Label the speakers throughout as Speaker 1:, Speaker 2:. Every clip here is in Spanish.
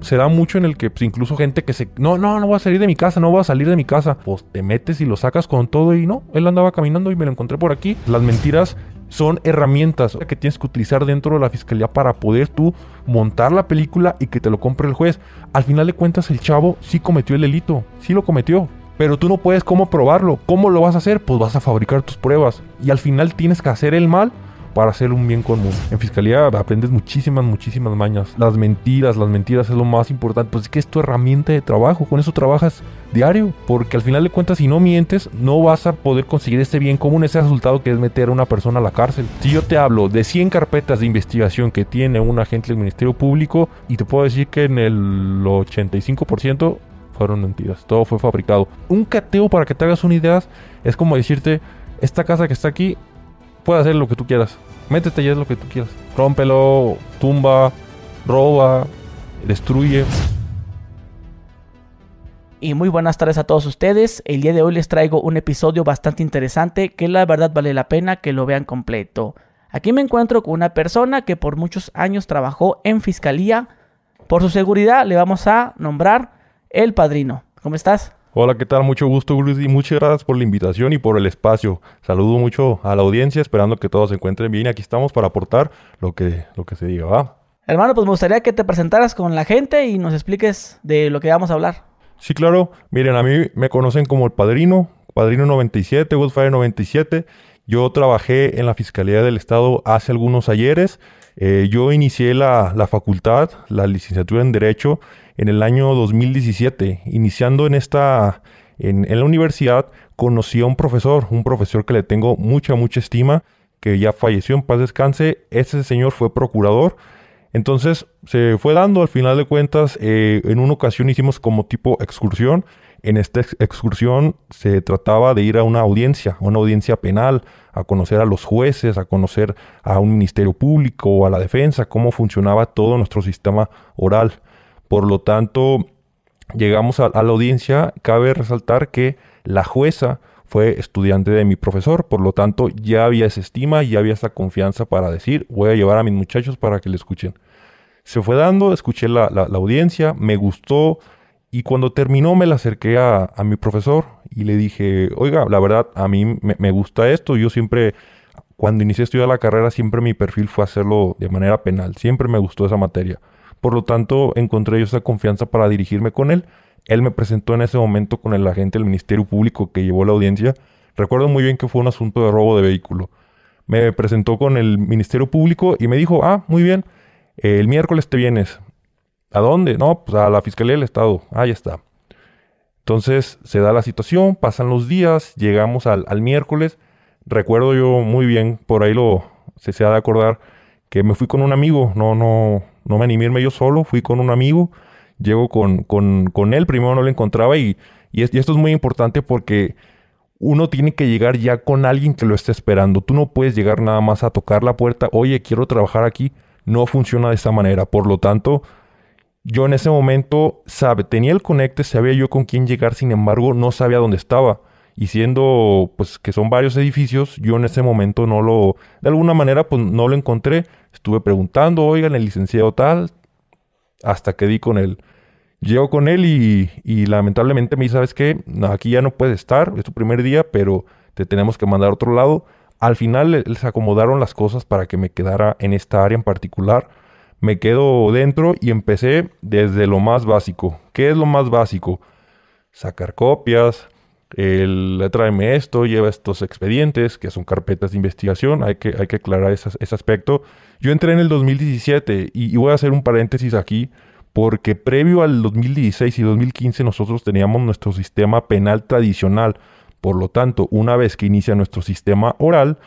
Speaker 1: Se da mucho en el que pues, incluso gente que se... No, no, no voy a salir de mi casa, no voy a salir de mi casa. Pues te metes y lo sacas con todo y no, él andaba caminando y me lo encontré por aquí. Las mentiras son herramientas que tienes que utilizar dentro de la fiscalía para poder tú montar la película y que te lo compre el juez. Al final de cuentas el chavo sí cometió el delito, sí lo cometió. Pero tú no puedes cómo probarlo. ¿Cómo lo vas a hacer? Pues vas a fabricar tus pruebas. Y al final tienes que hacer el mal para hacer un bien común. En fiscalía aprendes muchísimas, muchísimas mañas. Las mentiras, las mentiras es lo más importante. Pues es que es tu herramienta de trabajo. Con eso trabajas diario. Porque al final de cuentas, si no mientes, no vas a poder conseguir este bien común, ese resultado que es meter a una persona a la cárcel. Si yo te hablo de 100 carpetas de investigación que tiene un agente del Ministerio Público, y te puedo decir que en el 85% fueron mentiras. Todo fue fabricado. Un cateo, para que te hagas una idea, es como decirte, esta casa que está aquí puede hacer lo que tú quieras. Métete y lo que tú quieras. Rómpelo, tumba, roba, destruye.
Speaker 2: Y muy buenas tardes a todos ustedes. El día de hoy les traigo un episodio bastante interesante que la verdad vale la pena que lo vean completo. Aquí me encuentro con una persona que por muchos años trabajó en fiscalía. Por su seguridad le vamos a nombrar el padrino. ¿Cómo estás?
Speaker 1: Hola, ¿qué tal? Mucho gusto, y Muchas gracias por la invitación y por el espacio. Saludo mucho a la audiencia, esperando que todos se encuentren bien. Aquí estamos para aportar lo que, lo que se diga, ¿va?
Speaker 2: Hermano, pues me gustaría que te presentaras con la gente y nos expliques de lo que vamos a hablar.
Speaker 1: Sí, claro. Miren, a mí me conocen como el Padrino, Padrino 97, Woodfire 97. Yo trabajé en la Fiscalía del Estado hace algunos ayeres. Eh, yo inicié la, la facultad, la licenciatura en Derecho, en el año 2017. Iniciando en esta, en, la universidad, conocí a un profesor, un profesor que le tengo mucha, mucha estima, que ya falleció en paz descanse. Ese señor fue procurador. Entonces se fue dando, al final de cuentas, eh, en una ocasión hicimos como tipo excursión. En esta excursión se trataba de ir a una audiencia, una audiencia penal, a conocer a los jueces, a conocer a un ministerio público a la defensa, cómo funcionaba todo nuestro sistema oral. Por lo tanto, llegamos a, la audiencia, cabe resaltar que la jueza fue estudiante de mi profesor, por lo tanto ya había esa estima, ya había esa confianza para decir, voy a llevar a mis muchachos para que le escuchen. Se fue dando, escuché la, audiencia, me gustó y cuando terminó me la acerqué a, mi profesor y le dije, oiga, la verdad, a mí me, me, gusta esto, yo siempre, cuando inicié a estudiar la carrera, siempre mi perfil fue hacerlo de manera penal, siempre me gustó esa materia. Por lo tanto, encontré yo esa confianza para dirigirme con él. Él me presentó en ese momento con el agente del Ministerio Público que llevó la audiencia. Recuerdo muy bien que fue un asunto de robo de vehículo. Me presentó con el Ministerio Público y me dijo, ah, muy bien, el miércoles te vienes. ¿A dónde? No, pues a la Fiscalía del Estado. Ah, ya está. Entonces se da la situación, pasan los días, llegamos al, miércoles. Recuerdo yo muy bien, por ahí lo se, se ha de acordar, que me fui con un amigo, no, no, no me animé irme yo solo, fui con un amigo, llego con, con, él, primero no lo encontraba y, y, esto es muy importante porque uno tiene que llegar ya con alguien que lo esté esperando. Tú no puedes llegar nada más a tocar la puerta, oye, quiero trabajar aquí. No funciona de esa manera. Por lo tanto, yo en ese momento sabe, tenía el conecte, sabía yo con quién llegar, sin embargo, no sabía dónde estaba. Y siendo, pues, que son varios edificios, yo en ese momento no lo, de alguna manera, pues, no lo encontré. Estuve preguntando, oigan, el licenciado tal, hasta que di con él. Llego con él y, y lamentablemente me dice, ¿sabes qué? aquí ya no puedes estar, es tu primer día, pero te tenemos que mandar a otro lado. Al final les acomodaron las cosas para que me quedara en esta área en particular. Me quedo dentro y empecé desde lo más básico. ¿Qué es lo más básico? Sacar copias, el, tráeme esto, lleva estos expedientes, que son carpetas de investigación, hay que, hay que aclarar ese, aspecto. Yo entré en el 2017 y, voy a hacer un paréntesis aquí, porque previo al 2016 y 2015 nosotros teníamos nuestro sistema penal tradicional. Por lo tanto, una vez que inicia nuestro sistema oral,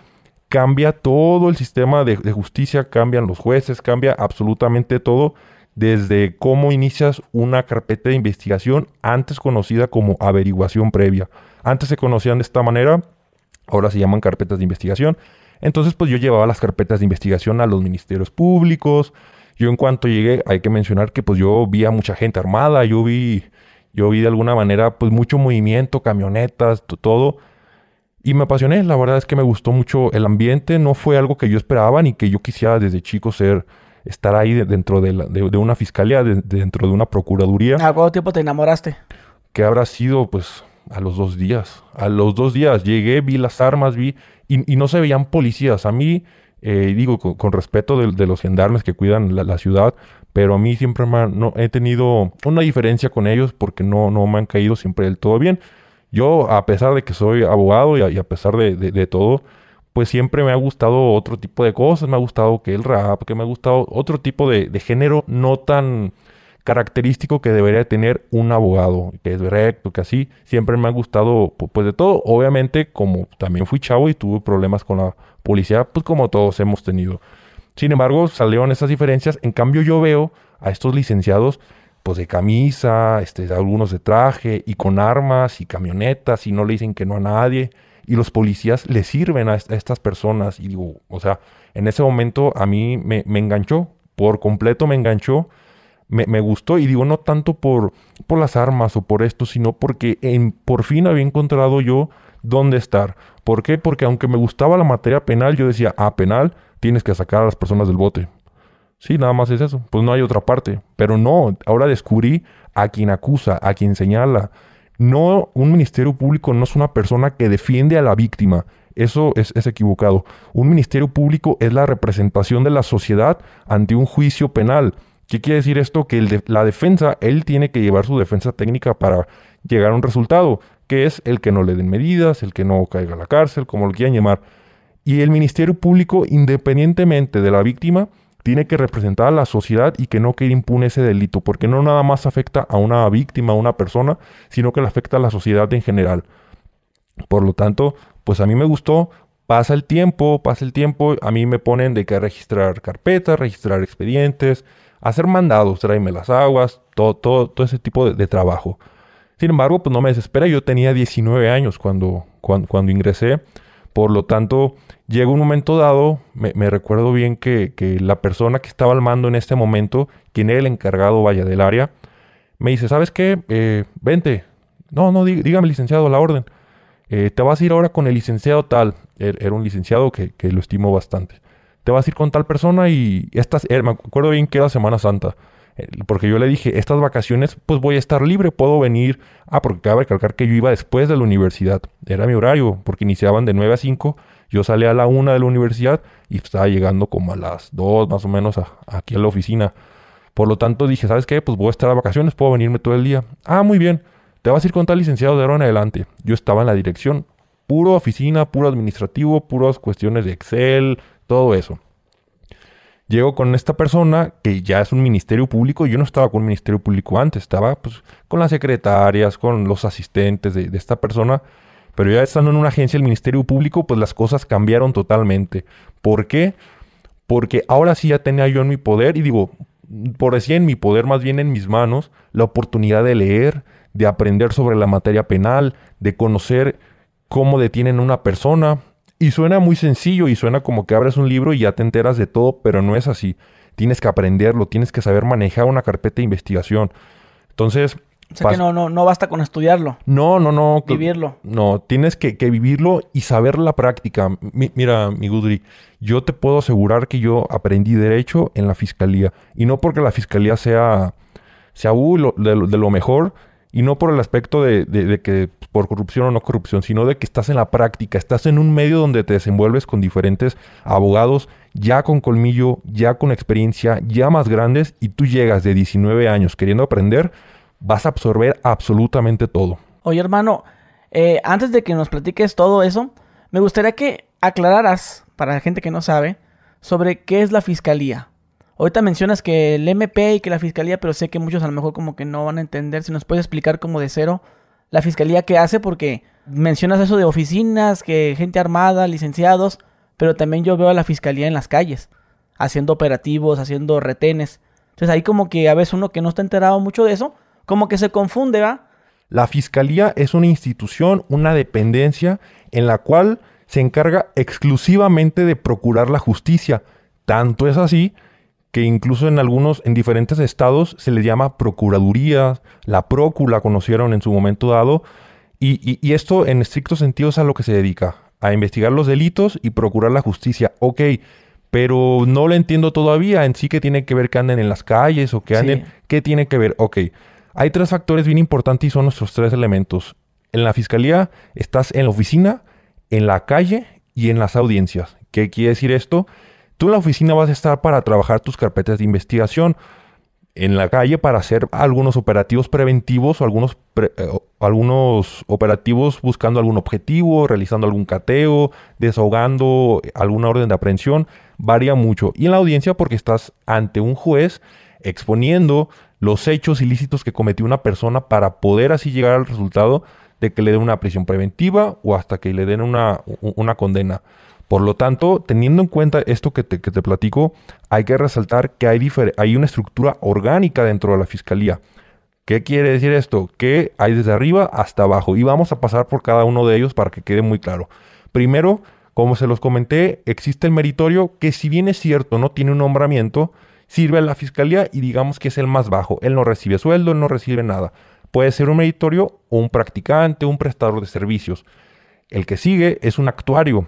Speaker 1: cambia todo el sistema de, de justicia, cambian los jueces, cambia absolutamente todo desde cómo inicias una carpeta de investigación antes conocida como averiguación previa. Antes se conocían de esta manera, ahora se llaman carpetas de investigación. Entonces, pues yo llevaba las carpetas de investigación a los ministerios públicos. Yo en cuanto llegué, hay que mencionar que pues yo vi a mucha gente armada, yo vi, yo vi de alguna manera pues mucho movimiento, camionetas, todo. Y me apasioné, la verdad es que me gustó mucho el ambiente, no fue algo que yo esperaba ni que yo quisiera desde chico ser estar ahí dentro de, una fiscalía, dentro de una procuraduría.
Speaker 2: ¿A cuánto tiempo te enamoraste?
Speaker 1: Que habrá sido, pues, a los dos días. A los dos días llegué, vi las armas, vi... Y, no se veían policías. A mí, eh, digo, con, respeto de, los gendarmes que cuidan la, ciudad, pero a mí siempre no, he tenido una diferencia con ellos porque no, no me han caído siempre del todo bien. Yo, a pesar de que soy abogado y a, pesar de, todo, pues siempre me ha gustado otro tipo de cosas. Me ha gustado que el rap, que me ha gustado otro tipo de, género no tan característico que debería tener un abogado, que es recto, que así. Siempre me ha gustado, pues de todo. Obviamente, como también fui chavo y tuve problemas con la policía, pues como todos hemos tenido. Sin embargo, salieron esas diferencias. En cambio, yo veo a estos licenciados pues de camisa, este, algunos de traje y con armas y camionetas y no le dicen que no a nadie. Y los policías le sirven a, estas personas. Y digo, o sea, en ese momento a mí me, enganchó, por completo me enganchó, me, gustó. Y digo, no tanto por, por las armas o por esto, sino porque en, por fin había encontrado yo dónde estar. ¿Por qué? Porque aunque me gustaba la materia penal, yo decía, ah, penal, tienes que sacar a las personas del bote. Sí, nada más es eso. Pues no hay otra parte. Pero no, ahora descubrí a quien acusa, a quien señala. No, un ministerio público no es una persona que defiende a la víctima. Eso es, equivocado. Un ministerio público es la representación de la sociedad ante un juicio penal. ¿Qué quiere decir esto? Que la defensa, él tiene que llevar su defensa técnica para llegar a un resultado, que es el que no le den medidas, el que no caiga a la cárcel, como lo quieran llamar. Y el ministerio público, independientemente de la víctima, tiene que representar a la sociedad y que no quede impune ese delito, porque no nada más afecta a una víctima, a una persona, sino que le afecta a la sociedad en general. Por lo tanto, pues a mí me gustó, pasa el tiempo, pasa el tiempo, a mí me ponen de que registrar carpetas, registrar expedientes, hacer mandados, tráeme las aguas, todo, todo, todo ese tipo de, trabajo. Sin embargo, pues no me desespera, yo tenía 19 años cuando, cuando, cuando ingresé por lo tanto, llega un momento dado, me, recuerdo bien que, la persona que estaba al mando en este momento, quien era el encargado, vaya, del área, me dice, ¿sabes qué? Eh, vente. No, no, dígame, licenciado, la orden. Eh, te vas a ir ahora con el licenciado tal. Er, era un licenciado que, lo estimo bastante. Te vas a ir con tal persona y estas, me acuerdo bien que era Semana Santa. Porque yo le dije, estas vacaciones pues voy a estar libre, puedo venir. Ah, porque cabe recalcar que yo iba después de la universidad. Era mi horario, porque iniciaban de 9 a 5. Yo salía a la 1 de la universidad y estaba llegando como a las 2 más o menos aquí a la oficina. Por lo tanto dije, ¿sabes qué? Pues voy a estar a vacaciones, puedo venirme todo el día. Ah, muy bien. Te vas a ir con tal licenciado de ahora en adelante. Yo estaba en la dirección. Puro oficina, puro administrativo, puras cuestiones de Excel, todo eso. Llego con esta persona que ya es un ministerio público. Yo no estaba con un ministerio público antes, estaba pues, con las secretarias, con los asistentes de, esta persona. Pero ya estando en una agencia del ministerio público, pues las cosas cambiaron totalmente. ¿Por qué? Porque ahora sí ya tenía yo en mi poder, y digo, por decir en mi poder, más bien en mis manos, la oportunidad de leer, de aprender sobre la materia penal, de conocer cómo detienen a una persona, y suena muy sencillo y suena como que abres un libro y ya te enteras de todo, pero no es así. Tienes que aprenderlo, tienes que saber manejar una carpeta de investigación. Entonces...
Speaker 2: O sea que no, no, no basta con estudiarlo.
Speaker 1: No, no, no.
Speaker 2: Vivirlo.
Speaker 1: No, tienes que, vivirlo y saber la práctica. mira, mi Gudri, yo te puedo asegurar que yo aprendí derecho en la fiscalía. Y no porque la fiscalía sea, sea uh, de, lo mejor, y no por el aspecto de, que por corrupción o no corrupción, sino de que estás en la práctica, estás en un medio donde te desenvuelves con diferentes abogados ya con colmillo, ya con experiencia, ya más grandes y tú llegas de 19 años queriendo aprender, vas a absorber absolutamente todo.
Speaker 2: Oye hermano, eh, antes de que nos platiques todo eso, me gustaría que aclararas, para la gente que no sabe, sobre qué es la fiscalía. Ahorita mencionas que el MP y que la fiscalía, pero sé que muchos a lo mejor como que no van a entender. Si nos puedes explicar como de cero la fiscalía qué hace, porque mencionas eso de oficinas, que gente armada, licenciados, pero también yo veo a la fiscalía en las calles, haciendo operativos, haciendo retenes. Entonces ahí como que a veces uno que no está enterado mucho de eso, como que se confunde, ¿va?
Speaker 1: La fiscalía es una institución, una dependencia en la cual se encarga exclusivamente de procurar la justicia. Tanto es así que incluso en algunos, en diferentes estados, se les llama procuraduría, la prócula conocieron en su momento dado, y, y, esto en estricto sentido es a lo que se dedica, a investigar los delitos y procurar la justicia. Ok, pero no lo entiendo todavía en sí que tiene que ver que anden en las calles o que anden, ¿qué tiene que ver? Ok, hay tres factores bien importantes y son nuestros tres elementos. En la fiscalía estás en la oficina, en la calle y en las audiencias. ¿Qué quiere decir esto? Tú en la oficina vas a estar para trabajar tus carpetas de investigación, en la calle para hacer algunos operativos preventivos o algunos, eh, operativos buscando algún objetivo, realizando algún cateo, desahogando alguna orden de aprehensión, varía mucho. Y en la audiencia porque estás ante un juez exponiendo los hechos ilícitos que cometió una persona para poder así llegar al resultado de que le den una prisión preventiva o hasta que le den una condena. Por lo tanto, teniendo en cuenta esto que te, platico, hay que resaltar que hay, hay una estructura orgánica dentro de la fiscalía. ¿Qué quiere decir esto? Que hay desde arriba hasta abajo y vamos a pasar por cada uno de ellos para que quede muy claro. Primero, como se los comenté, existe el meritorio que si bien es cierto no tiene un nombramiento, sirve a la fiscalía y digamos que es el más bajo. Él no recibe sueldo, él no recibe nada. Puede ser un meritorio un practicante, un prestador de servicios. El que sigue es un actuario.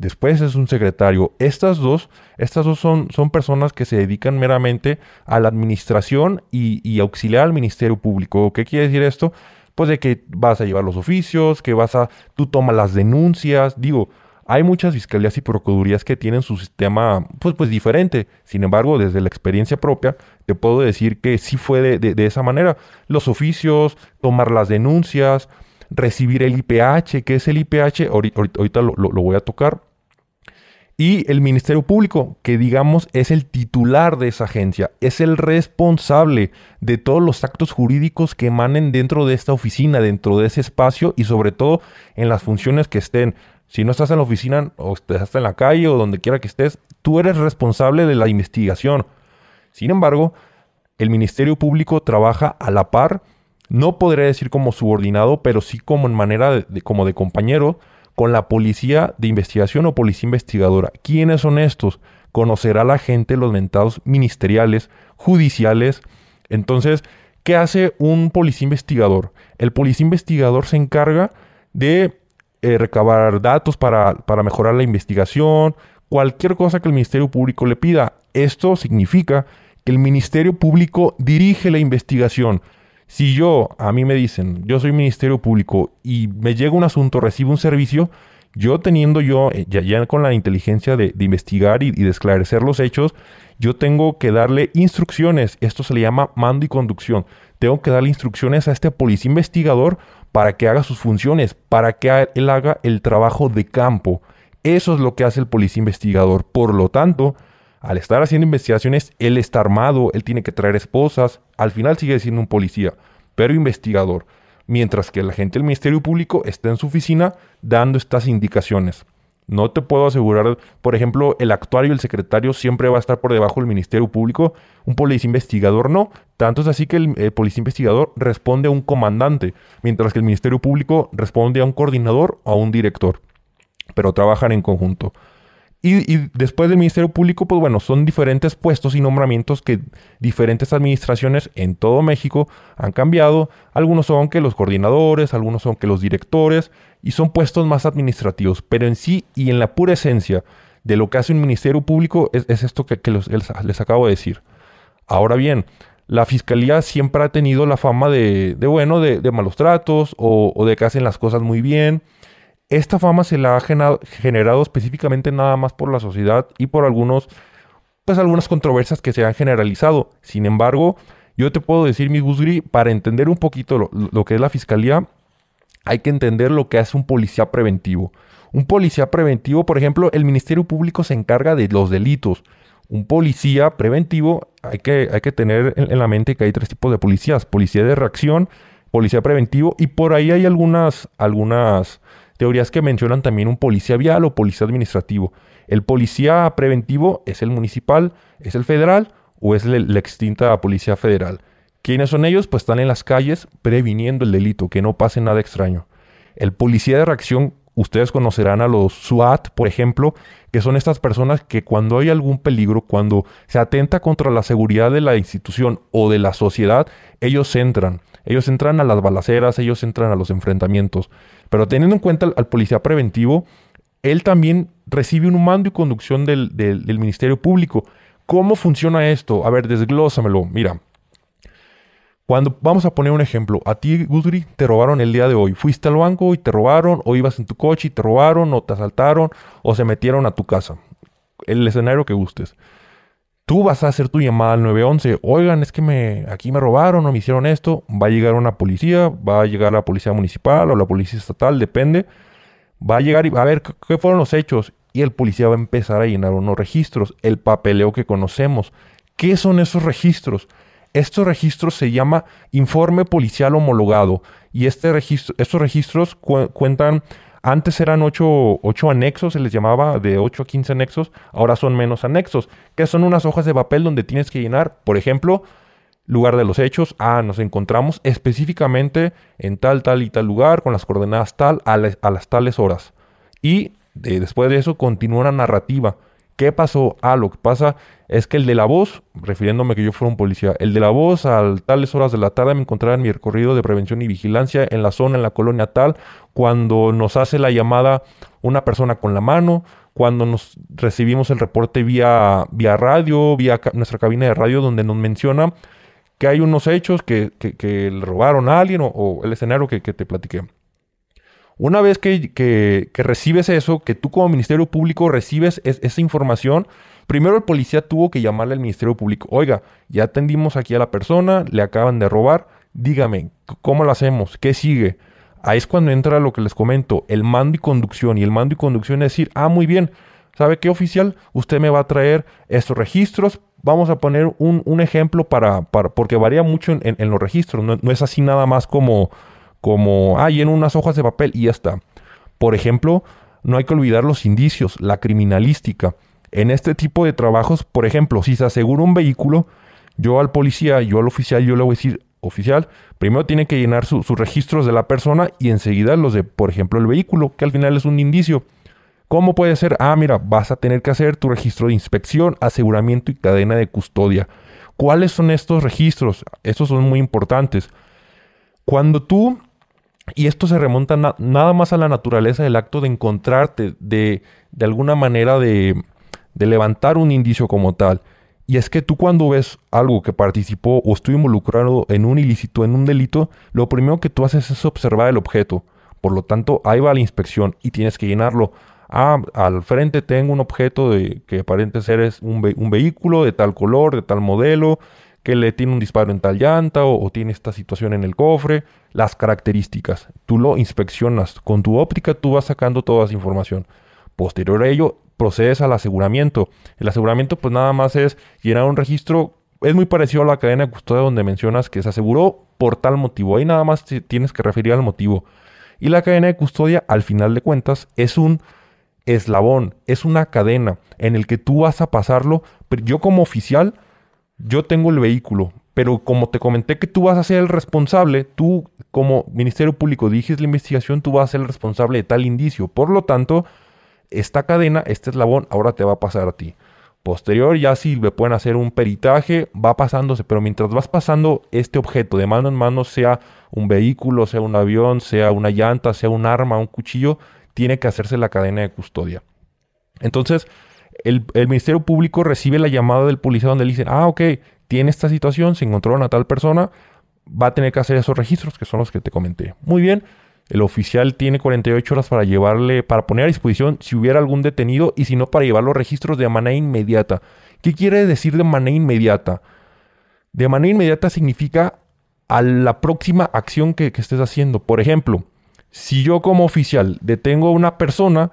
Speaker 1: Después es un secretario. Estas dos, estas dos son, son personas que se dedican meramente a la administración y, auxiliar al Ministerio Público. ¿Qué quiere decir esto? Pues de que vas a llevar los oficios, que vas a, tú tomas las denuncias. Digo, hay muchas fiscalías y procuradurías que tienen su sistema pues, pues diferente. Sin embargo, desde la experiencia propia, te puedo decir que sí fue de, esa manera. Los oficios, tomar las denuncias, recibir el IPH. ¿Qué es el IPH? Ahorita, lo, lo voy a tocar y el Ministerio Público, que digamos es el titular de esa agencia, es el responsable de todos los actos jurídicos que emanen dentro de esta oficina, dentro de ese espacio y sobre todo en las funciones que estén. Si no estás en la oficina o estás en la calle o donde quiera que estés, tú eres responsable de la investigación. Sin embargo, el Ministerio Público trabaja a la par, no podría decir como subordinado, pero sí como en manera de, como de compañero con la policía de investigación o policía investigadora. ¿Quiénes son estos? Conocerá la gente los mentados ministeriales, judiciales. Entonces, ¿qué hace un policía investigador? El policía investigador se encarga de eh, recabar datos para, para mejorar la investigación, cualquier cosa que el Ministerio Público le pida. Esto significa que el Ministerio Público dirige la investigación. Si yo, a mí me dicen, yo soy Ministerio Público y me llega un asunto, recibo un servicio, yo teniendo yo, eh, ya, con la inteligencia de, investigar y, de esclarecer los hechos, yo tengo que darle instrucciones. Esto se le llama mando y conducción. Tengo que darle instrucciones a este policía investigador para que haga sus funciones, para que él haga el trabajo de campo. Eso es lo que hace el policía investigador. Por lo tanto, al estar haciendo investigaciones, él está armado, él tiene que traer esposas, al final sigue siendo un policía, pero investigador, mientras que la gente del Ministerio Público está en su oficina dando estas indicaciones. No te puedo asegurar, por ejemplo, el actuario y el secretario siempre va a estar por debajo del Ministerio Público, un policía investigador no. Tanto es así que el, el, policía investigador responde a un comandante, mientras que el Ministerio Público responde a un coordinador o a un director, pero trabajan en conjunto. Y, después del Ministerio Público, pues bueno, son diferentes puestos y nombramientos que diferentes administraciones en todo México han cambiado. Algunos son que los coordinadores, algunos son que los directores, y son puestos más administrativos. Pero en sí y en la pura esencia de lo que hace un Ministerio Público es, esto que, les, acabo de decir. Ahora bien, la Fiscalía siempre ha tenido la fama de, bueno, de, malos tratos o, o de que hacen las cosas muy bien esta fama se la ha generado específicamente nada más por la sociedad y por algunos, pues algunas controversias que se han generalizado. Sin embargo, yo te puedo decir, mi Gusgri, para entender un poquito lo, lo, que es la fiscalía, hay que entender lo que hace un policía preventivo. Un policía preventivo, por ejemplo, el Ministerio Público se encarga de los delitos. Un policía preventivo, hay que, hay que tener en, en la mente que hay tres tipos de policías. Policía de reacción, policía preventivo y por ahí hay algunas, algunas Teorías que mencionan también un policía vial o policía administrativo. El policía preventivo es el municipal, es el federal o es la extinta policía federal. ¿Quiénes son ellos? Pues están en las calles previniendo el delito, que no pase nada extraño. El policía de reacción, ustedes conocerán a los SWAT, por ejemplo, que son estas personas que cuando hay algún peligro, cuando se atenta contra la seguridad de la institución o de la sociedad, ellos entran. Ellos entran a las balaceras, ellos entran a los enfrentamientos. Pero teniendo en cuenta al, policía preventivo, él también recibe un mando y conducción del, Ministerio Público. ¿Cómo funciona esto? A ver, desglósamelo. Mira, cuando vamos a poner un ejemplo, a ti, Gudri, te robaron el día de hoy. Fuiste al banco y te robaron, o ibas en tu coche y te robaron, o te asaltaron, o se metieron a tu casa. El escenario que gustes. Tú vas a hacer tu llamada al 911. Oigan, es que me, aquí me robaron o me hicieron esto. Va a llegar una policía, va a llegar la policía municipal o la policía estatal, depende. Va a llegar y va a ver qué fueron los hechos. Y el policía va a empezar a llenar unos registros, el papeleo que conocemos. ¿Qué son esos registros? Estos registros se llama informe policial homologado. Y este registro, estos registros cuentan antes eran 8, anexos, se les llamaba de 8 a 15 anexos, ahora son menos anexos, que son unas hojas de papel donde tienes que llenar, por ejemplo, lugar de los hechos, ah, nos encontramos específicamente en tal, tal y tal lugar, con las coordenadas tal, a, las tales horas. Y después de eso continúa una narrativa. ¿Qué pasó? Ah, lo que pasa es que el de la voz, refiriéndome que yo fuera un policía, el de la voz a tales horas de la tarde me encontraba en mi recorrido de prevención y vigilancia en la zona, en la colonia tal, cuando nos hace la llamada una persona con la mano, cuando nos recibimos el reporte vía, vía radio, vía nuestra cabina de radio, donde nos menciona que hay unos hechos que, que, le robaron a alguien o, el escenario que, te platiqué. Una vez que, recibes eso, que tú como Ministerio Público recibes esa información, primero el policía tuvo que llamarle al Ministerio Público. Oiga, ya atendimos aquí a la persona, le acaban de robar, dígame, ¿cómo lo hacemos? ¿Qué sigue? Ahí es cuando entra lo que les comento, el mando y conducción. Y el mando y conducción es decir, ah, muy bien, ¿sabe qué oficial? Usted me va a traer estos registros. Vamos a poner un, ejemplo para, porque varía mucho en, los registros. No, es así nada más como, como, ah, en unas hojas de papel y ya está. Por ejemplo, no hay que olvidar los indicios, la criminalística. En este tipo de trabajos, por ejemplo, si se asegura un vehículo, yo al policía, yo al oficial, yo le voy a decir, oficial, primero tiene que llenar sus registros de la persona y enseguida los de, por ejemplo, el vehículo, que al final es un indicio. ¿Cómo puede ser? Ah, mira, vas a tener que hacer tu registro de inspección, aseguramiento y cadena de custodia. ¿Cuáles son estos registros? Estos son muy importantes. Cuando tú, y esto se remonta nada más a la naturaleza del acto de encontrarte, de, de alguna manera de, de levantar un indicio como tal, y es que tú cuando ves algo que participó o estuvo involucrado en un ilícito, en un delito, lo primero que tú haces es observar el objeto. Por lo tanto, ahí va la inspección y tienes que llenarlo. Ah, al frente tengo un objeto de, que aparente ser es un, vehículo de tal color, de tal modelo, que le tiene un disparo en tal llanta o, tiene esta situación en el cofre, las características. Tú lo inspeccionas. Con tu óptica tú vas sacando toda esa información. Posterior a ello, procedes al aseguramiento. El aseguramiento pues nada más es llenar un registro, es muy parecido a la cadena de custodia donde mencionas que se aseguró por tal motivo. Ahí nada más tienes que referir al motivo. Y la cadena de custodia, al final de cuentas, es un eslabón, es una cadena en el que tú vas a pasarlo. Yo como oficial, yo tengo el vehículo, pero como te comenté que tú vas a ser el responsable, tú como Ministerio Público diriges la investigación, tú vas a ser el responsable de tal indicio. Por lo tanto, esta cadena, este eslabón, ahora te va a pasar a ti. Posterior, ya si le pueden hacer un peritaje, va pasándose, pero mientras vas pasando este objeto de mano en mano, sea un vehículo, sea un avión, sea una llanta, sea un arma, un cuchillo, tiene que hacerse la cadena de custodia. Entonces, el, Ministerio Público recibe la llamada del policía donde le dicen, ah, ok, tiene esta situación, se encontró a tal persona, va a tener que hacer esos registros que son los que te comenté. Muy bien, el oficial tiene 48 horas para llevarle, para poner a disposición si hubiera algún detenido y si no para llevar los registros de manera inmediata. ¿Qué quiere decir de manera inmediata? De manera inmediata significa a la próxima acción que, estés haciendo. Por ejemplo, si yo como oficial detengo a una persona,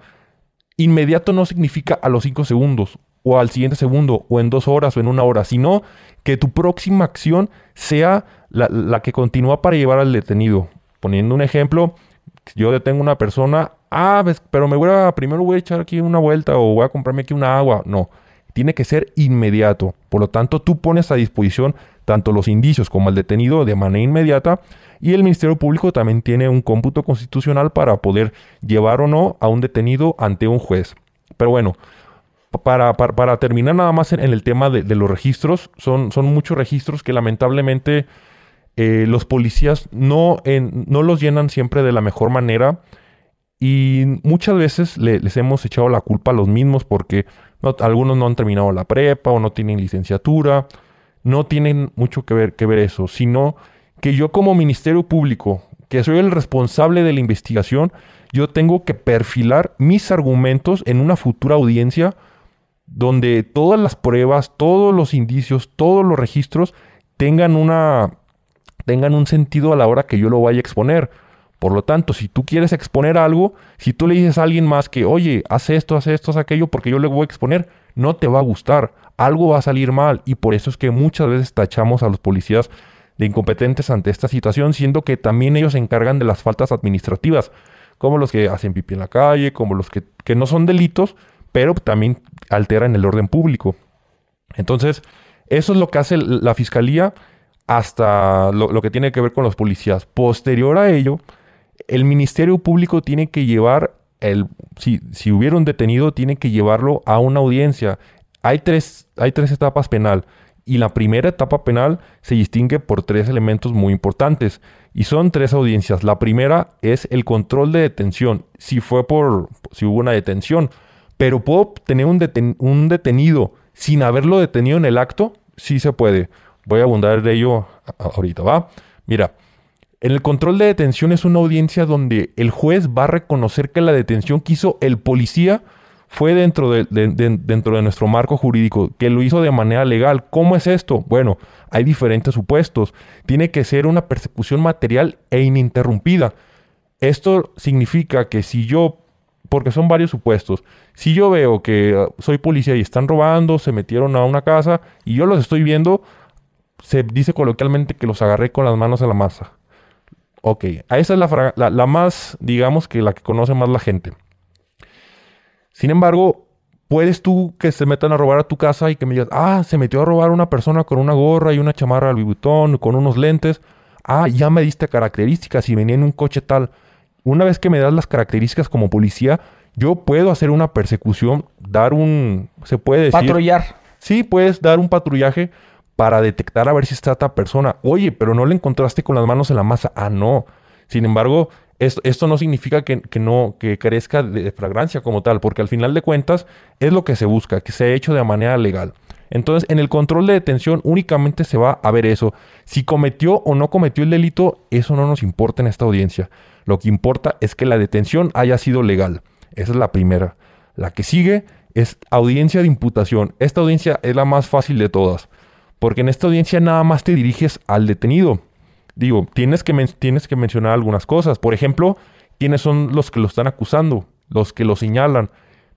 Speaker 1: inmediato no significa a los 5 segundos o al siguiente segundo o en dos horas o en una hora, sino que tu próxima acción sea la, la que continúa para llevar al detenido. Poniendo un ejemplo, yo detengo una persona, ah, pero me voy a, primero voy a echar aquí una vuelta o voy a comprarme aquí una agua. No, tiene que ser inmediato. Por lo tanto, tú pones a disposición tanto los indicios como el detenido de manera inmediata y el Ministerio Público también tiene un cómputo constitucional para poder llevar o no a un detenido ante un juez. Pero bueno, para, para, terminar nada más en, el tema de, los registros, son, son muchos registros que lamentablemente eh, los policías no, no los llenan siempre de la mejor manera Y muchas veces les hemos echado la culpa a los mismos porque algunos no han terminado la prepa o no tienen licenciatura. No tienen mucho que ver, que ver eso, sino que yo como Ministerio Público, que soy el responsable de la investigación, yo tengo que perfilar mis argumentos en una futura audiencia donde todas las pruebas, todos los indicios, todos los registros tengan una tengan un sentido a la hora que yo lo vaya a exponer. Por lo tanto, si tú quieres exponer algo, si tú le dices a alguien más que, oye, haz esto, haz esto, haz aquello, porque yo le voy a exponer, no te va a gustar. Algo va a salir mal. Y por eso es que muchas veces tachamos a los policías de incompetentes ante esta situación, siendo que también ellos se encargan de las faltas administrativas, como los que hacen pipí en la calle, como los que, que no son delitos, pero también alteran el orden público. Entonces, eso es lo que hace la fiscalía hasta lo, que tiene que ver con los policías. Posterior a ello, el Ministerio Público tiene que llevar, el, si, si hubiera un detenido, tiene que llevarlo a una audiencia. Hay tres, hay tres etapas penal y la primera etapa penal se distingue por tres elementos muy importantes y son tres audiencias. La primera es el control de detención, si fue por, si hubo una detención, pero puedo tener un, un detenido sin haberlo detenido en el acto, sí se puede. Voy a abundar de ello ahorita, ¿va? Mira, en el control de detención es una audiencia donde el juez va a reconocer que la detención que hizo el policía fue dentro de, nuestro marco jurídico, que lo hizo de manera legal. ¿Cómo es esto? Bueno, hay diferentes supuestos. Tiene que ser una persecución material e ininterrumpida. Esto significa que si yo, porque son varios supuestos, si yo veo que uh, soy policía y están robando, se metieron a una casa y yo los estoy viendo, se dice coloquialmente que los agarré con las manos a la masa. Ok, a esa es la, la, más, digamos que la que conoce más la gente. Sin embargo, puedes tú que se metan a robar a tu casa y que me digas, ah, se metió a robar una persona con una gorra y una chamarra al bibutón, con unos lentes. Ah, ya me diste características y venía en un coche tal. Una vez que me das las características como policía, yo puedo hacer una persecución, dar un, se puede decir...
Speaker 2: Patrullar.
Speaker 1: Sí, puedes dar un patrullaje para detectar a ver si está esta persona. Oye, pero no le encontraste con las manos en la masa. Ah, no. Sin embargo, esto, esto no significa que, no que crezca de fragancia como tal, porque al final de cuentas es lo que se busca, que sea hecho de manera legal. Entonces, en el control de detención únicamente se va a ver eso. Si cometió o no cometió el delito, eso no nos importa en esta audiencia. Lo que importa es que la detención haya sido legal. Esa es la primera. La que sigue es audiencia de imputación. Esta audiencia es la más fácil de todas. Porque en esta audiencia nada más te diriges al detenido. Digo, tienes que, tienes que mencionar algunas cosas. Por ejemplo, quiénes son los que lo están acusando, los que lo señalan.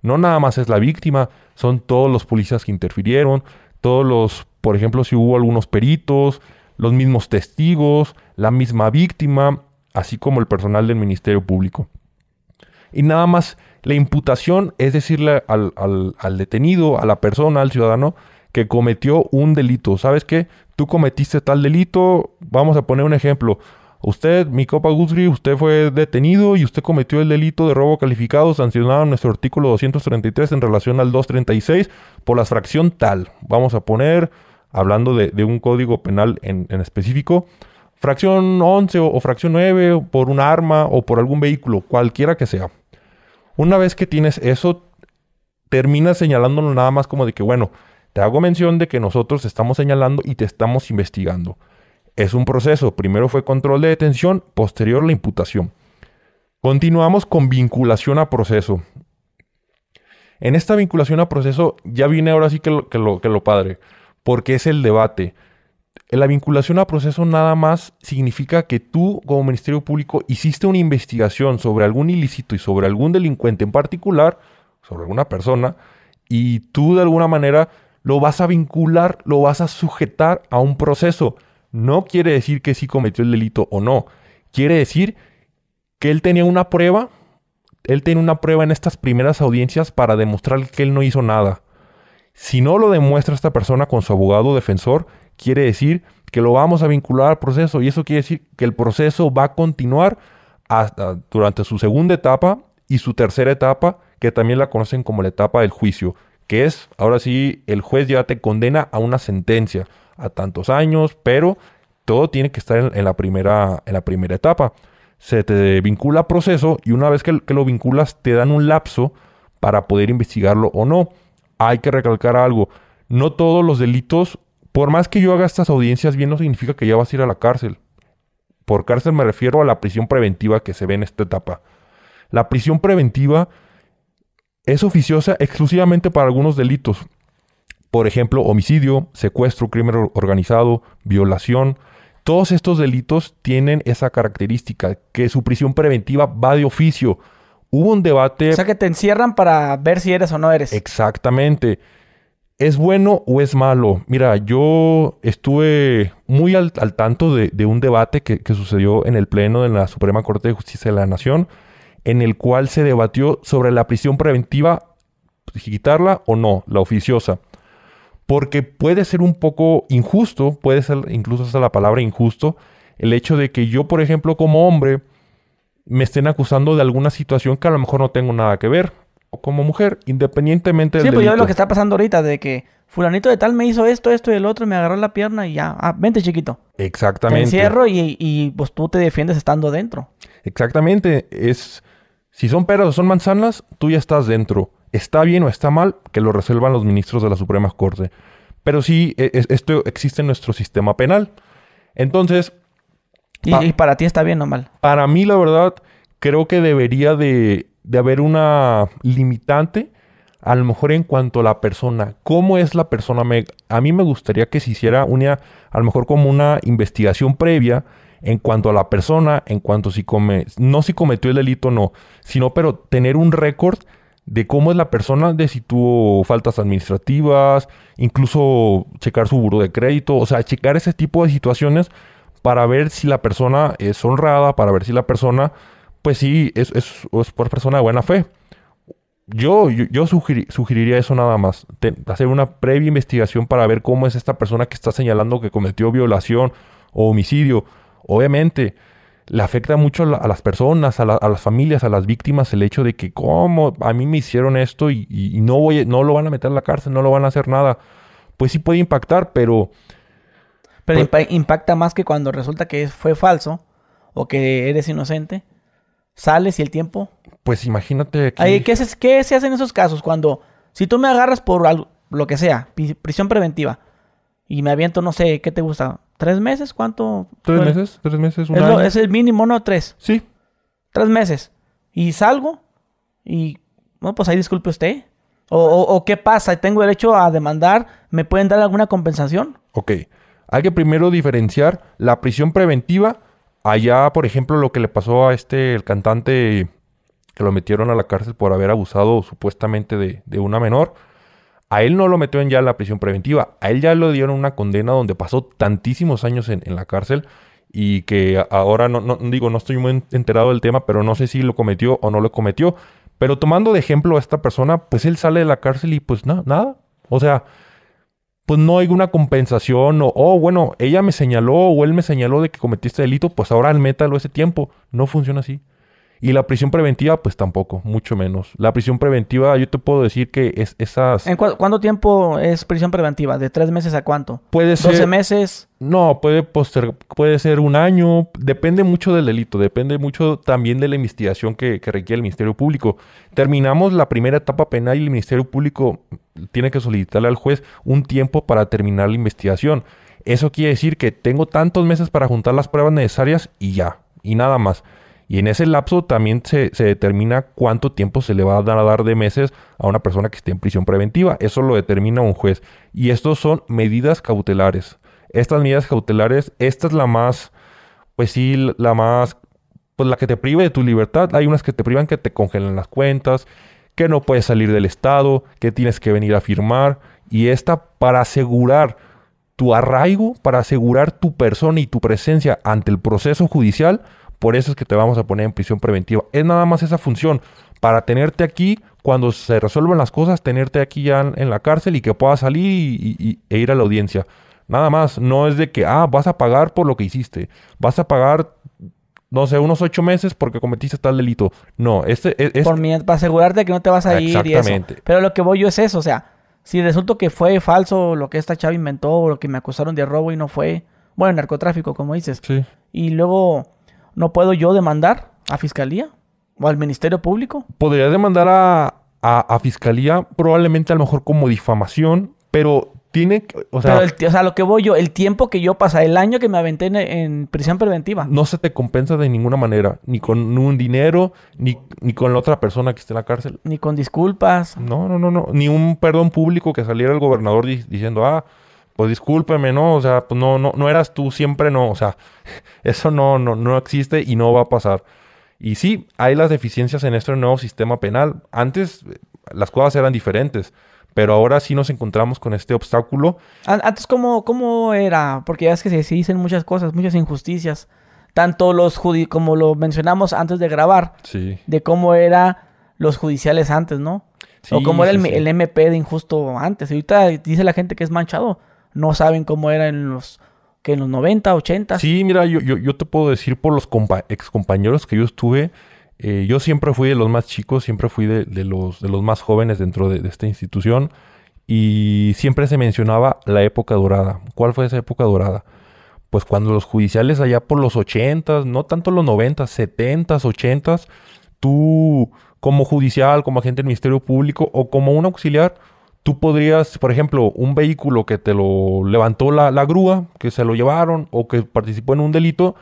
Speaker 1: No nada más es la víctima, son todos los policías que interfirieron, todos los, por ejemplo, si hubo algunos peritos, los mismos testigos, la misma víctima, así como el personal del Ministerio Público. Y nada más la imputación es decirle al, al, al detenido, a la persona, al ciudadano, que cometió un delito. ¿Sabes qué? Tú cometiste tal delito. Vamos a poner un ejemplo. Usted, mi copa Guthrie, usted fue detenido y usted cometió el delito de robo calificado sancionado en nuestro artículo 233 en relación al 236 por la fracción tal. Vamos a poner, hablando de, un código penal en, específico, fracción 11 o, fracción 9 por un arma o por algún vehículo, cualquiera que sea. Una vez que tienes eso, terminas señalándolo nada más como de que, bueno, te hago mención de que nosotros estamos señalando y te estamos investigando. Es un proceso. Primero fue control de detención, posterior la imputación. Continuamos con vinculación a proceso. En esta vinculación a proceso ya viene ahora sí que lo, que lo, que lo padre, porque es el debate. La vinculación a proceso nada más significa que tú como Ministerio Público hiciste una investigación sobre algún ilícito y sobre algún delincuente en particular, sobre alguna persona, y tú de alguna manera lo vas a vincular, lo vas a sujetar a un proceso. No quiere decir que sí cometió el delito o no. Quiere decir que él tenía una prueba, él tiene una prueba en estas primeras audiencias para demostrar que él no hizo nada. Si no lo demuestra esta persona con su abogado defensor, quiere decir que lo vamos a vincular al proceso y eso quiere decir que el proceso va a continuar hasta durante su segunda etapa y su tercera etapa, que también la conocen como la etapa del juicio que es, ahora sí, el juez ya te condena a una sentencia, a tantos años, pero todo tiene que estar en, la, primera, en la primera etapa. se te vincula a proceso y una vez que, que lo vinculas te dan un lapso para poder investigarlo o no. Hay que recalcar algo, no todos los delitos, por más que yo haga estas audiencias bien, no significa que ya vas a ir a la cárcel. Por cárcel me refiero a la prisión preventiva que se ve en esta etapa. La prisión preventiva es oficiosa exclusivamente para algunos delitos. Por ejemplo, homicidio, secuestro, crimen organizado, violación. Todos estos delitos tienen esa característica, que su prisión preventiva va de oficio. Hubo un debate...
Speaker 2: O sea, que te encierran para ver si eres o no eres.
Speaker 1: Exactamente. ¿Es bueno o es malo? Mira, yo estuve muy al, tanto de, un debate que, que, sucedió en el Pleno de la Suprema Corte de Justicia de la Nación, en el cual se debatió sobre la prisión preventiva, quitarla o no, la oficiosa. Porque puede ser un poco injusto, puede ser incluso hasta la palabra injusto, el hecho de que yo, por ejemplo, como hombre, me estén acusando de alguna situación que a lo mejor no tengo nada que ver o como mujer, independientemente
Speaker 2: del Sí, pues ya lo que está pasando ahorita, de que fulanito de tal me hizo esto, esto y el otro, me agarró la pierna y ya, ah, vente chiquito.
Speaker 1: Exactamente.
Speaker 2: Te encierro y, y, pues tú te defiendes estando dentro.
Speaker 1: Exactamente, es, si son peras o son manzanas, tú ya estás dentro. Está bien o está mal, que lo resuelvan los ministros de la Suprema Corte. Pero sí, e, esto existe en nuestro sistema penal. Entonces...
Speaker 2: ¿Y, ¿Y para ti está bien o mal?
Speaker 1: Para mí, la verdad, creo que debería de de haber una limitante, a lo mejor en cuanto a la persona. ¿Cómo es la persona? a mí me gustaría que se hiciera una, a lo mejor como una investigación previa en cuanto a la persona, en cuanto si come, no si cometió el delito no, sino pero tener un récord de cómo es la persona, de si tuvo faltas administrativas, incluso checar su buro de crédito, o sea, checar ese tipo de situaciones para ver si la persona es honrada, para ver si la persona pues sí, es, es, por persona de buena fe. Yo, yo, sugeriría eso nada más. hacer una previa investigación para ver cómo es esta persona que está señalando que cometió violación o homicidio. Obviamente, le afecta mucho a, las personas, a, las familias, a las víctimas, el hecho de que, ¿cómo? A mí me hicieron esto y, no, voy, no lo van a meter a la cárcel, no lo van a hacer nada. Pues sí puede impactar, pero...
Speaker 2: Pero pues impacta más que cuando resulta que fue falso o que eres inocente sales y el tiempo.
Speaker 1: Pues imagínate
Speaker 2: que... ¿qué, se, ¿Qué se hace en esos casos? Cuando, si tú me agarras por algo, lo que sea, prisión preventiva, y me aviento, no sé, ¿qué te gusta? ¿Tres meses? ¿Cuánto?
Speaker 1: ¿Tres meses? ¿Tres meses?
Speaker 2: Un es, año? es el mínimo, ¿no? Tres.
Speaker 1: Sí.
Speaker 2: Tres meses. Y salgo y, no, pues ahí disculpe usted. O, o, qué pasa? ¿Tengo derecho a demandar? ¿Me pueden dar alguna compensación?
Speaker 1: Ok. Hay que primero diferenciar la prisión preventiva Allá, por ejemplo, lo que le pasó a este, el cantante que lo metieron a la cárcel por haber abusado supuestamente de, una menor, a él no lo metió en ya la prisión preventiva, a él ya le dieron una condena donde pasó tantísimos años en, la cárcel y que ahora no, no, digo, no estoy muy enterado del tema, pero no sé si lo cometió o no lo cometió. Pero tomando de ejemplo a esta persona, pues él sale de la cárcel y pues nada, nada. O sea, pues no hay una compensación o, oh, bueno, ella me señaló o él me señaló de que cometiste delito, pues ahora al métalo ese tiempo. No funciona así. Y la prisión preventiva, pues tampoco, mucho menos. La prisión preventiva, yo te puedo decir que es esas...
Speaker 2: ¿En cuánto tiempo es prisión preventiva? ¿De tres meses a cuánto?
Speaker 1: Puede ser...
Speaker 2: ¿12 meses?
Speaker 1: No, puede, poster... puede ser un año. Depende mucho del delito. Depende mucho también de la investigación que, que requiere el Ministerio Público. Terminamos la primera etapa penal y el Ministerio Público tiene que solicitarle al juez un tiempo para terminar la investigación. Eso quiere decir que tengo tantos meses para juntar las pruebas necesarias y ya. Y nada más. Y en ese lapso también se, determina cuánto tiempo se le va a dar, de meses a una persona que esté en prisión preventiva. Eso lo determina un juez. Y estos son medidas cautelares. Estas medidas cautelares, esta es la más, pues sí, la más, pues la que te priva de tu libertad. Hay unas que te privan que te congelan las cuentas, que no puedes salir del estado, que tienes que venir a firmar. Y esta para asegurar tu arraigo, para asegurar tu persona y tu presencia ante el proceso judicial, por eso es que te vamos a poner en prisión preventiva. Es nada más esa función, para tenerte aquí cuando se resuelvan las cosas, tenerte aquí ya en, la cárcel y que puedas salir y, e ir a la audiencia. Nada más, no es de que, ah, vas a pagar por lo que hiciste, vas a pagar, no sé, unos ocho meses porque cometiste tal delito. No, este
Speaker 2: es... Por para asegurarte que no te vas a ir y eso. Pero lo que voy yo es eso, o sea, si resulta que fue falso lo que esta chava inventó o lo que me acusaron de robo y no fue, bueno, narcotráfico, como dices.
Speaker 1: Sí.
Speaker 2: Y luego ¿no puedo yo demandar a fiscalía o al Ministerio Público?
Speaker 1: Podría demandar a, a, a fiscalía, probablemente a lo mejor como difamación, pero tiene, o sea,
Speaker 2: Pero el, o sea, lo que voy yo, el tiempo que yo pasé, el año que me aventé en, en prisión preventiva.
Speaker 1: no se te compensa de ninguna manera, ni con un dinero, ni, ni con la otra persona que esté en la cárcel.
Speaker 2: Ni con disculpas.
Speaker 1: No, no, no, no, ni un perdón público que saliera el gobernador di- diciendo, ah, pues discúlpeme, ¿no? O sea, pues no, no, no eras tú, siempre no, o sea, eso no, no, no existe y no va a pasar. Y sí, hay las deficiencias en este nuevo sistema penal. Antes eh, las cosas eran diferentes, pero ahora sí nos encontramos con este obstáculo.
Speaker 2: An- Antes, ¿cómo, ¿cómo era? Porque ya es que se, se dicen muchas cosas, muchas injusticias. Tanto los judi como lo mencionamos antes de grabar,
Speaker 1: Sí.
Speaker 2: de cómo era los judiciales antes, ¿no? o cómo era el,
Speaker 1: sí,
Speaker 2: el MP de injusto antes. Ahorita dice la gente que es manchado. No saben cómo era en los, que en los 90, 80.
Speaker 1: Sí, mira, yo, yo, yo te puedo decir por los compa compañeros que yo estuve, eh, yo siempre fui de los más chicos, siempre fui de, de los, de los más jóvenes dentro de, de esta institución y siempre se mencionaba la época dorada. ¿Cuál fue esa época dorada? Pues cuando los judiciales allá por los 80, no tanto los 90, 70, 80, tú como judicial, como agente del Ministerio Público o como un auxiliar, tú podrías, por ejemplo, un vehículo que te lo levantó la, la grúa, que se lo llevaron o que participó en un delito,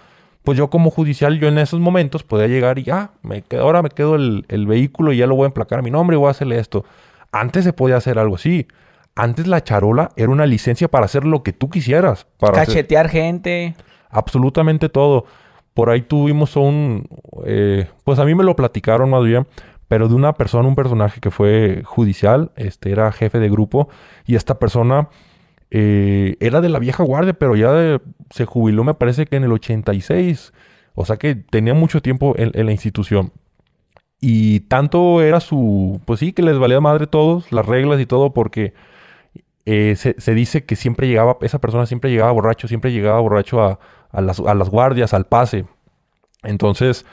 Speaker 1: pues yo como judicial, yo en esos momentos podía llegar y ya, me quedo, ahora me quedo el, el vehículo y ya lo voy a emplacar a mi nombre y voy a hacerle esto. Antes se podía hacer algo así. Antes la charola era una licencia para hacer lo que tú quisieras. Para hacer-
Speaker 2: Cachetear gente.
Speaker 1: absolutamente todo. Por ahí tuvimos un, eh, pues a mí me lo platicaron más bien, pero de una persona, un personaje que fue judicial, este era jefe de grupo y esta persona eh, era de la vieja guardia, pero ya se jubiló me parece que en el 86, o sea que tenía mucho tiempo en, en la institución. Y tanto era su, pues sí, que les valía madre todos, las reglas y todo, porque eh, se, se dice que siempre llegaba, esa persona siempre llegaba borracho, siempre llegaba borracho a, a las, a las guardias, al pase. Entonces,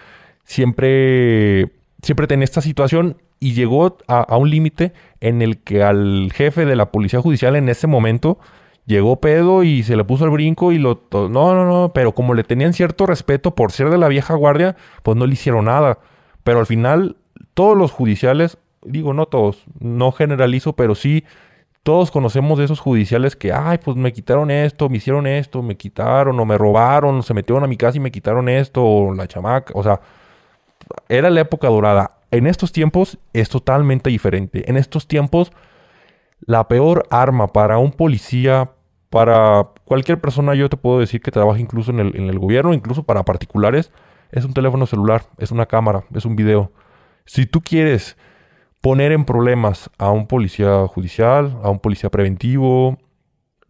Speaker 1: siempre, siempre tenía esta situación y llegó a, un límite en el que al jefe de la policía judicial en ese momento llegó pedo y se le puso el brinco y lo... No, no, no, pero como le tenían cierto respeto por ser de la vieja guardia, pues no le hicieron nada. Pero al final, todos los judiciales, digo, no todos, no generalizo, pero sí todos conocemos de esos judiciales que, ay, pues me quitaron esto, me hicieron esto, me quitaron, o me robaron, o se metieron a mi casa y me quitaron esto, o la chamaca, o sea, era la época dorada. En estos tiempos es totalmente diferente. En estos tiempos, la peor arma para un policía, para cualquier persona, yo te puedo decir que trabaja incluso en el, gobierno, incluso para particulares, es un teléfono celular, es una cámara, es un video. Si tú quieres poner en problemas a un policía judicial, a un policía preventivo,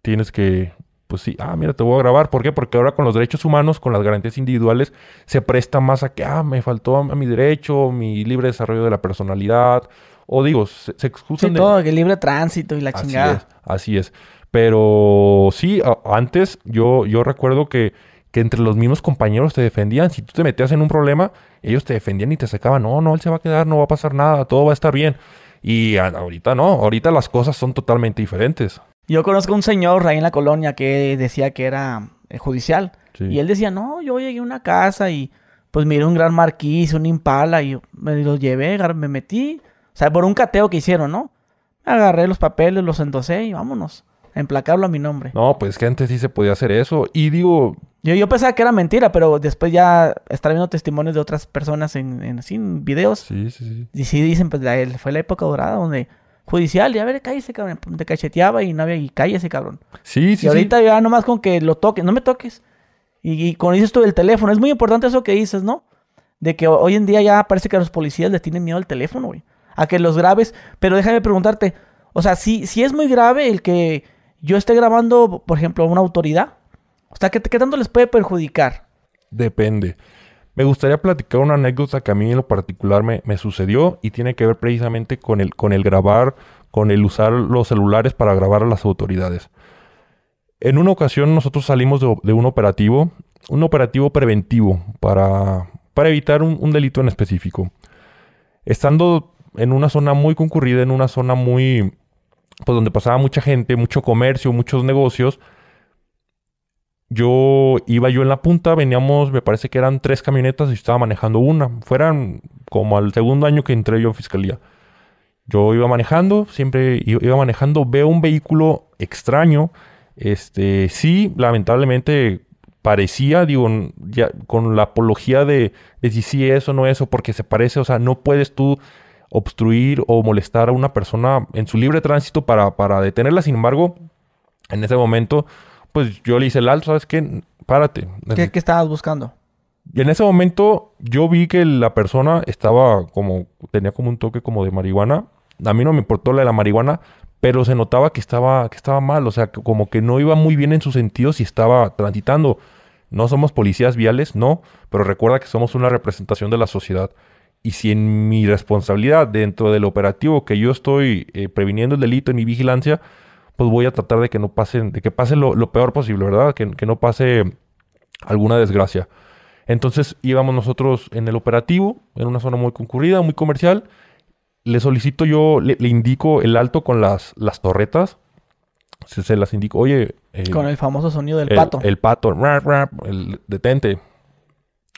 Speaker 1: tienes que, pues sí, ah, mira, te voy a grabar. ¿Por qué? Porque ahora con los derechos humanos, con las garantías individuales, se presta más a que, ah, me faltó a, mi derecho, mi libre desarrollo de la personalidad. O digo, se, se excusan
Speaker 2: Sí,
Speaker 1: de...
Speaker 2: todo, que libre tránsito y la
Speaker 1: Así
Speaker 2: chingada.
Speaker 1: es, así es. Pero sí, a- antes yo, yo recuerdo que, que entre los mismos compañeros te defendían. Si tú te metías en un problema, ellos te defendían y te sacaban. No, no, él se va a quedar, no va a pasar nada, todo va a estar bien. Y ahorita no, ahorita las cosas son totalmente diferentes.
Speaker 2: Yo conozco un señor ahí en la colonia que decía que era eh, judicial.
Speaker 1: Sí.
Speaker 2: Y él decía, no, yo llegué a una casa y pues miré un gran marquís, un impala y me lo llevé, me metí. O sea, por un cateo que hicieron, ¿no? Agarré los papeles, los endosé y vámonos. A emplacarlo a mi nombre.
Speaker 1: No, pues que antes sí se podía hacer eso. Y digo,
Speaker 2: Yo, yo pensaba que era mentira, pero después ya estaba viendo testimonios de otras personas en, en, así, en videos.
Speaker 1: sí, sí, sí.
Speaker 2: Y sí dicen, pues la- fue la época dorada donde judicial, y a ver, cállese, cabrón. Te cacheteaba y no había, y cállese, cabrón.
Speaker 1: Sí, sí,
Speaker 2: y ahorita
Speaker 1: sí.
Speaker 2: ya nomás con que lo toques, no me toques. Y, y con dices tú del teléfono, es muy importante eso que dices, ¿no? De que ho- hoy en día ya parece que a los policías les tienen miedo al teléfono, güey. A que los grabes. Pero déjame preguntarte, o sea, si, si es muy grave el que yo esté grabando, por ejemplo, a una autoridad. O sea, ¿qué, qué tanto les puede perjudicar?
Speaker 1: Depende. Me gustaría platicar una anécdota que a mí en lo particular me, me sucedió y tiene que ver precisamente con el, con el grabar, con el usar los celulares para grabar a las autoridades. En una ocasión nosotros salimos de, un operativo, un operativo preventivo para, para evitar un, un delito en específico. Estando en una zona muy concurrida, en una zona muy, pues donde pasaba mucha gente, mucho comercio, muchos negocios, yo iba yo en la punta, veníamos, me parece que eran tres camionetas y estaba manejando una. Fueran como al segundo año que entré yo en fiscalía. Yo iba manejando, siempre iba manejando, veo un vehículo extraño. Este, sí, lamentablemente parecía, digo, ya con la apología de, de si sí eso no eso, porque se parece, o sea, no puedes tú obstruir o molestar a una persona en su libre tránsito para, para detenerla. Sin embargo, en ese momento, pues yo le hice el alto, ¿sabes qué? Párate.
Speaker 2: ¿Qué, qué estabas buscando?
Speaker 1: Y en ese momento yo vi que la persona estaba como, tenía como un toque como de marihuana. A mí no me importó la de la marihuana, pero se notaba que estaba, que estaba mal, o sea, que como que no iba muy bien en sus sentidos y estaba transitando. No somos policías viales, no, pero recuerda que somos una representación de la sociedad. Y si en mi responsabilidad dentro del operativo que yo estoy eh, previniendo el delito en mi vigilancia, pues voy a tratar de que no pasen, de que pase lo, peor posible, ¿verdad? Que, que, no pase alguna desgracia. Entonces íbamos nosotros en el operativo, en una zona muy concurrida, muy comercial. Le solicito yo, le, indico el alto con las, las torretas. Se, las indico, oye.
Speaker 2: Eh, con el famoso sonido del
Speaker 1: el,
Speaker 2: pato.
Speaker 1: El pato, rap, rap, el detente.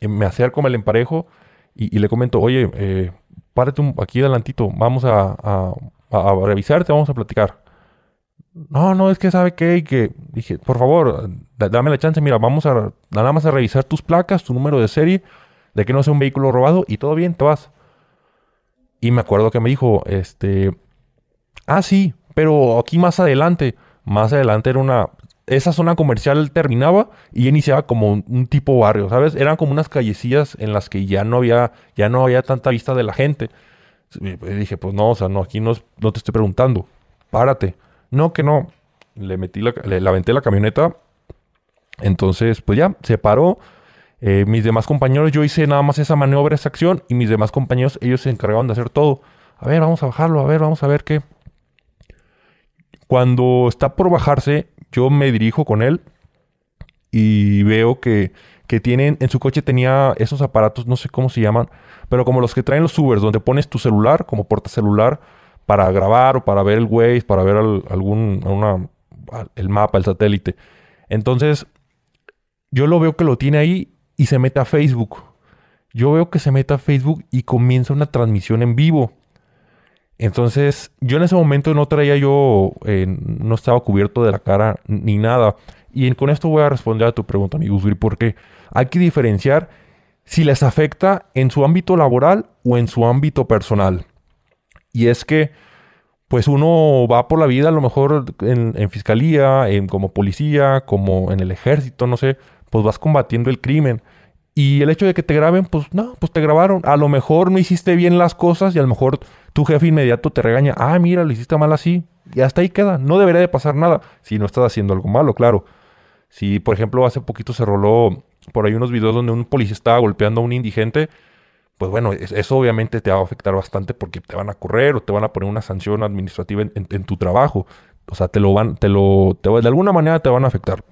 Speaker 1: me acerco, me el emparejo y, le comento, oye, eh, párate un, aquí adelantito, vamos a, a, a revisarte, vamos a platicar. No, no, es que sabe qué, y que dije, por favor, dame la chance, mira, vamos a nada más a revisar tus placas, tu número de serie, de que no sea un vehículo robado y todo bien, te vas. Y me acuerdo que me dijo, este, ah, sí, pero aquí más adelante, más adelante era una, esa zona comercial terminaba y iniciaba como un, tipo barrio, ¿sabes? Eran como unas callecillas en las que ya no había, ya no había tanta vista de la gente. Y dije, pues no, o sea, no, aquí no, no te estoy preguntando, párate. No, que no. Le metí la, le, aventé la camioneta. Entonces, pues ya, se paró. Eh, mis demás compañeros, yo hice nada más esa maniobra, esa acción, y mis demás compañeros, ellos se encargaban de hacer todo. A ver, vamos a bajarlo, a ver, vamos a ver qué. Cuando está por bajarse, yo me dirijo con él y veo que, que tienen, en su coche tenía esos aparatos, no sé cómo se llaman, pero como los que traen los Ubers, donde pones tu celular como porta celular para grabar o para ver el Waze, para ver algún el mapa, el satélite. Entonces, yo lo veo que lo tiene ahí y se mete a Facebook. Yo veo que se mete a Facebook y comienza una transmisión en vivo. Entonces, yo en ese momento no traía yo, eh, no estaba cubierto de la cara ni nada. Y con esto voy a responder a tu pregunta, amigo porque hay que diferenciar si les afecta en su ámbito laboral o en su ámbito personal. Y es que, pues uno va por la vida a lo mejor en, fiscalía, en, como policía, como en el ejército, no sé, pues vas combatiendo el crimen. Y el hecho de que te graben, pues no, pues te grabaron. A lo mejor no hiciste bien las cosas y a lo mejor tu jefe inmediato te regaña. Ah, mira, lo hiciste mal así. Y hasta ahí queda. No debería de pasar nada si no estás haciendo algo malo, claro. Si, por ejemplo, hace poquito se roló por ahí unos videos donde un policía estaba golpeando a un indigente pues bueno, eso obviamente te va a afectar bastante porque te van a correr o te van a poner una sanción administrativa en, tu trabajo. O sea, te lo van, te lo, de alguna manera te van a afectar.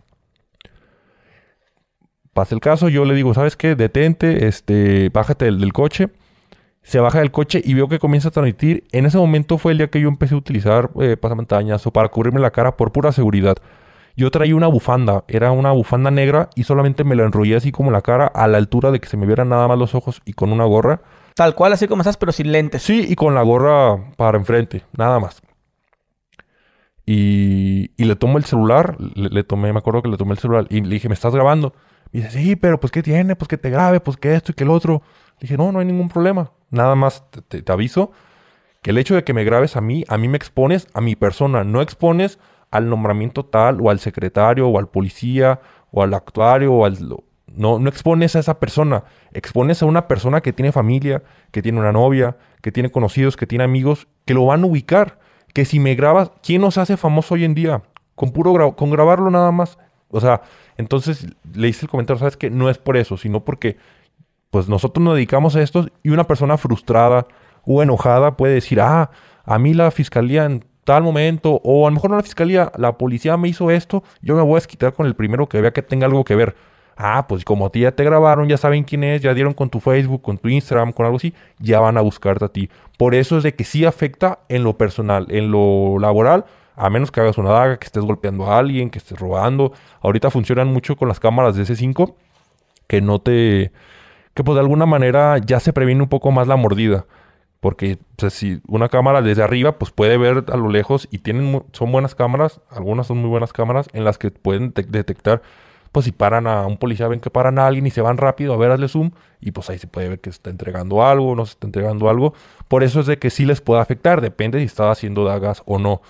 Speaker 1: Pasa el caso, yo le digo, ¿sabes qué? Detente, este, bájate del, coche. Se baja del coche y veo que comienza a transmitir. En ese momento fue el día que yo empecé a utilizar eh, pasamontañas o para cubrirme la cara por pura seguridad. Yo traía una bufanda, era una bufanda negra y solamente me la enrollé así como la cara a la altura de que se me vieran nada más los ojos y con una gorra.
Speaker 2: Tal cual, así como estás, pero sin lentes.
Speaker 1: Sí, y con la gorra para enfrente, nada más. Y, y le tomo el celular, le, tomé, me acuerdo que le tomé el celular y le dije, ¿me estás grabando? Y dice, sí, pero pues ¿qué tiene? Pues que te grabe, pues que esto y que el otro. Le dije, no, no hay ningún problema. Nada más te, te aviso que el hecho de que me grabes a mí, a mí me expones a mi persona, no expones al nombramiento tal o al secretario o al policía o al actuario o al... No, no expones a esa persona, expones a una persona que tiene familia, que tiene una novia, que tiene conocidos, que tiene amigos, que lo van a ubicar. Que si me grabas, ¿quién nos hace famoso hoy en día? Con puro con grabarlo nada más. O sea, entonces le hice el comentario, sabes que no es por eso, sino porque pues nosotros nos dedicamos a esto y una persona frustrada o enojada puede decir, ah, a mí la fiscalía en tal momento, o a lo mejor no la fiscalía, la policía me hizo esto, yo me voy a desquitar con el primero que vea que tenga algo que ver. Ah, pues como a ti ya te grabaron, ya saben quién es, ya dieron con tu Facebook, con tu Instagram, con algo así, ya van a buscarte a ti. Por eso es de que sí afecta en lo personal, en lo laboral, A menos que hagas una daga, que estés golpeando a alguien, que estés robando. Ahorita funcionan mucho con las cámaras de S5 que no te... que pues de alguna manera ya se previene un poco más la mordida. Porque si una cámara desde arriba pues puede ver a lo lejos y tienen son buenas cámaras, algunas son muy buenas cámaras en las que pueden detectar pues si paran a un policía, ven que paran a alguien y se van rápido a ver, hazle zoom y pues ahí se puede ver que está entregando algo, no se está entregando algo. Por eso es de que sí les puede afectar, depende si estaba haciendo dagas o no.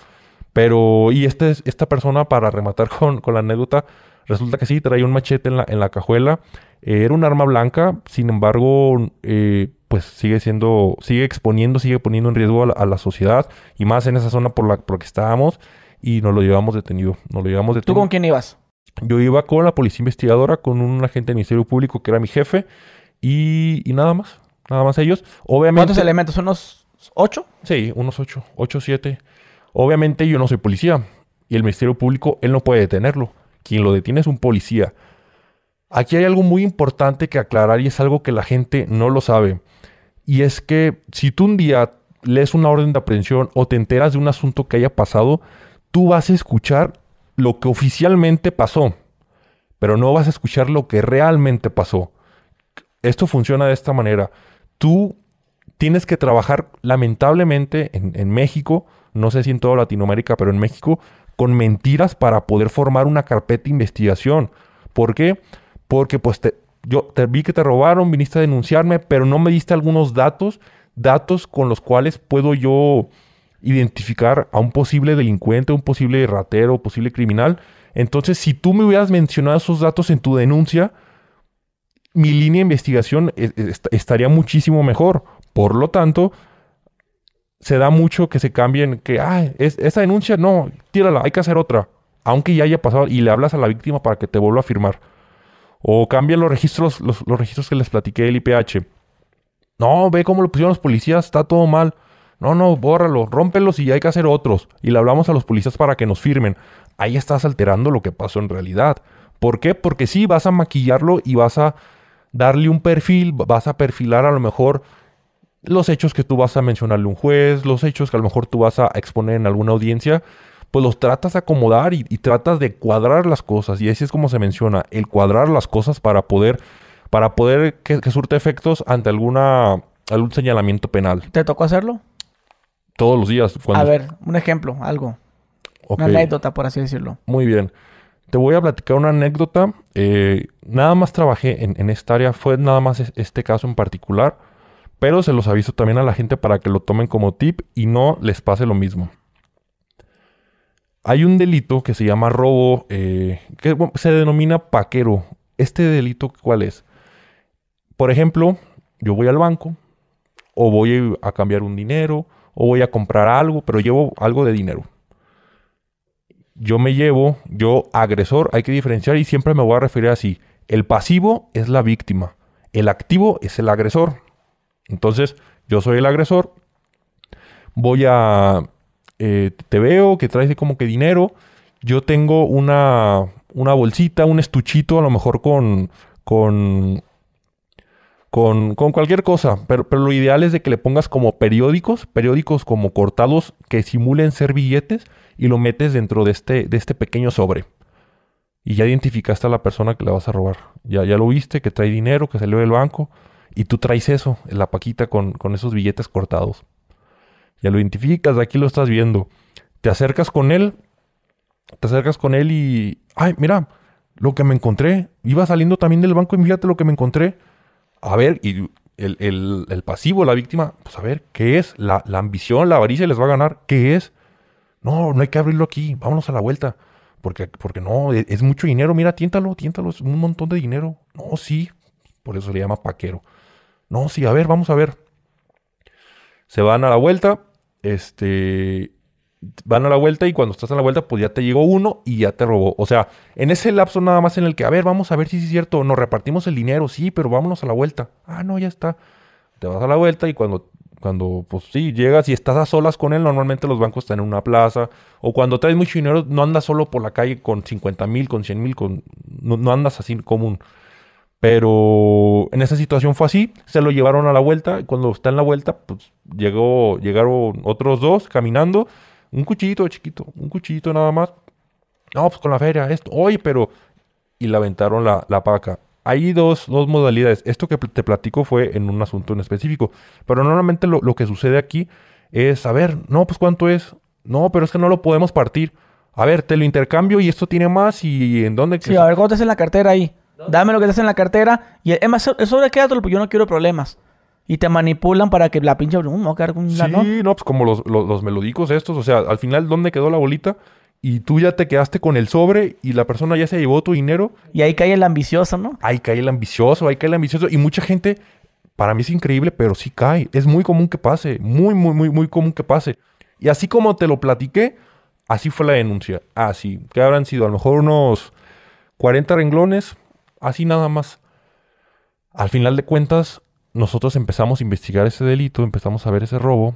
Speaker 1: Pero, y este, esta persona, para rematar con, con la anécdota, resulta que sí, traía un machete en la, en la cajuela. Eh, era un arma blanca, sin embargo, eh, pues sigue siendo, sigue exponiendo, sigue poniendo en riesgo a la, sociedad y más en esa zona por la, por la que estábamos y nos lo llevamos detenido. Nos lo llevamos detenido.
Speaker 2: ¿Tú con quién ibas?
Speaker 1: Yo iba con la policía investigadora, con un agente del Ministerio Público que era mi jefe y, nada más. Nada más ellos. Obviamente,
Speaker 2: ¿Cuántos elementos? ¿Unos ocho?
Speaker 1: Sí, unos ocho. Ocho, siete. Obviamente yo no soy policía y el Ministerio Público, él no puede detenerlo. Quien lo detiene es un policía. Aquí hay algo muy importante que aclarar y es algo que la gente no lo sabe. Y es que si tú un día lees una orden de aprehensión o te enteras de un asunto que haya pasado, tú vas a escuchar lo que oficialmente pasó, pero no vas a escuchar lo que realmente pasó. Esto funciona de esta manera. Tú tienes que trabajar lamentablemente en, México, no sé si en toda Latinoamérica, pero en México, con mentiras para poder formar una carpeta de investigación. ¿Por qué? Porque pues yo te vi que te robaron, viniste a denunciarme, pero no me diste algunos datos, datos con los cuales puedo yo identificar a un posible delincuente, un posible ratero, posible criminal. Entonces, si tú me hubieras mencionado esos datos en tu denuncia, mi línea de investigación e, e, estaría muchísimo mejor. Por lo tanto, se da mucho que se cambien, que, ah, esa denuncia, no, tírala, hay que hacer otra. Aunque ya haya pasado y le hablas a la víctima para que te vuelva a firmar. O cambia los registros, los, los registros que les platiqué del IPH. No, ve cómo lo pusieron los policías, está todo mal. No, no, bórralo, rómpelos y hay que hacer otros. Y le hablamos a los policías para que nos firmen. Ahí estás alterando lo que pasó en realidad. ¿Por qué? Porque sí, vas a maquillarlo y vas a darle un perfil, vas a perfilar a lo mejor los hechos que tú vas a mencionarle a un juez, los hechos que a lo mejor tú vas a exponer en alguna audiencia, pues los tratas de acomodar y, tratas de cuadrar las cosas. Y así es como se menciona, el cuadrar las cosas para poder, para poder que, que surte efectos ante alguna, algún señalamiento penal.
Speaker 2: ¿Te tocó hacerlo?
Speaker 1: todos los días.
Speaker 2: A ver, un ejemplo, algo. Una anécdota, por así decirlo.
Speaker 1: Muy bien. Te voy a platicar una anécdota. Eh, nada más trabajé en, esta área, fue nada más este caso en particular, pero se los aviso también a la gente para que lo tomen como tip y no les pase lo mismo. Hay un delito que se llama robo, eh, que se denomina paquero. ¿Este delito cuál es? Por ejemplo, yo voy al banco o voy a cambiar un dinero o voy a comprar algo, pero llevo algo de dinero. Yo me llevo, yo agresor, hay que diferenciar y siempre me voy a referir así. El pasivo es la víctima, el activo es el agresor. Entonces, yo soy el agresor, voy a, eh, te veo que traes como que dinero, yo tengo una, una bolsita, un estuchito a lo mejor con, con con, cualquier cosa, pero, lo ideal es de que le pongas como periódicos, periódicos como cortados que simulen ser billetes y lo metes dentro de este, de este pequeño sobre. Y ya identificaste a la persona que le vas a robar. Ya, ya lo viste, que trae dinero, que salió del banco, y tú traes eso, la paquita con, con esos billetes cortados. Ya lo identificas, aquí lo estás viendo. Te acercas con él, te acercas con él y... ¡Ay, mira! Lo que me encontré. Iba saliendo también del banco y fíjate lo que me encontré a ver, y el, pasivo, la víctima, pues a ver, ¿qué es? La, ambición, la avaricia les va a ganar, ¿qué es? No, no hay que abrirlo aquí, vámonos a la vuelta. Porque, porque no, es, es mucho dinero, mira, tiéntalo, tiéntalo, es un montón de dinero. No, sí, por eso se le llama paquero. No, sí, a ver, vamos a ver. Se van a la vuelta, este, van a la vuelta y cuando estás en la vuelta, pues ya te llegó uno y ya te robó. O sea, en ese lapso nada más en el que, a ver, vamos a ver si es cierto, nos repartimos el dinero, sí, pero vámonos a la vuelta. Ah, no, ya está. Te vas a la vuelta y cuando, cuando pues sí, llegas y estás a solas con él, normalmente los bancos están en una plaza. O cuando traes mucho dinero, no andas solo por la calle con 50 mil, con 100 mil, con... No, no andas así común. Pero en esa situación fue así, se lo llevaron a la vuelta y cuando está en la vuelta, pues llegó, llegaron otros dos caminando Un cuchillito chiquito, un cuchillito nada más. No, pues con la feria, esto. Oye, pero... Y le aventaron la, la paca. Hay dos, dos, modalidades. Esto que te platico fue en un asunto en específico. Pero normalmente lo, lo que sucede aquí es, a ver, no, pues cuánto es. No, pero es que no lo podemos partir. A ver, te lo intercambio y esto tiene más y en dónde...
Speaker 2: Sí, a ver, ¿cuánto en la cartera ahí? Dame lo que hace en la cartera y es más, eso de quédatelo porque yo no quiero problemas. Y te manipulan para que la pinche...
Speaker 1: Um, sí, no, pues como los, los, melodicos estos. O sea, al final, ¿dónde quedó la bolita? Y tú ya te quedaste con el sobre y la persona ya se llevó tu dinero.
Speaker 2: Y ahí cae el ambicioso, ¿no?
Speaker 1: Ahí cae el ambicioso, ahí cae el ambicioso. Y mucha gente, para mí es increíble, pero sí cae. Es muy común que pase. Muy, muy, muy, muy común que pase. Y así como te lo platiqué, así fue la denuncia. Así. que habrán sido? A lo mejor unos 40 renglones. Así nada más. Al final de cuentas, nosotros empezamos a investigar ese delito, empezamos a ver ese robo,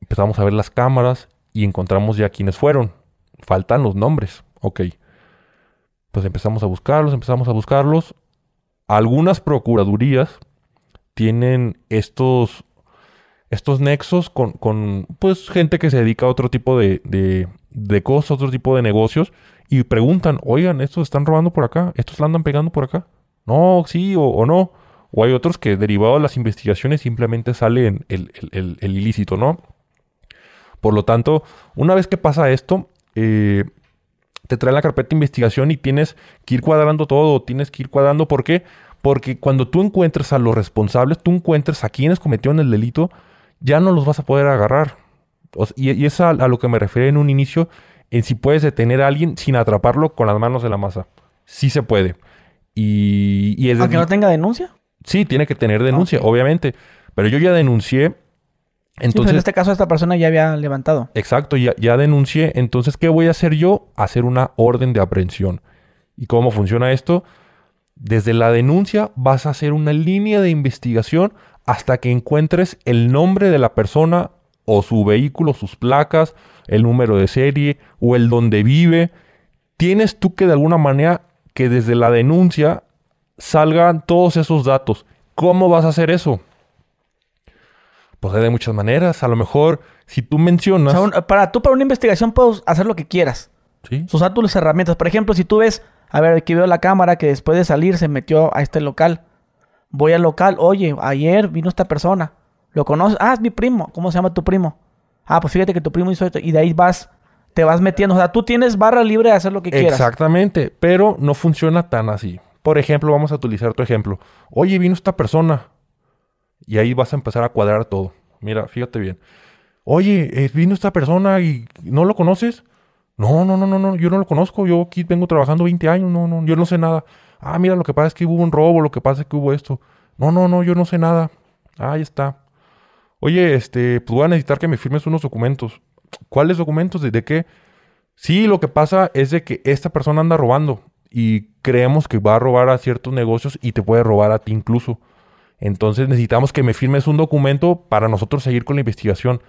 Speaker 1: empezamos a ver las cámaras y encontramos ya quiénes fueron. Faltan los nombres. Ok. Pues empezamos a buscarlos, empezamos a buscarlos. Algunas procuradurías tienen estos, estos nexos con, con, pues, gente que se dedica a otro tipo de, de, de cosas, otro tipo de negocios, y preguntan, oigan, estos están robando por acá, estos la andan pegando por acá. No, sí o no. O hay otros que derivado de las investigaciones simplemente salen el, ilícito, ¿no? Por lo tanto, una vez que pasa esto, eh, te trae la carpeta de investigación y tienes que ir cuadrando todo, tienes que ir cuadrando. ¿Por qué? Porque cuando tú encuentres a los responsables, tú encuentres a quienes cometieron el delito, ya no los vas a poder agarrar. y, es a, lo que me refería en un inicio, en si puedes detener a alguien sin atraparlo con las manos de la masa. Sí se puede. Y, y
Speaker 2: es... Aunque no tenga denuncia.
Speaker 1: Sí, tiene que tener denuncia, obviamente. Pero yo ya denuncié.
Speaker 2: Entonces, en este caso esta persona ya había levantado.
Speaker 1: Exacto, ya, ya denuncié. Entonces, ¿qué voy a hacer yo? Hacer una orden de aprehensión. ¿Y cómo funciona esto? Desde la denuncia vas a hacer una línea de investigación hasta que encuentres el nombre de la persona o su vehículo, sus placas, el número de serie o el donde vive. Tienes tú que de alguna manera que desde la denuncia salgan todos esos datos. ¿Cómo vas a hacer eso? Pues hay de muchas maneras. A lo mejor, si tú mencionas.
Speaker 2: para tú, para una investigación, puedes hacer lo que quieras. Sí. Usar tus herramientas. Por ejemplo, si tú ves, a ver, aquí veo la cámara que después de salir se metió a este local. Voy al local, oye, ayer vino esta persona. ¿Lo conoces? Ah, es mi primo. ¿Cómo se llama tu primo? Ah, pues fíjate que tu primo hizo esto. Y de ahí vas, te vas metiendo. O sea, tú tienes barra libre de hacer lo que quieras.
Speaker 1: Exactamente, pero no funciona tan así. Por ejemplo, vamos a utilizar tu ejemplo. Oye, vino esta persona. Y ahí vas a empezar a cuadrar todo. Mira, fíjate bien. Oye, eh, vino esta persona y no lo conoces. No, no, no, no, no, yo no lo conozco. Yo aquí vengo trabajando 20 años. No, no, yo no sé nada. Ah, mira, lo que pasa es que hubo un robo, lo que pasa es que hubo esto. No, no, no, yo no sé nada. Ah, ahí está. Oye, este, pues voy a necesitar que me firmes unos documentos. ¿Cuáles documentos? ¿De, de qué? Sí, lo que pasa es de que esta persona anda robando y creemos que va a robar a ciertos negocios y te puede robar a ti incluso. Entonces necesitamos que me firmes un documento para nosotros seguir con la investigación.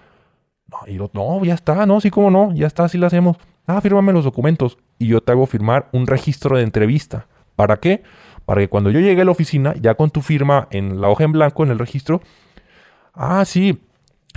Speaker 1: No, y no, ya está, no, sí, como no, ya está, así lo hacemos. Ah, fírmame los documentos y yo te hago firmar un registro de entrevista. ¿Para qué? Para que cuando yo llegue a la oficina, ya con tu firma en la hoja en blanco, en el registro, ah, sí,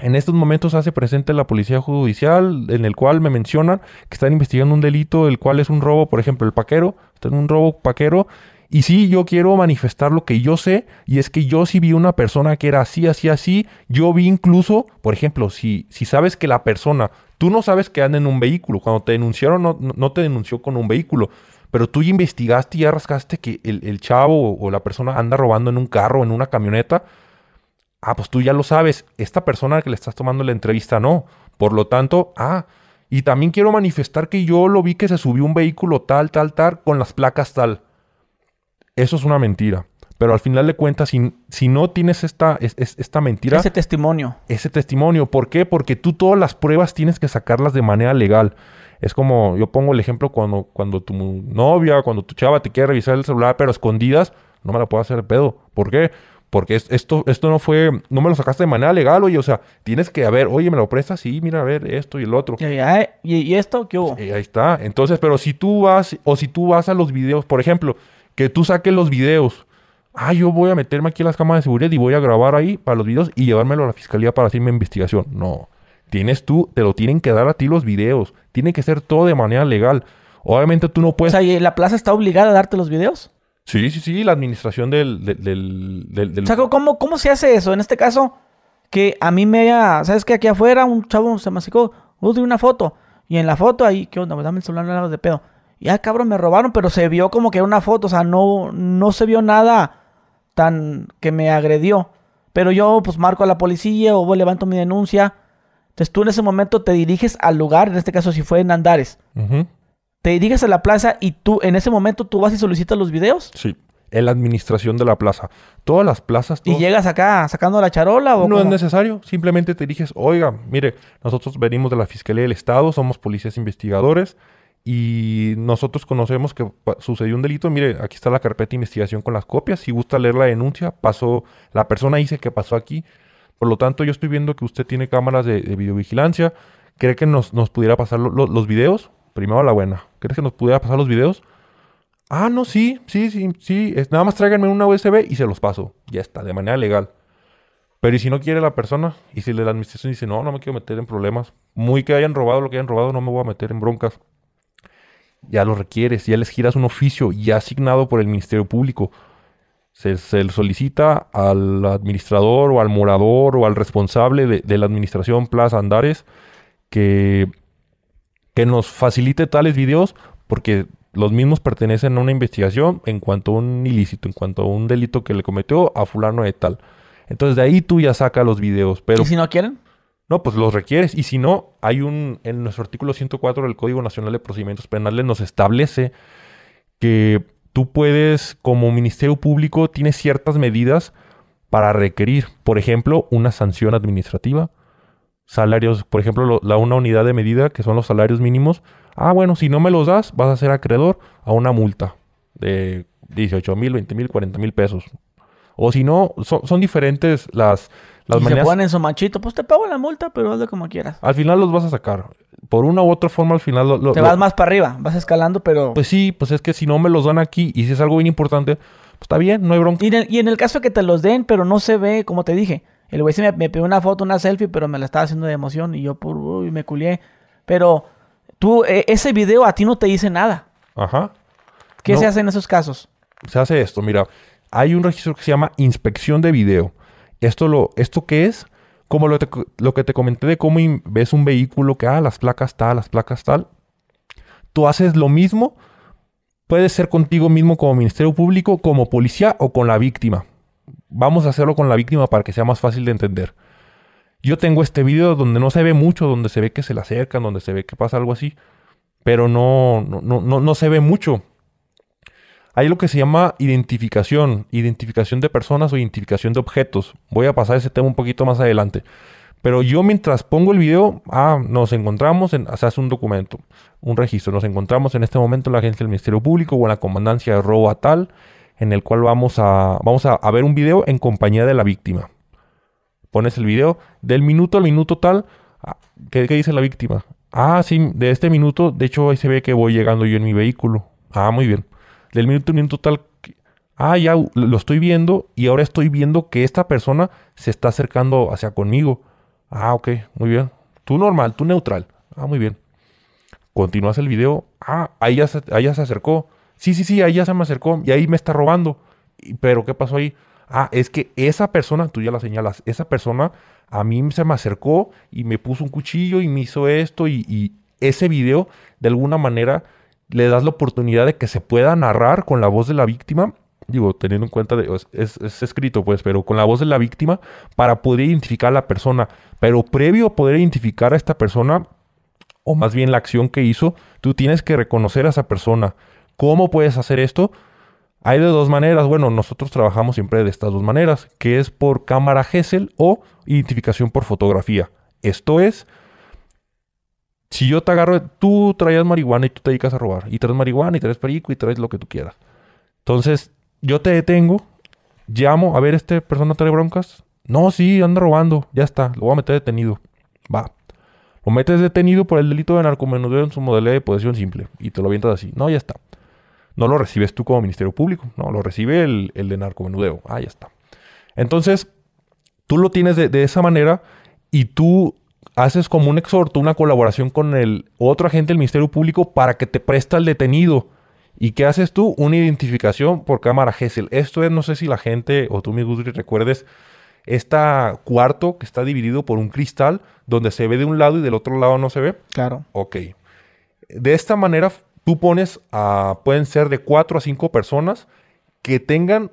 Speaker 1: en estos momentos hace presente la policía judicial, en el cual me mencionan que están investigando un delito, el cual es un robo, por ejemplo, el paquero, está en un robo paquero. Y sí, yo quiero manifestar lo que yo sé, y es que yo sí vi una persona que era así, así, así. Yo vi incluso, por ejemplo, si, si sabes que la persona, tú no sabes que anda en un vehículo, cuando te denunciaron no, no te denunció con un vehículo, pero tú investigaste y ya rascaste que el, el chavo o la persona anda robando en un carro, en una camioneta, Ah, pues tú ya lo sabes, esta persona que le estás tomando la entrevista no. Por lo tanto, ah, y también quiero manifestar que yo lo vi que se subió un vehículo tal, tal, tal, con las placas tal. Eso es una mentira. Pero al final de cuentas, si, si no tienes esta, esta mentira...
Speaker 2: Ese testimonio.
Speaker 1: Ese testimonio. ¿Por qué? Porque tú todas las pruebas tienes que sacarlas de manera legal. Es como, yo pongo el ejemplo cuando, cuando tu novia, cuando tu chava te quiere revisar el celular, pero escondidas, no me la puedo hacer el pedo. ¿Por qué? Porque esto, esto no fue, no me lo sacaste de manera legal, oye, o sea, tienes que, a ver, oye, ¿me lo prestas? Sí, mira, a ver, esto y el otro.
Speaker 2: ¿Y, esto qué hubo?
Speaker 1: ahí está. Entonces, pero si tú vas, o si tú vas a los videos, por ejemplo, que tú saques los videos, ah, yo voy a meterme aquí a las cámaras de seguridad y voy a grabar ahí para los videos y llevármelo a la fiscalía para hacerme investigación. No. Tienes tú, te lo tienen que dar a ti los videos. Tiene que ser todo de manera legal. Obviamente tú no puedes...
Speaker 2: O sea, ¿y la plaza está obligada a darte los videos?
Speaker 1: Sí, sí, sí, la administración del... del, del, del- del-
Speaker 2: O sea, ¿cómo, ¿cómo se hace eso? En este caso, que a mí me haya... ¿Sabes que Aquí afuera un chavo se me acercó, "Uh, una foto. Y en la foto ahí, ¿qué onda? Pues Dame el celular, no de pedo. Y ah, cabrón, me robaron, pero se vio como que era una foto. O sea, no, no se vio nada tan que me agredió. Pero yo, pues, marco a la policía o voy, levanto mi denuncia. Entonces tú en ese momento te diriges al lugar, en este caso si fue en Andares. Te diriges a la plaza y tú, en ese momento, tú vas y solicitas los videos.
Speaker 1: Sí, en la administración de la plaza. Todas las plazas...
Speaker 2: Y
Speaker 1: todos-
Speaker 2: llegas acá sacando la charola o
Speaker 1: No es necesario, simplemente te dices, oiga, mire, nosotros venimos de la Fiscalía del Estado, somos policías investigadores y nosotros conocemos que sucedió un delito. Mire, aquí está la carpeta de investigación con las copias. Si gusta leer la denuncia, pasó, la persona dice que pasó aquí. Por lo tanto, yo estoy viendo que usted tiene cámaras de, de videovigilancia. ¿Cree que nos, nos pudiera pasar lo- lo- los videos? Primero la buena. ¿Crees que nos pudiera pasar los videos? Ah, no, sí, sí, sí, sí. Es, nada más tráiganme una USB y se los paso. Ya está, de manera legal. Pero y si no quiere la persona, y si la administración dice, no, no me quiero meter en problemas, muy que hayan robado lo que hayan robado, no me voy a meter en broncas. Ya lo requieres, ya les giras un oficio ya asignado por el Ministerio Público. Se, se solicita al administrador o al morador o al responsable de la administración Plaza Andares que, que nos facilite tales videos porque los mismos pertenecen a una investigación en cuanto a un ilícito, en cuanto a un delito que le cometió a fulano de tal. Entonces de ahí tú ya sacas los videos, pero
Speaker 2: ¿Y si no quieren?
Speaker 1: no, pues los requieres. Y si no, hay un, en nuestro artículo 104 del Código Nacional de Procedimientos Penales nos establece que tú puedes, como Ministerio Público, tienes ciertas medidas para requerir, por ejemplo, una sanción administrativa, salarios, por ejemplo, lo- la una unidad de medida que son los salarios mínimos. Ah, bueno, si no me los das, vas a ser acreedor a una multa de 18 mil, 20 mil, 40 mil pesos. O si no, son, son diferentes las, las
Speaker 2: y se
Speaker 1: maneras.
Speaker 2: ponen su machito, pues te pago la multa, pero hazlo como quieras.
Speaker 1: Al final los vas a sacar. Por una u otra forma, al final lo, lo-
Speaker 2: Te vas más para arriba, vas escalando, pero...
Speaker 1: Pues sí, pues es que si no me los dan aquí y si es algo bien importante, pues está bien, no hay bronca.
Speaker 2: y, en el, y en el caso de que te los den, pero no se ve, como te dije, el güey se me, me pidió una foto, una selfie, pero me la estaba haciendo de emoción y yo por, uy, me culié. Pero tú, eh, ese video a ti no te dice nada.
Speaker 1: Ajá.
Speaker 2: ¿Qué
Speaker 1: No.
Speaker 2: se hace en esos casos?
Speaker 1: Se hace esto, mira, hay un registro que se llama inspección de video. Esto lo, ¿esto qué es? Como lo, te- lo que te comenté de cómo ves un vehículo que, ah, las placas tal, las placas tal. Tú haces lo mismo. Puede ser contigo mismo como Ministerio Público, como policía o con la víctima. Vamos a hacerlo con la víctima para que sea más fácil de entender. Yo tengo este video donde no se ve mucho, donde se ve que se le acercan, donde se ve que pasa algo así, pero no, no, no, no, se ve mucho. Hay lo que se llama identificación, identificación de personas o identificación de objetos. Voy a pasar ese tema un poquito más adelante. Pero yo mientras pongo el video, ah, nos encontramos, en, hace un documento, un registro. Nos encontramos en este momento en la agencia del Ministerio Público o en la comandancia de robo a tal, en el cual vamos a, vamos a, ver un video en compañía de la víctima. Pones el video del minuto al minuto tal. ah, ¿Qué, dice la víctima? Ah, sí, de este minuto, de hecho ahí se ve que voy llegando yo en mi vehículo. Ah, muy bien. Del minuto al minuto tal. Ah, ya lo estoy viendo y ahora estoy viendo que esta persona se está acercando hacia conmigo. Ah, ok, muy bien. Tú normal, tú neutral. Ah, muy bien. Continúas el video. Ah, ahí ya se acercó. Sí, sí, sí, ahí ya se me acercó y ahí me está robando. Pero ¿qué pasó ahí? Ah, es que esa persona, tú ya la señalas, esa persona a mí se me acercó y me puso un cuchillo y me hizo esto y, ese video de alguna manera le das la oportunidad de que se pueda narrar con la voz de la víctima, digo, teniendo en cuenta, de, es- es escrito pues, pero con la voz de la víctima para poder identificar a la persona. Pero previo a poder identificar a esta persona, o más bien la acción que hizo, tú tienes que reconocer a esa persona. ¿Cómo puedes hacer esto? Hay de dos maneras. Bueno, nosotros trabajamos siempre de estas dos maneras, que es por cámara Gesell o identificación por fotografía. Esto es, si yo te agarro, tú traías marihuana y tú te dedicas a robar, y traes marihuana y traes perico y traes lo que tú quieras. Entonces, yo te detengo, llamo, a ver, ¿este persona trae broncas? No, sí, anda robando, ya está, lo voy a meter detenido. Va. Lo metes detenido por el delito de narcomenudeo en su modalidad de posesión simple y te lo avientas así. No, ya está. No lo recibes tú como Ministerio Público, no, lo recibe el, el de narcomenudeo. Ah, ya está. Entonces, tú lo tienes de, de esa manera y tú haces como un exhorto, una colaboración con el otro agente del Ministerio Público para que te presta el detenido. ¿Y qué haces tú? Una identificación por cámara GESEL. Esto es, no sé si la gente o tú, mi Gudri, recuerdes, este cuarto que está dividido por un cristal donde se ve de un lado y del otro lado no se ve.
Speaker 2: Claro.
Speaker 1: Ok. De esta manera, tú pones a, pueden ser de cuatro a cinco personas que tengan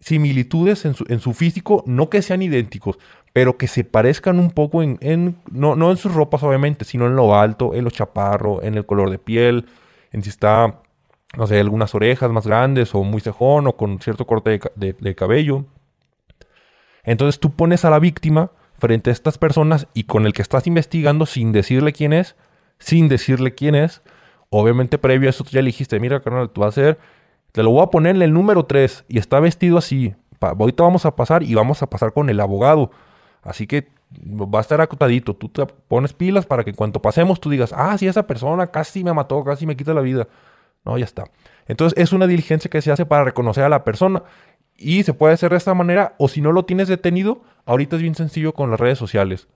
Speaker 1: similitudes en su, físico, no que sean idénticos, pero que se parezcan un poco en, no, en sus ropas obviamente, sino en lo alto, en lo chaparro, en el color de piel, en si está, no sé, algunas orejas más grandes o muy cejón o con cierto corte de- de cabello. Entonces tú pones a la víctima frente a estas personas y con el que estás investigando sin decirle quién es, sin decirle quién es, obviamente previo a eso tú ya le dijiste, mira carnal, tú vas a hacer, te lo voy a poner en el número 3 y está vestido así. Ahorita vamos a pasar y vamos a pasar con el abogado. Así que va a estar acotadito. Tú te pones pilas para que en cuanto pasemos tú digas, ah, sí, esa persona casi me mató, casi me quita la vida. No, ya está. Entonces es una diligencia que se hace para reconocer a la persona. Y se puede hacer de esta manera. O si no lo tienes detenido, ahorita es bien sencillo con las redes sociales.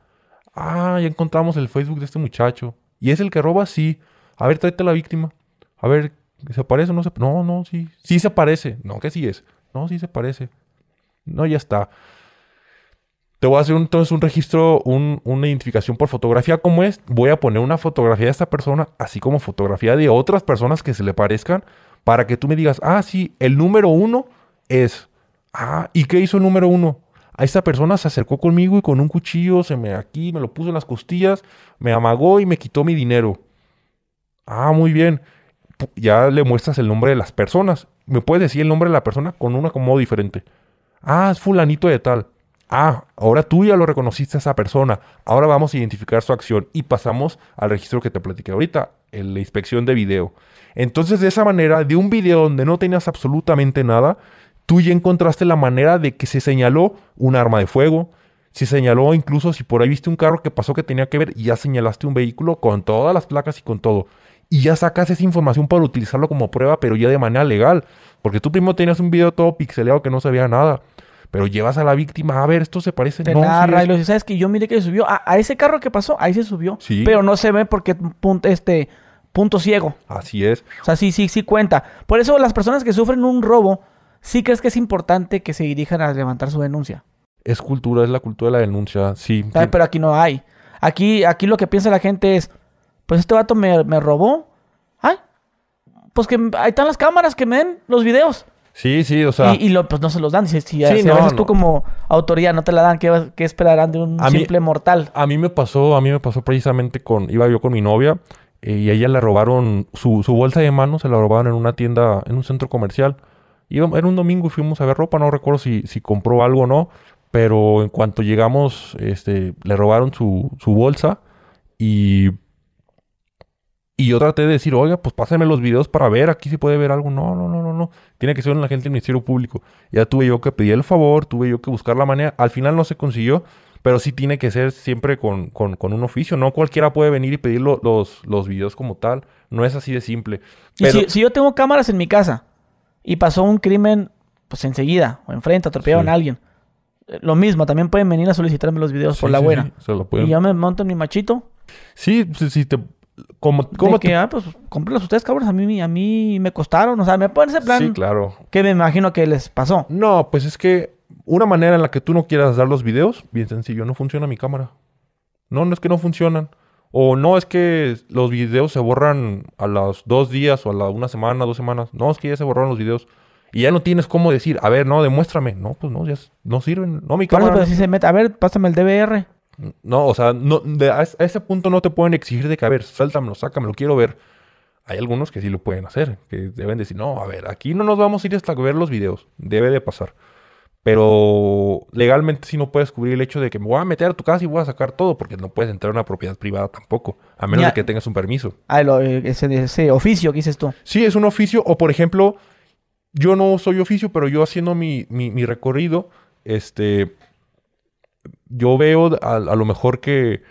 Speaker 1: Ah, ya encontramos el Facebook de este muchacho. ¿Y es el que roba? Sí. A ver, tráete a la víctima. A ver, ¿se parece o no se No, no, sí. Sí se parece. No, que sí es. No, sí se parece. No, ya está. Te voy a hacer entonces un registro, un- una identificación por fotografía como es. Voy a poner una fotografía de esta persona, así como fotografía de otras personas que se le parezcan, para que tú me digas, ah, sí, el número uno es. Ah, ¿y qué hizo el número uno? A esta persona se acercó conmigo y con un cuchillo se me aquí, me lo puso en las costillas, me amagó y me quitó mi dinero. Ah, muy bien. Ya le muestras el nombre de las personas. Me puedes decir el nombre de la persona con un acomodo diferente. Ah, es fulanito de tal. Ah, ahora tú ya lo reconociste a esa persona. Ahora vamos a identificar su acción y pasamos al registro que te platiqué ahorita, la inspección de video. Entonces, de esa manera, de un video donde no tenías absolutamente nada, tú ya encontraste la manera de que se señaló un arma de fuego, se señaló incluso si por ahí viste un carro que pasó que tenía que ver, ya señalaste un vehículo con todas las placas y con todo. Y ya sacas esa información para utilizarlo como prueba, pero ya de manera legal. Porque tú primero tenías un video todo pixeleado que no sabía nada. Pero llevas a la víctima, a ver, esto se parece.
Speaker 2: Te
Speaker 1: no, sí
Speaker 2: narra y dice, ¿sabes que Yo miré que subió. A, a ese carro que pasó, ahí se subió.
Speaker 1: Sí.
Speaker 2: Pero no se ve porque punto, este, punto ciego.
Speaker 1: Así es.
Speaker 2: O sea, sí, sí, sí cuenta. Por eso las personas que sufren un robo, sí crees que es importante que se dirijan a levantar su denuncia.
Speaker 1: Es cultura, es la cultura de la denuncia. Sí. Sí.
Speaker 2: Pero aquí no hay. Aquí, aquí lo que piensa la gente es, pues este vato me, me robó. Ay, pues que ahí están las cámaras que me den los videos.
Speaker 1: Sí, sí, o sea.
Speaker 2: y y lo, pues no se los dan. Si, si,
Speaker 1: Sí,
Speaker 2: si a
Speaker 1: no,
Speaker 2: veces tú
Speaker 1: no.
Speaker 2: como autoridad no te la dan, ¿qué, qué esperarán de un
Speaker 1: A mí-
Speaker 2: simple mortal?
Speaker 1: A mí me pasó, a mí me pasó precisamente con, iba yo con mi novia eh, y a ella le robaron su, su bolsa de mano, se la robaron en una tienda, en un centro comercial. Iba, era un domingo y fuimos a ver ropa, no recuerdo si, si compró algo o no, pero en cuanto llegamos, este, le robaron su, su bolsa y, y yo traté de decir, oiga, pues pásenme los videos para ver, aquí se puede ver algo. No, no, no, no, no. Tiene que ser un agente del Ministerio Público. Ya tuve yo que pedir el favor, tuve yo que buscar la manera. Al final no se consiguió, pero sí tiene que ser siempre con, con- con un oficio. No cualquiera puede venir y pedir lo- los, los videos como tal. No es así de simple.
Speaker 2: Y
Speaker 1: Pero,
Speaker 2: si, si yo tengo cámaras en mi casa y pasó un crimen, pues enseguida, o enfrente, atropellaron
Speaker 1: Sí.
Speaker 2: a alguien. eh, Lo mismo, también pueden venir a solicitarme los videos por la
Speaker 1: sí,
Speaker 2: buena.
Speaker 1: sí, se lo pueden-
Speaker 2: Y yo me monto en mi machito.
Speaker 1: Sí, sí, te... Como,
Speaker 2: ¿Cómo
Speaker 1: ¿cómo
Speaker 2: que,
Speaker 1: te-
Speaker 2: ah, pues cómprenlos ustedes, cabros. A mí, a mí me costaron. O sea, me ponen ese plan
Speaker 1: Sí, claro.
Speaker 2: que me imagino que les pasó.
Speaker 1: No, pues es que una manera en la que tú no quieras dar los videos, bien sencillo, no funciona mi cámara. No, no es que no funcionan. O no es que los videos se borran a los dos días o a la una semana, dos semanas. No, es que ya se borraron los videos. Y ya no tienes cómo decir, a ver, no, demuéstrame. No, pues no, ya no sirven. No, mi cámara.
Speaker 2: pues, si se mete, a ver, pásame el DVR.
Speaker 1: No, o sea, no, de- a, es- a ese punto no te pueden exigir de que, a ver, suéltamelo, sácamelo, quiero ver. Hay algunos que sí lo pueden hacer, que deben decir, no, a ver, aquí no nos vamos a ir hasta ver los videos. Debe de pasar. Pero legalmente sí no puedes cubrir el hecho de que me voy a meter a tu casa y voy a sacar todo, porque no puedes entrar a una propiedad privada tampoco, a menos
Speaker 2: Ya.
Speaker 1: de que tengas un permiso.
Speaker 2: Ah, lo- ese, ese oficio que dices tú.
Speaker 1: Sí, es un oficio, o por ejemplo, yo no soy oficio, pero yo haciendo mi, mi- mi recorrido, este, yo veo a, a lo mejor que,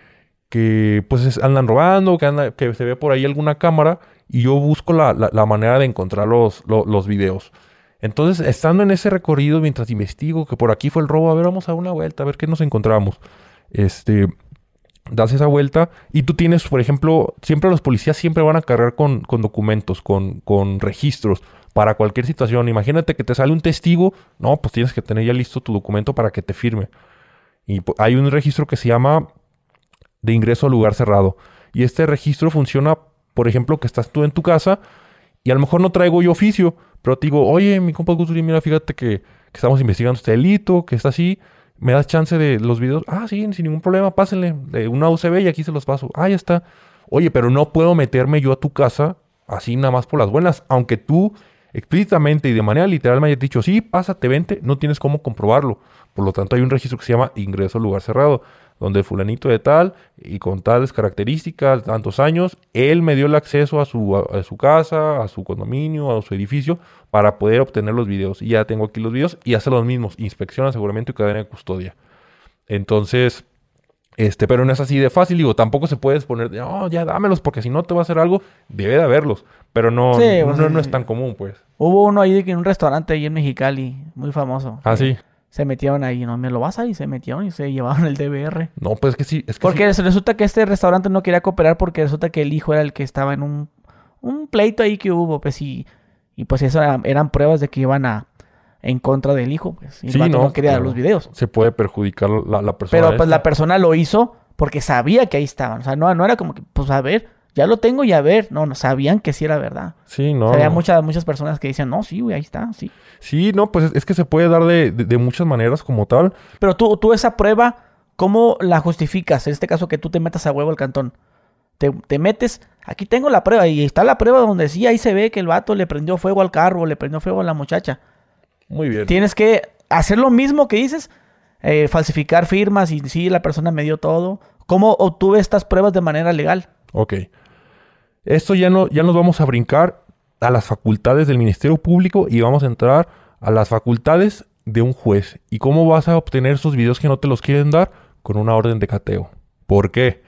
Speaker 1: que pues es- andan robando, que, que se ve por ahí alguna cámara, y yo busco la, la- la manera de encontrar los, lo- los videos. Entonces, estando en ese recorrido, mientras investigo que por aquí fue el robo, a ver, vamos a dar una vuelta, a ver qué nos encontramos. Este, das esa vuelta y tú tienes, por ejemplo, siempre los policías siempre van a cargar con, con documentos, con, con registros para cualquier situación. Imagínate que te sale un testigo, no, pues tienes que tener ya listo tu documento para que te firme. Y hay un registro que se llama de ingreso al lugar cerrado. Y este registro funciona, por ejemplo, que estás tú en tu casa y a lo mejor no traigo yo oficio, pero te digo, oye, mi compa Gustavo, mira, fíjate que, que estamos investigando este delito, que está así ¿Me das chance de los videos? Ah, sí, sin ningún problema, pásenle. De una UCB y aquí se los paso. Ah, ya está. Oye, pero no puedo meterme yo a tu casa así nada más por las buenas. Aunque tú explícitamente y de manera literal me hayas dicho, sí, pásate, vente, no tienes cómo comprobarlo. Por lo tanto, hay un registro que se llama ingreso al lugar cerrado donde fulanito de tal y con tales características, tantos años, él me dio el acceso a su, a, su casa, a su condominio, a su edificio, para poder obtener los videos. Y ya tengo aquí los videos y hace los mismos, inspección, aseguramiento y cadena de custodia. Entonces, este, pero no es así de fácil, digo, tampoco se puede poner, no, ya dámelos, porque si no te va a hacer algo, debe de haberlos. Pero no, no, no, es tan común, pues.
Speaker 2: Hubo uno ahí en un restaurante ahí en Mexicali, muy famoso.
Speaker 1: Ah, sí
Speaker 2: se metieron ahí, no me lo vas ahí, se metieron y se llevaron el DVR.
Speaker 1: No, pues es que sí. Es que
Speaker 2: porque resulta que este restaurante no quería cooperar porque resulta que el hijo era el que estaba en un, un pleito ahí que hubo, pues y, y pues eso eran pruebas de que iban a en contra del hijo, pues. Y el no, quería dar los videos.
Speaker 1: Se puede perjudicar la, la persona.
Speaker 2: Pero pues la persona lo hizo porque sabía que ahí estaban. O sea, no, no era como que, pues a ver, ya lo tengo y a ver, no, no sabían que sí era verdad.
Speaker 1: Sí, no.
Speaker 2: había muchas, muchas personas que decían, no, sí, güey, ahí está, sí.
Speaker 1: Sí, no, pues es, que se puede dar de, muchas maneras como tal.
Speaker 2: Pero tú, tú esa prueba, ¿cómo la justificas? En este caso que tú te metas a huevo al cantón. Te, te, metes, aquí tengo la prueba y está la prueba donde sí, ahí se ve que el vato le prendió fuego al carro, le prendió fuego a la muchacha.
Speaker 1: Muy bien.
Speaker 2: Tienes que hacer lo mismo que dices, eh, falsificar firmas y sí, la persona me dio todo. ¿Cómo obtuve estas pruebas de manera legal?
Speaker 1: Ok. Esto ya, no, ya nos vamos a brincar a las facultades del Ministerio Público y vamos a entrar a las facultades de un juez. ¿Y cómo vas a obtener esos videos que no te los quieren dar? Con una orden de cateo. ¿Por qué?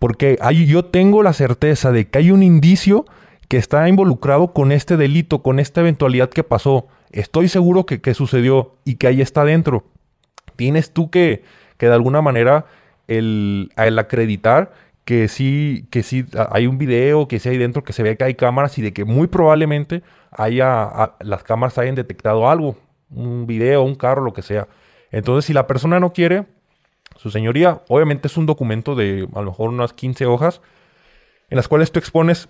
Speaker 1: Porque yo tengo la certeza de que hay un indicio que está involucrado con este delito, con esta eventualidad que pasó. Estoy seguro que, que sucedió y que ahí está dentro. Tienes tú que, que de alguna manera el acreditar que sí, que sí hay un video, que sí hay dentro, que se ve que hay cámaras y de que muy probablemente haya, las cámaras hayan detectado algo, un video, un carro, lo que sea. Entonces, si la persona no quiere, su señoría, obviamente es un documento de a lo mejor unas 15 hojas, en las cuales tú expones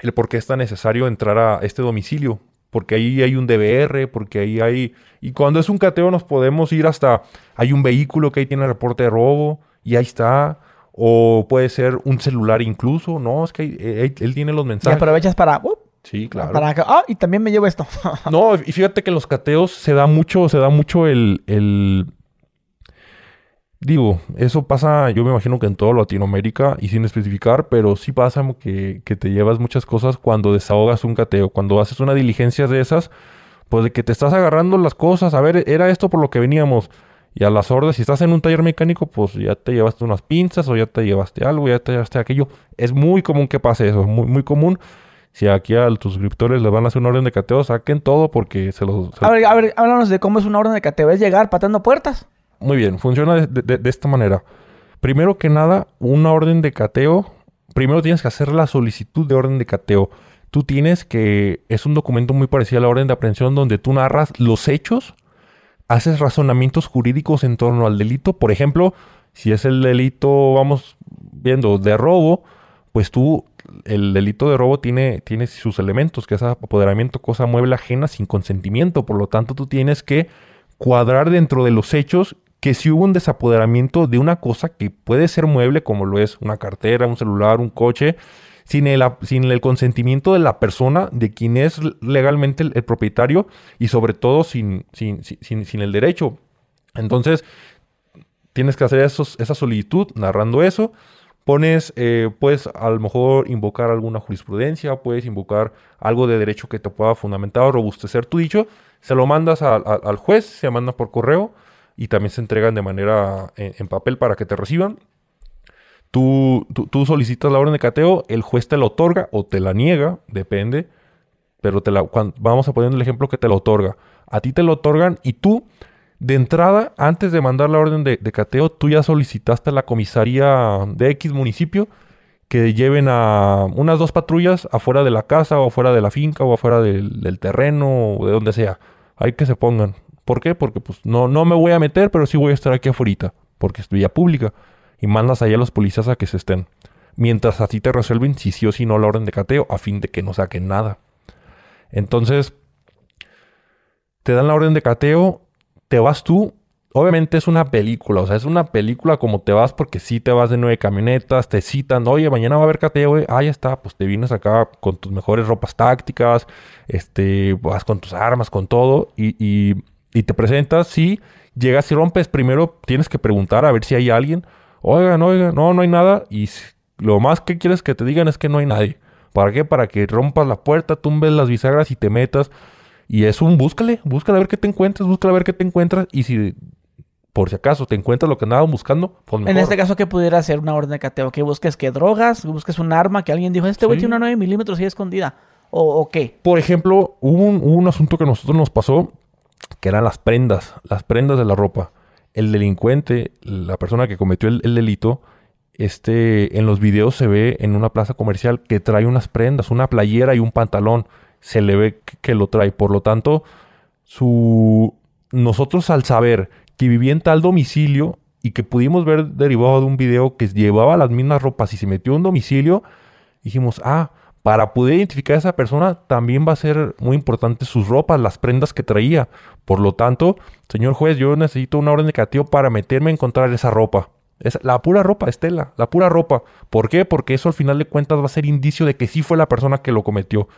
Speaker 1: el por qué está necesario entrar a este domicilio, porque ahí hay un DVR, porque ahí hay... Y cuando es un cateo nos podemos ir hasta... Hay un vehículo que ahí tiene reporte de robo y ahí está o puede ser un celular incluso. No, es que eh, él, tiene los mensajes.
Speaker 2: Y aprovechas para... Uh,
Speaker 1: sí, claro.
Speaker 2: Para ah, y también me llevo esto.
Speaker 1: no, y fíjate que en los cateos se da mucho, se da mucho el, el... Digo, eso pasa, yo me imagino que en toda Latinoamérica y sin especificar, pero sí pasa que, que te llevas muchas cosas cuando desahogas un cateo, cuando haces una diligencia de esas, pues de que te estás agarrando las cosas, a ver, era esto por lo que veníamos y a las órdenes, si estás en un taller mecánico, pues ya te llevaste unas pinzas o ya te llevaste algo, ya te llevaste aquello. Es muy común que pase eso, es muy, muy común. Si aquí a tus suscriptores les van a hacer una orden de cateo, saquen todo porque se los...
Speaker 2: A ver, a ver, háblanos de cómo es una orden de cateo. ¿Es llegar patando puertas?
Speaker 1: Muy bien, funciona de, de esta manera. Primero que nada, una orden de cateo, primero tienes que hacer la solicitud de orden de cateo. Tú tienes que, es un documento muy parecido a la orden de aprehensión donde tú narras los hechos haces razonamientos jurídicos en torno al delito. Por ejemplo, si es el delito, vamos viendo, de robo, pues tú, el delito de robo tiene, tiene sus elementos, que es apoderamiento, cosa mueble ajena sin consentimiento. Por lo tanto, tú tienes que cuadrar dentro de los hechos que si hubo un desapoderamiento de una cosa que puede ser mueble, como lo es una cartera, un celular, un coche, sin el, consentimiento de la persona, de quien es legalmente el, propietario y sobre todo sin, el derecho. Entonces, tienes que hacer esa solicitud narrando eso. Pones, eh, puedes a lo mejor invocar alguna jurisprudencia, puedes invocar algo de derecho que te pueda fundamentar o robustecer tu dicho. Se lo mandas al juez, se manda por correo y también se entregan de manera en papel para que te reciban. Tú, tú, solicitas la orden de cateo, el juez te la otorga o te la niega, depende, pero te la, vamos a poner el ejemplo que te la otorga. A ti te lo otorgan y tú de entrada, antes de mandar la orden de, de cateo, tú ya solicitaste a la comisaría de X municipio que lleven a unas dos patrullas afuera de la casa o afuera de la finca o afuera del, del terreno o de donde sea. Hay que se pongan. ¿Por qué? Porque pues no, no me voy a meter, pero sí voy a estar aquí afuera, porque es vía pública. Y mandas allá a los policías a que se estén. Mientras así te resuelven si sí o si no la orden de cateo, a fin de que no saquen nada. Entonces, te dan la orden de cateo, te vas tú obviamente es una película, o sea, es una película como te vas porque sí te vas de nueve camionetas, te citan, oye, mañana va a haber cateo, güey, ah, ya está, pues te vienes acá con tus mejores ropas tácticas, este, vas con tus armas, con todo, y, y, y te presentas, sí, llegas y rompes, primero tienes que preguntar a ver si hay alguien, oigan, oigan, no, no hay nada, y lo más que quieres que te digan es que no hay nadie. ¿Para qué? Para que rompas la puerta, tumbes las bisagras y te metas. Y es un búscale, búscale a ver qué te encuentras, búscale a ver qué te encuentras. Y si por si acaso te encuentras lo que andaban buscando,
Speaker 2: pues mejor. En este caso, ¿qué pudiera ser una orden de cateo? ¿Que busques que drogas? busques un arma? Que alguien dijo, este güey tiene una 9 milímetros y escondida. ¿O, qué?
Speaker 1: Por ejemplo, hubo un, asunto que a nosotros nos pasó, que eran las prendas, las prendas de la ropa. El delincuente, la persona que cometió el, delito, este, en los videos se ve en una plaza comercial que trae unas prendas, una playera y un pantalón. Se le ve que lo trae. Por lo tanto, su... nosotros al saber que vivía en tal domicilio y que pudimos ver derivado de un video que llevaba las mismas ropas y se metió en un domicilio, dijimos, ah, para poder identificar a esa persona también va a ser muy importante sus ropas, las prendas que traía. Por lo tanto, señor juez, yo necesito una orden de cateo para meterme a encontrar esa ropa. Es la pura ropa, Estela, la pura ropa. ¿Por qué? Porque eso al final de cuentas va a ser indicio de que sí fue la persona que lo cometió.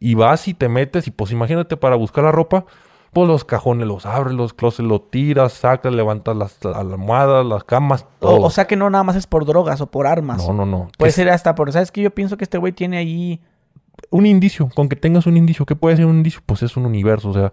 Speaker 1: Y vas y te metes y pues imagínate para buscar la ropa, pues los cajones los abres, los closets los tiras, sacas, levantas las almohadas, las camas,
Speaker 2: todo. O, sea que no nada más es por drogas o por armas.
Speaker 1: No, no, no.
Speaker 2: Puede ser hasta por... ¿Sabes que Yo pienso que este güey tiene ahí...
Speaker 1: Un indicio, con que tengas un indicio. ¿Qué puede ser un indicio? Pues es un universo, o sea...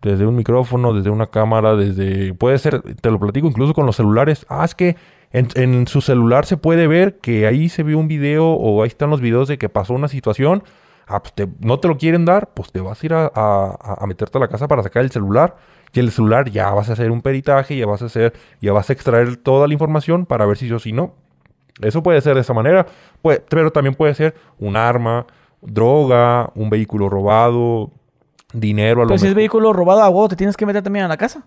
Speaker 1: Desde un micrófono, desde una cámara, desde... Puede ser, te lo platico incluso con los celulares. Ah, es que en, en su celular se puede ver que ahí se vio un video o ahí están los videos de que pasó una situación Ah, pues no te lo quieren dar, pues te vas a ir a, meterte a la casa para sacar el celular. Y el celular ya vas a hacer un peritaje, ya vas a hacer, ya vas a extraer toda la información para ver si sí o si no. Eso puede ser de esa manera, pero también puede ser un arma, droga, un vehículo robado, dinero
Speaker 2: a lo Pero si es vehículo robado a huevo, te tienes que meter también a la casa.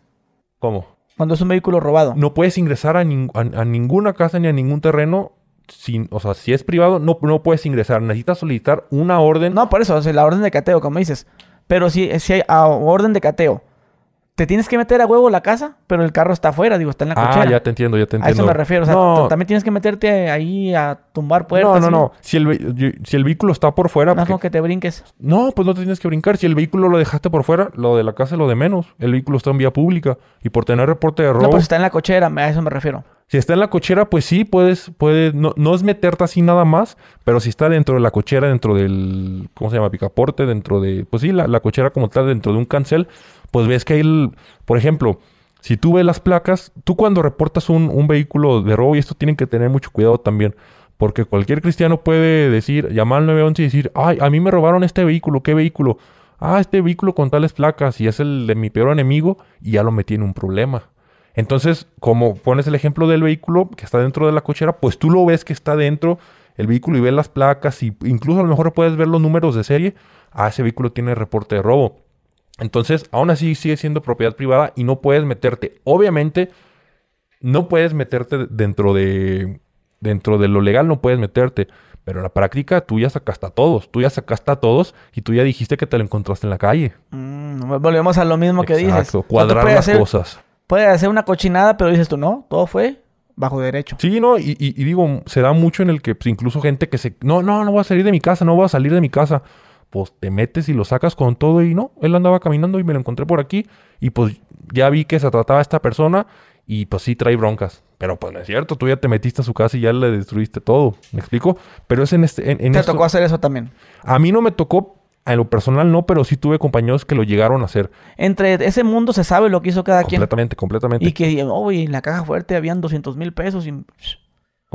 Speaker 1: ¿Cómo?
Speaker 2: Cuando es un vehículo robado.
Speaker 1: No puedes ingresar a ninguna casa ni a ningún terreno o sea, si es privado, no, no puedes ingresar. Necesitas solicitar una orden.
Speaker 2: No, por eso, o sea, la orden de cateo, como dices. Pero si, si hay ah, orden de cateo te tienes que meter a huevo la casa, pero el carro está afuera, digo, está en la ah, cochera.
Speaker 1: Ah, ya te entiendo, ya te entiendo.
Speaker 2: A eso me refiero. O sea, también tienes que meterte ahí a tumbar puertas.
Speaker 1: No, no, no. Si el, si el vehículo está por fuera.
Speaker 2: No, como que te brinques.
Speaker 1: No, pues no te tienes que brincar. Si el vehículo lo dejaste por fuera, lo de la casa es lo de menos. El vehículo está en vía pública. Y por tener reporte de robo. No,
Speaker 2: pues está en la cochera, a eso me refiero.
Speaker 1: Si está en la cochera, pues sí, puedes, puedes, no, no es meterte así nada más, pero si está dentro de la cochera, dentro del, ¿cómo se llama? Picaporte, dentro de, pues sí, la, la cochera como tal, dentro de un cancel, pues ves que hay, por ejemplo, si tú ves las placas, tú cuando reportas un, vehículo de robo, y esto tienen que tener mucho cuidado también, porque cualquier cristiano puede decir, llamar al 911 y decir, ay, a mí me robaron este vehículo, ¿qué vehículo? Ah, este vehículo con tales placas y es el de mi peor enemigo y ya lo metí en un problema. Entonces, como pones el ejemplo del vehículo que está dentro de la cochera, pues tú lo ves que está dentro el vehículo y ves las placas y incluso a lo mejor puedes ver los números de serie. Ah, ese vehículo tiene reporte de robo. Entonces, aún así sigue siendo propiedad privada y no puedes meterte. Obviamente, no puedes meterte dentro de, dentro de lo legal, no puedes meterte. Pero en la práctica tú ya sacaste a todos, tú ya sacaste a todos y tú ya dijiste que te lo encontraste en la calle.
Speaker 2: Mm, volvemos a lo mismo que dices. Exacto,
Speaker 1: cuadrar las cosas.
Speaker 2: Puede hacer una cochinada, pero dices tú, no, todo fue bajo derecho.
Speaker 1: Sí, no, y, y, digo, se da mucho en el que pues, incluso gente que se, no, no, no voy a salir de mi casa, no voy a salir de mi casa pues te metes y lo sacas con todo y no, él andaba caminando y me lo encontré por aquí y pues ya vi que se trataba a esta persona y pues sí trae broncas. Pero pues no es cierto, tú ya te metiste a su casa y ya le destruiste todo, ¿me explico? Pero es en este... En,
Speaker 2: ¿Te tocó hacer eso también?
Speaker 1: A mí no me tocó, en lo personal no, pero sí tuve compañeros que lo llegaron a hacer.
Speaker 2: Entre ese mundo se sabe lo que hizo cada
Speaker 1: quien. Completamente, completamente.
Speaker 2: Y que, oh, en la caja fuerte habían 200 mil pesos y...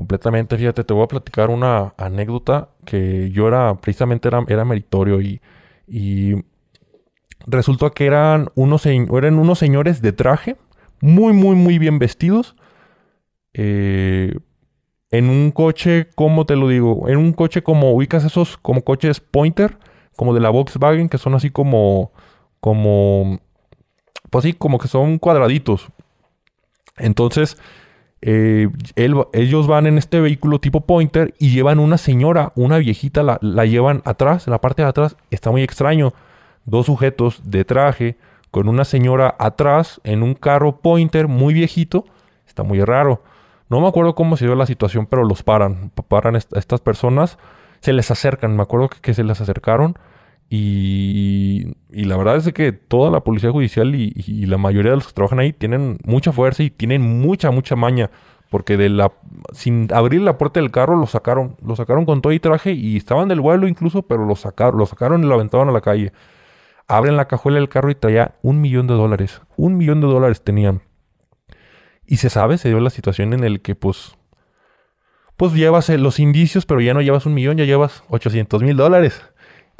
Speaker 1: Completamente, fíjate, te voy a platicar una anécdota que yo era, precisamente era, era meritorio y, y resultó que eran unos, eran unos señores de traje muy, muy, muy bien vestidos. Eh, en un coche, ¿cómo te lo digo? En un coche como ubicas esos como coches Pointer, como de la Volkswagen, que son así como, como, pues sí, como que son cuadraditos. Entonces, eh, ellos van en este vehículo tipo Pointer y llevan una señora, una viejita, la, la llevan atrás, en la parte de atrás. Está muy extraño. Dos sujetos de traje con una señora atrás en un carro Pointer muy viejito. Está muy raro. No me acuerdo cómo se dio la situación, pero los paran. Paran a estas personas. Se les acercan. Me acuerdo que, se les acercaron. Y, la verdad es que toda la policía judicial y, y, la mayoría de los que trabajan ahí tienen mucha fuerza y tienen mucha, mucha maña. Porque de la, sin abrir la puerta del carro lo sacaron. Lo sacaron con todo y traje y estaban del vuelo incluso, pero lo sacaron, lo sacaron y lo aventaron a la calle. Abren la cajuela del carro y traía un millón de dólares. Un millón de dólares tenían. Y se sabe, se dio la situación en el que pues... Pues llevas eh, los indicios, pero ya no llevas un millón, ya llevas 800 mil dólares.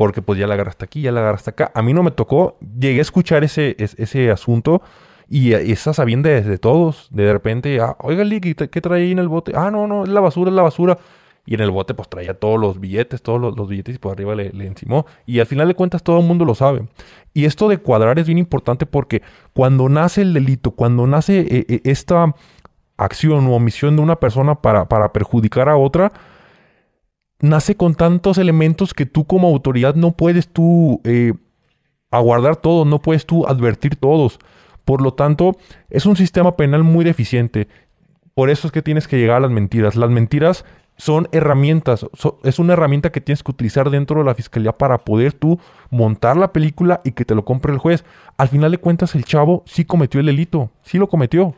Speaker 1: Porque pues ya la agarraste aquí, ya la agarraste acá. A mí no me tocó, llegué a escuchar ese, ese, asunto y, y esa sabiendo de, todos. De repente, ah, oiga, ¿qué, ¿qué trae ahí en el bote? Ah, no, no, es la basura, es la basura. Y en el bote pues traía todos los billetes, todos los, billetes y por arriba le, le, encimó. Y al final de cuentas todo el mundo lo sabe. Y esto de cuadrar es bien importante porque cuando nace el delito, cuando nace eh, eh, esta acción o omisión de una persona para, para perjudicar a otra, nace con tantos elementos que tú como autoridad no puedes tú eh, aguardar todo, no puedes tú advertir todos. Por lo tanto, es un sistema penal muy deficiente. Por eso es que tienes que llegar a las mentiras. Las mentiras son herramientas, es una herramienta que tienes que utilizar dentro de la fiscalía para poder tú montar la película y que te lo compre el juez. Al final de cuentas, el chavo sí cometió el delito, sí lo cometió.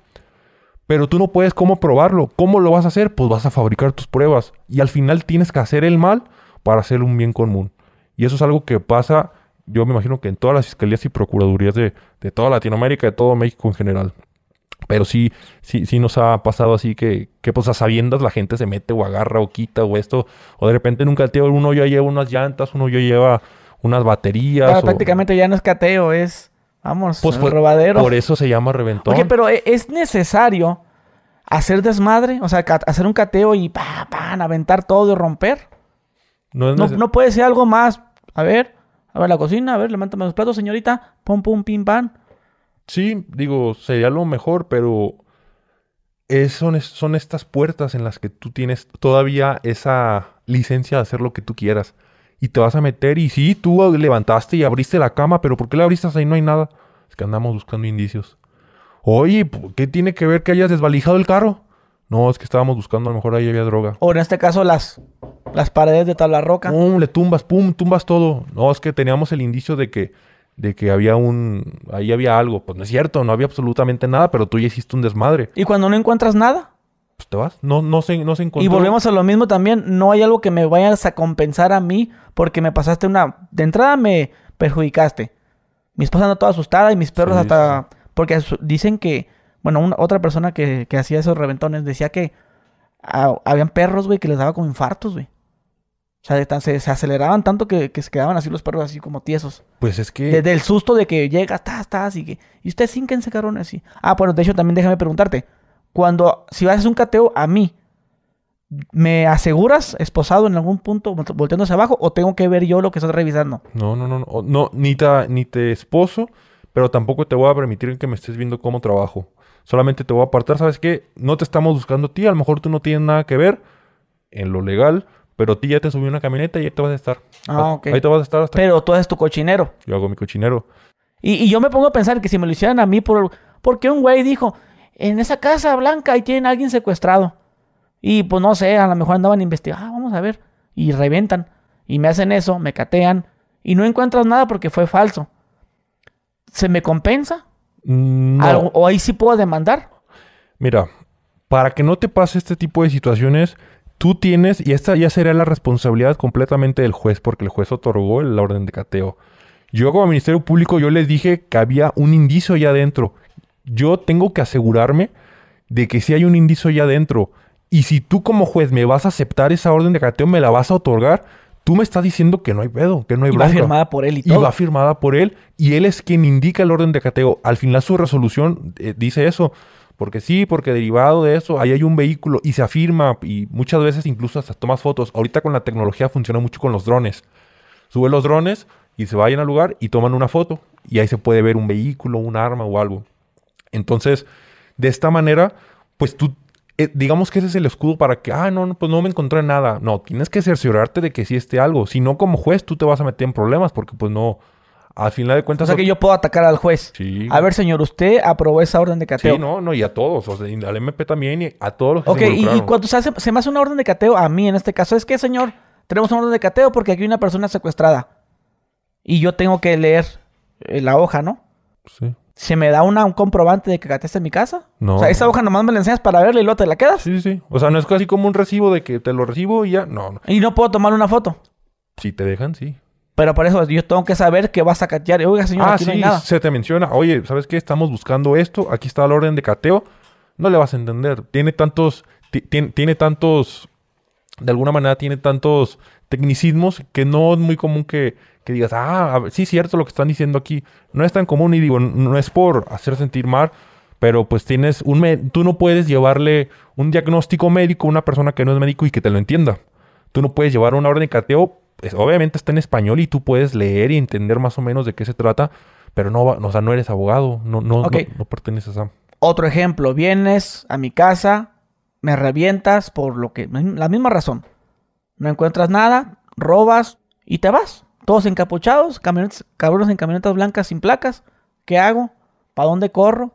Speaker 1: Pero tú no puedes cómo probarlo. ¿Cómo lo vas a hacer? Pues vas a fabricar tus pruebas. Y al final tienes que hacer el mal para hacer un bien común. Y eso es algo que pasa, yo me imagino que en todas las fiscalías y procuradurías de, de toda Latinoamérica, de todo México en general. Pero sí, sí, sí nos ha pasado así que, que pues a sabiendas la gente se mete o agarra o quita o esto. O de repente en un cateo uno ya lleva unas llantas, uno ya lleva unas baterías.
Speaker 2: Prácticamente ya no es cateo, es, vamos, pues robadero.
Speaker 1: Por eso se llama reventón.
Speaker 2: Oye, pero ¿e-, ¿es necesario hacer desmadre? O sea, hacer un cateo y pa, aventar todo y romper. No, no, no, puede ser algo más. A ver, a ver la cocina, a ver, levántame los platos, señorita. Pum, pum, pim, pam.
Speaker 1: Sí, digo, sería lo mejor, pero son, son estas puertas en las que tú tienes todavía esa licencia de hacer lo que tú quieras. Y te vas a meter y sí, tú levantaste y abriste la cama, pero ¿por qué la abriste ahí? No hay nada. Es que andamos buscando indicios. Oye, ¿qué tiene que ver que hayas desvalijado el carro? No, es que estábamos buscando, a lo mejor ahí había droga.
Speaker 2: O en este caso las, las paredes de tabla roca.
Speaker 1: Pum, le tumbas, pum, tumbas todo. No, es que teníamos el indicio de que de que había un, ahí había algo. Pues no es cierto, no había absolutamente nada, pero tú ya hiciste un desmadre.
Speaker 2: ¿Y cuando no encuentras nada?
Speaker 1: Pues te vas, no, no, se, no se encontró.
Speaker 2: Y volvemos a lo mismo también, no hay algo que me vayas a compensar a mí porque me pasaste una, de entrada me perjudicaste. Mi esposa anda toda asustada y mis perros hasta, porque dicen que, bueno, una, otra persona que, que hacía esos reventones decía que habían perros, güey, que les daba como infartos, güey. O sea, se, aceleraban tanto que, se quedaban así los perros así como tiesos.
Speaker 1: Pues es que...
Speaker 2: Desde el susto de que llega, estás, estás, y que... Y usted ese cabrón así. Ah, bueno, de hecho también déjame preguntarte. Cuando, si hacer un cateo a mí, ¿me aseguras esposado en algún punto volteando hacia abajo o tengo que ver yo lo que estás revisando?
Speaker 1: No, no, no, no. no ni, te, ni te esposo, pero tampoco te voy a permitir que me estés viendo cómo trabajo. Solamente te voy a apartar, ¿sabes qué? No te estamos buscando a ti, a lo mejor tú no tienes nada que ver en lo legal pero a ti ya te subí una camioneta y ahí te vas a estar.
Speaker 2: Ah, ok.
Speaker 1: Ahí te vas a estar hasta...
Speaker 2: Pero tú haces tu cochinero.
Speaker 1: Yo hago mi cochinero.
Speaker 2: Y, yo me pongo a pensar que si me lo hicieran a mí por... Porque un güey dijo, en esa casa blanca ahí tienen a alguien secuestrado. Y pues no sé, a lo mejor andaban investigando. Ah, vamos a ver. Y reventan. Y me hacen eso, me catean. Y no encuentras nada porque fue falso. ¿Se me compensa?
Speaker 1: Mm,
Speaker 2: ¿O ahí sí puedo demandar?
Speaker 1: Mira, para que no te pase este tipo de situaciones, tú tienes, y esta ya sería la responsabilidad completamente del juez, porque el juez otorgó la orden de cateo. Yo como Ministerio Público, yo les dije que había un indicio allá adentro. Yo tengo que asegurarme de que si hay un indicio allá adentro. Y si tú como juez me vas a aceptar esa orden de cateo, me la vas a otorgar, tú me estás diciendo que no hay pedo, que no hay
Speaker 2: Y va firmada por él y
Speaker 1: Y
Speaker 2: todo.
Speaker 1: va firmada por él y él es quien indica el orden de cateo. Al final su resolución eh, dice eso. Porque sí, porque derivado de eso, ahí hay un vehículo y se afirma y muchas veces incluso hasta tomas fotos. Ahorita con la tecnología funciona mucho con los drones. Sube los drones y se vayan al lugar y toman una foto y ahí se puede ver un vehículo, un arma o algo. Entonces, de esta manera, pues tú, eh, digamos que ese es el escudo para que, ah, no, no, pues no me encontré nada. No, tienes que cerciorarte de que sí esté algo. Si no, como juez, tú te vas a meter en problemas porque pues no, al final de
Speaker 2: O
Speaker 1: cuentas...
Speaker 2: sea que yo puedo atacar al juez.
Speaker 1: Sí.
Speaker 2: A ver, señor, usted aprobó esa orden de cateo.
Speaker 1: Sí, no, no, y a todos, o sea, y al MP también y a todos los que
Speaker 2: Ok,
Speaker 1: se
Speaker 2: y, cuando se, hace, se me hace una orden de cateo, a mí en este caso, es que, señor, tenemos una orden de cateo porque aquí hay una persona secuestrada. Y yo tengo que leer eh, la hoja, ¿no?
Speaker 1: Sí.
Speaker 2: ¿Se me da una- un comprobante de que cateaste en mi casa?
Speaker 1: No.
Speaker 2: O sea, esa hoja nomás me la enseñas para verla y luego te la quedas.
Speaker 1: Sí, sí. O sea, no es casi como un recibo de que te lo recibo y ya. No, no.
Speaker 2: Y no puedo tomar una foto.
Speaker 1: Si te dejan, sí.
Speaker 2: Pero por eso yo tengo que saber que vas a catear. Oiga, señor,
Speaker 1: ah,
Speaker 2: aquí
Speaker 1: sí,
Speaker 2: no hay nada.
Speaker 1: se te menciona. Oye, ¿sabes qué? Estamos buscando esto. Aquí está la orden de cateo. No le vas a entender. Tiene tantos... ti- Tiene, tiene tantos... De alguna manera tiene tantos tecnicismos que no es muy común que, que digas, ah, ver, sí, cierto lo que están diciendo aquí. No es tan común y digo, no es por hacer sentir mal, pero pues tienes un... me- Tú no puedes llevarle un diagnóstico médico a una persona que no es médico y que te lo entienda. Tú no puedes llevar una orden de cateo, pues, obviamente está en español y tú puedes leer y entender más o menos de qué se trata, pero no, va- o sea, no eres abogado, no, no,
Speaker 2: Ok.
Speaker 1: no, no perteneces a...
Speaker 2: Otro ejemplo, vienes a mi casa, me revientas por lo que... La misma razón. No encuentras nada, robas y te vas. Todos encapuchados, cabrones en camionetas blancas sin placas. ¿Qué hago? ¿Para dónde corro?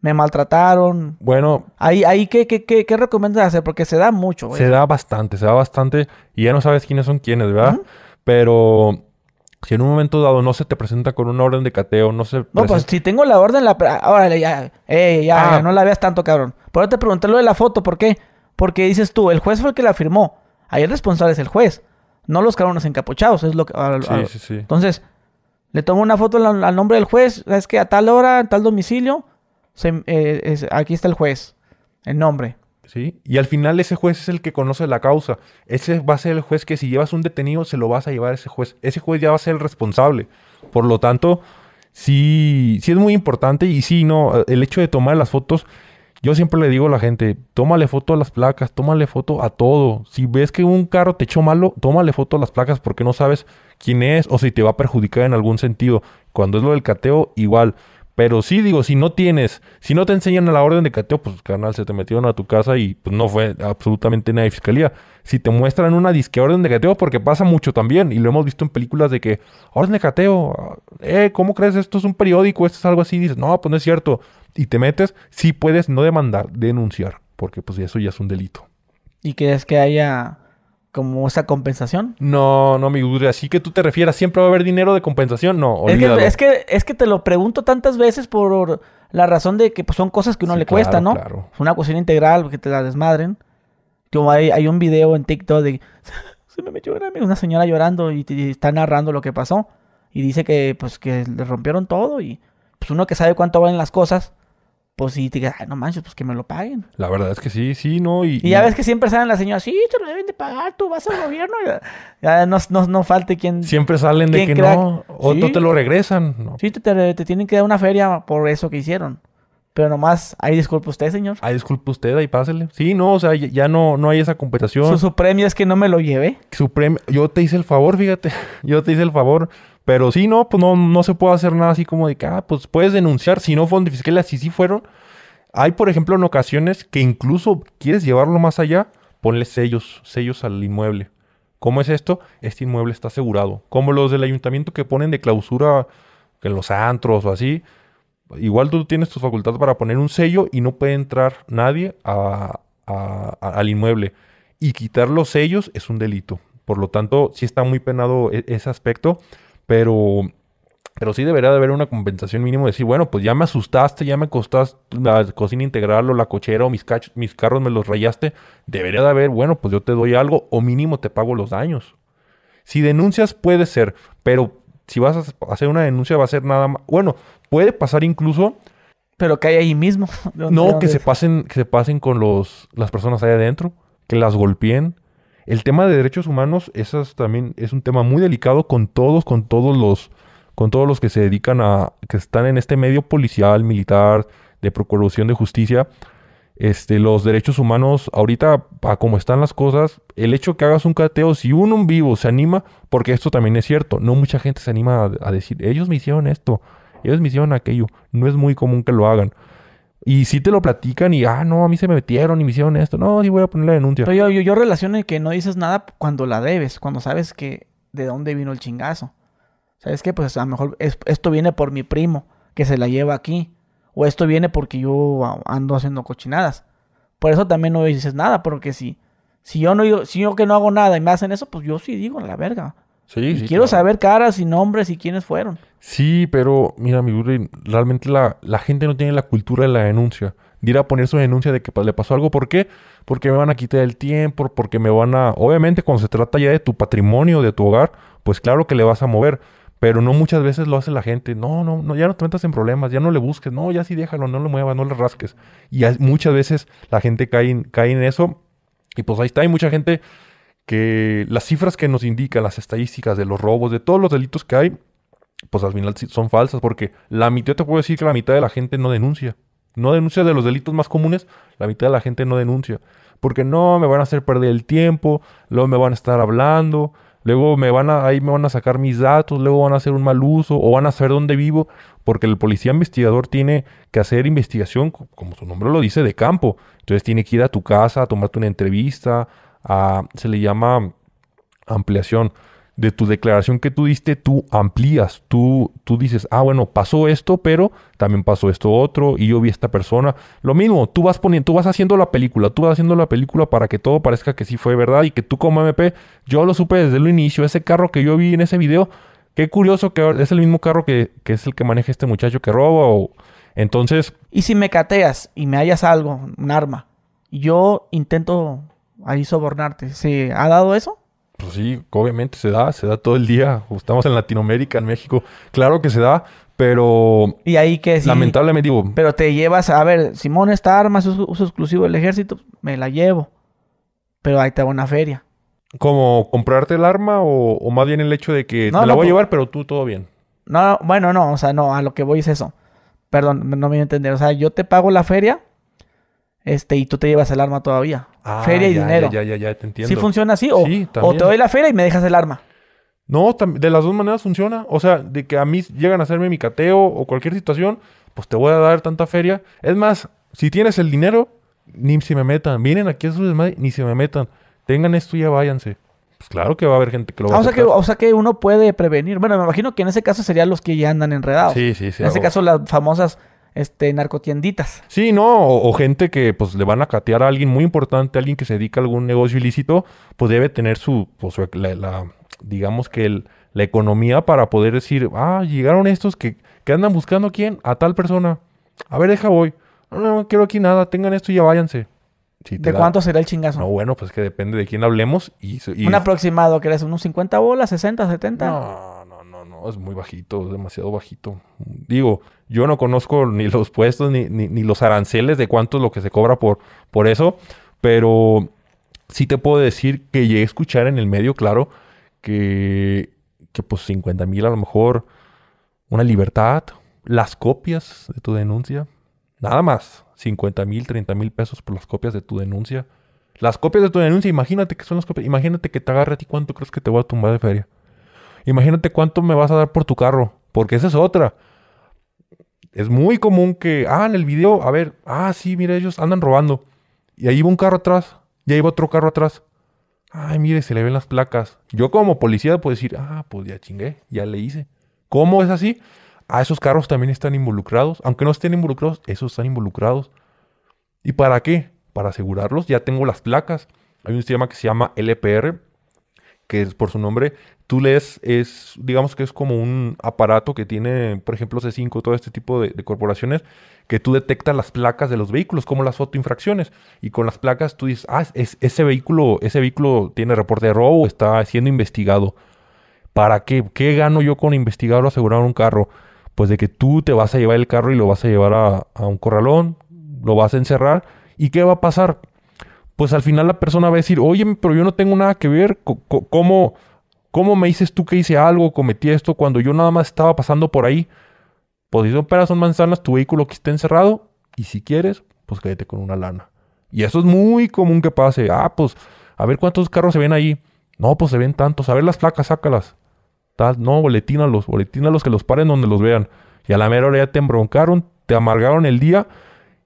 Speaker 2: Me maltrataron.
Speaker 1: Bueno,
Speaker 2: Ahí, ahí ¿qué, qué, qué, qué recomiendas hacer? Porque se da mucho, güey.
Speaker 1: se da bastante, se da bastante y ya no sabes quiénes son quiénes, ¿verdad? Pero si en un momento dado no se te presenta con una orden de cateo, no se
Speaker 2: No, pues si tengo la orden, la... pre- Órale, ya. Eh, ya,
Speaker 1: Ah.
Speaker 2: ya, no la veas tanto, cabrón. Pero te pregunté lo de la foto, ¿por qué? Porque dices tú, el juez fue el que la firmó. Ahí el responsable es el juez, no los cabrones encapuchados. Es lo que... a- a-
Speaker 1: Sí, sí, sí.
Speaker 2: Entonces, le tomo una foto al, al nombre del juez. Es que a tal hora, en tal domicilio, se- eh, es- aquí está el juez. El nombre.
Speaker 1: ¿sí? Y al final ese juez es el que conoce la causa. Ese va a ser el juez que si llevas un detenido se lo vas a llevar a ese juez. Ese juez ya va a ser el responsable. Por lo tanto, sí, sí es muy importante y sí, no, el hecho de tomar las fotos, yo siempre le digo a la gente, tómale foto a las placas, tómale foto a todo. Si ves que un carro te echó malo, tómale foto a las placas porque no sabes quién es o si te va a perjudicar en algún sentido. Cuando es lo del cateo, igual. Pero sí, digo, si no tienes, si no te enseñan a la orden de cateo, pues carnal, se te metieron a tu casa y pues no fue absolutamente nada de fiscalía. Si te muestran una disque orden de cateo, porque pasa mucho también, y lo hemos visto en películas de que, orden de cateo, eh, ¿cómo crees? Esto es un periódico, esto es algo así, y dices, no, pues no es cierto. Y te metes, sí puedes no demandar, denunciar, porque pues eso ya es un delito.
Speaker 2: ¿Y quieres que haya como esa compensación?
Speaker 1: No, no, mi duda, así que tú te refieras, ¿siempre va a haber dinero de compensación? No,
Speaker 2: Es que, es, que, es que te lo pregunto tantas veces por la razón de que pues, son cosas que uno
Speaker 1: Sí,
Speaker 2: le cuesta,
Speaker 1: claro,
Speaker 2: ¿no?
Speaker 1: claro.
Speaker 2: Es una cocina integral que te la desmadren. Como hay, hay un video en TikTok de se me metió una, señora llorando y, y está narrando lo que pasó. Y dice que pues que le rompieron todo y pues uno que sabe cuánto valen las cosas, pues sí te diga, ay no manches, pues que me lo paguen.
Speaker 1: La verdad es que sí, sí, no, y...
Speaker 2: Y ya ves que siempre salen las señoras, sí, te lo deben de pagar, tú vas al gobierno. Ya, ya no, no, no falte quien...
Speaker 1: Siempre salen de
Speaker 2: ¿Quién
Speaker 1: que no, o
Speaker 2: Sí.
Speaker 1: no te lo regresan. No.
Speaker 2: Sí, te, te- te tienen que dar una feria por eso que hicieron. Pero nomás, ahí disculpe usted, señor.
Speaker 1: Ay, disculpe usted, ahí pásele. Sí, no, o sea, ya, ya no, no hay esa compensación.
Speaker 2: Su, su premio es que no me lo llevé.
Speaker 1: Su premio- yo te hice el favor, fíjate, yo te hice el favor. Pero sí, no, pues no, no se puede hacer nada así como de que, ah, pues puedes denunciar. Si no fueron de fiscalía, si sí fueron. Hay, por ejemplo, en ocasiones que incluso quieres llevarlo más allá, ponle sellos, sellos al inmueble. ¿Cómo es esto? Este inmueble está asegurado. Como los del ayuntamiento que ponen de clausura en los antros o así. Igual tú tienes tus facultades para poner un sello y no puede entrar nadie a- a- a- al inmueble. Y quitar los sellos es un delito. Por lo tanto, sí está muy penado e- ese aspecto, pero, pero sí debería de haber una compensación mínimo. Decir, bueno, pues ya me asustaste, ya me costaste la cocina integral o la cochera o mis, mis carros me los rayaste. Debería de haber, bueno, pues yo te doy algo o mínimo te pago los daños. Si denuncias puede ser, pero si vas a hacer una denuncia va a ser nada más... Bueno, puede pasar incluso
Speaker 2: Pero que hay ahí mismo. ¿De
Speaker 1: no,
Speaker 2: de
Speaker 1: que se pasen, que se pasen con los, las personas ahí adentro, que las golpeen. El tema de derechos humanos, esas también es un tema muy delicado con todos, con todos los, con todos los que se dedican a, que están en este medio policial, militar, de procuración de justicia. Este, los derechos humanos, ahorita, a como están las cosas, el hecho que hagas un cateo, si uno en vivo se anima, porque esto también es cierto, no mucha gente se anima a, a decir, ellos me hicieron esto, ellos me hicieron aquello, no es muy común que lo hagan. Y si te lo platican y, ah, no, a mí se me metieron y me hicieron esto. No, sí voy a poner la denuncia.
Speaker 2: Pero yo, yo, yo relaciono que no dices nada cuando la debes, cuando sabes que de dónde vino el chingazo. ¿Sabes qué? Pues a lo mejor esto viene por mi primo, que se la lleva aquí. O esto viene porque yo ando haciendo cochinadas. Por eso también no dices nada, porque si, si yo no si yo que no hago nada y me hacen eso, pues yo sí digo la verga. Sí, quiero saber caras y nombres y quiénes fueron.
Speaker 1: Sí, pero mira, mi burri, realmente la, la, gente no tiene la cultura de la denuncia. De ir a poner su denuncia de que le pasó algo. ¿Por qué? Porque me van a quitar el tiempo, porque me van a... Obviamente cuando se trata ya de tu patrimonio, de tu hogar, pues claro que le vas a mover. Pero no muchas veces lo hace la gente. No, no, no, ya no te metas en problemas, ya no le busques. No, ya sí déjalo, no lo muevas, no le rasques. Y muchas veces la gente cae, cae en eso. Y pues ahí está, hay mucha gente que las cifras que nos indican, las estadísticas de los robos, de todos los delitos que hay, pues al final son falsas, porque la mitad, te puedo decir que la mitad de la gente no denuncia. No denuncia de los delitos más comunes, la mitad de la gente no denuncia. Porque no, me van a hacer perder el tiempo, luego me van a estar hablando, luego me van a, ahí me van a sacar mis datos, luego van a hacer un mal uso, o van a saber dónde vivo, porque el policía investigador tiene que hacer investigación, como su nombre lo dice, de campo. Entonces tiene que ir a tu casa a tomarte una entrevista, se le llama ampliación. De tu declaración que tú diste, tú amplías, tú, tú dices, ah, bueno, pasó esto, pero también pasó esto otro, y yo vi a esta persona. Lo mismo, tú vas poniendo, tú vas haciendo la película, tú vas haciendo la película para que todo parezca que sí fue verdad y que tú como MP, yo lo supe desde el inicio, ese carro que yo vi en ese video, qué curioso que es el mismo carro que, que es el que maneja este muchacho que roba o... Entonces...
Speaker 2: Y si me cateas y me hallas algo, un arma, yo intento ahí sobornarte. ¿Se ha dado eso?
Speaker 1: Pues sí, obviamente se da, se da todo el día. Estamos en Latinoamérica, en México. Claro que se da, pero...
Speaker 2: Y ahí que sí.
Speaker 1: Lamentablemente digo...
Speaker 2: Pero te llevas, a ver, Simón, esta arma es uso exclusivo del ejército, me la llevo. Pero ahí te va una feria.
Speaker 1: ¿Como comprarte el arma o, más bien el hecho de que te la voy a llevar, pero tú todo bien?
Speaker 2: No, bueno, no, o sea, no, a lo que voy es eso. Perdón, no me voy a entender. O sea, yo te pago la feria este, y tú te llevas el arma todavía. Ah, feria y dinero.
Speaker 1: Ya, ya, ya, te entiendo.
Speaker 2: ¿Sí funciona así? O, o te doy la feria y me dejas el arma.
Speaker 1: No, de las dos maneras funciona. O sea, de que a mí llegan a hacerme mi cateo o cualquier situación, pues te voy a dar tanta feria. Es más, si tienes el dinero, ni se me metan. Vienen aquí a su desmadre, ni se me metan. Tengan esto y ya váyanse. Pues claro que va a haber gente que lo va
Speaker 2: ah,
Speaker 1: a
Speaker 2: o sea que O sea que uno puede prevenir. Bueno, me imagino que en ese caso serían los que ya andan enredados.
Speaker 1: Sí, sí, sí.
Speaker 2: En ese caso las famosas este, narcotienditas.
Speaker 1: Sí, no, o, gente que pues le van a catear a alguien muy importante, alguien que se dedica a algún negocio ilícito, pues debe tener su, pues la, digamos que el, la economía para poder decir, ah, llegaron estos que, que andan buscando a quién, a tal persona. A ver, deja voy. No, no, quiero aquí nada, tengan esto y ya váyanse.
Speaker 2: ¿De cuánto será el chingazo?
Speaker 1: No, bueno, pues que depende de quién hablemos. Y,
Speaker 2: Un aproximado, que eres unos 50 bolas, 60, 70.
Speaker 1: No, no, no, no, es muy bajito, es demasiado bajito. Digo, yo no conozco ni los puestos ni, ni, los aranceles de cuánto es lo que se cobra por, por eso, pero sí te puedo decir que llegué a escuchar en el medio, claro, que, que pues 50 mil a lo mejor una libertad, las copias de tu denuncia, nada más, 50 mil, 30 mil pesos por las copias de tu denuncia. Las copias de tu denuncia, imagínate que son las copias, imagínate que te agarre a ti cuánto crees que te voy a tumbar de feria. Imagínate cuánto me vas a dar por tu carro, porque esa es otra es muy común que, ah, en el video, a ver, ah, sí, mira, ellos andan robando. Y ahí va un carro atrás, y ahí va otro carro atrás. Ay, mire, se le ven las placas. Yo como policía puedo decir, ah, pues ya chingué, ya le hice. ¿Cómo es así? Ah, esos carros también están involucrados. Aunque no estén involucrados, esos están involucrados. ¿Y para qué? Para asegurarlos, ya tengo las placas. Hay un sistema que se llama LPR, que es por su nombre, tú lees, es, digamos que es como un aparato que tiene, por ejemplo, C5, todo este tipo de, corporaciones, que tú detectas las placas de los vehículos, como las fotoinfracciones. Y con las placas tú dices, ah, es, ese vehículo, ese vehículo tiene reporte de robo, está siendo investigado. ¿Para qué? ¿Qué gano yo con investigar o asegurar un carro? Pues de que tú te vas a llevar el carro y lo vas a llevar a, a un corralón, lo vas a encerrar. ¿Y qué va a pasar? Pues al final la persona va a decir, oye, pero yo no tengo nada que ver, ¿cómo, cómo me dices tú que hice algo, cometí esto cuando yo nada más estaba pasando por ahí? Pues si son peras, son manzanas, tu vehículo que esté encerrado, y si quieres, pues quédate con una lana. Y eso es muy común que pase. Ah, pues, a ver cuántos carros se ven ahí. No, pues se ven tantos. A ver las placas, sácalas. Tal, no, boletínalos, boletínalos que los paren donde los vean. Y a la mera hora ya te embroncaron, te amargaron el día.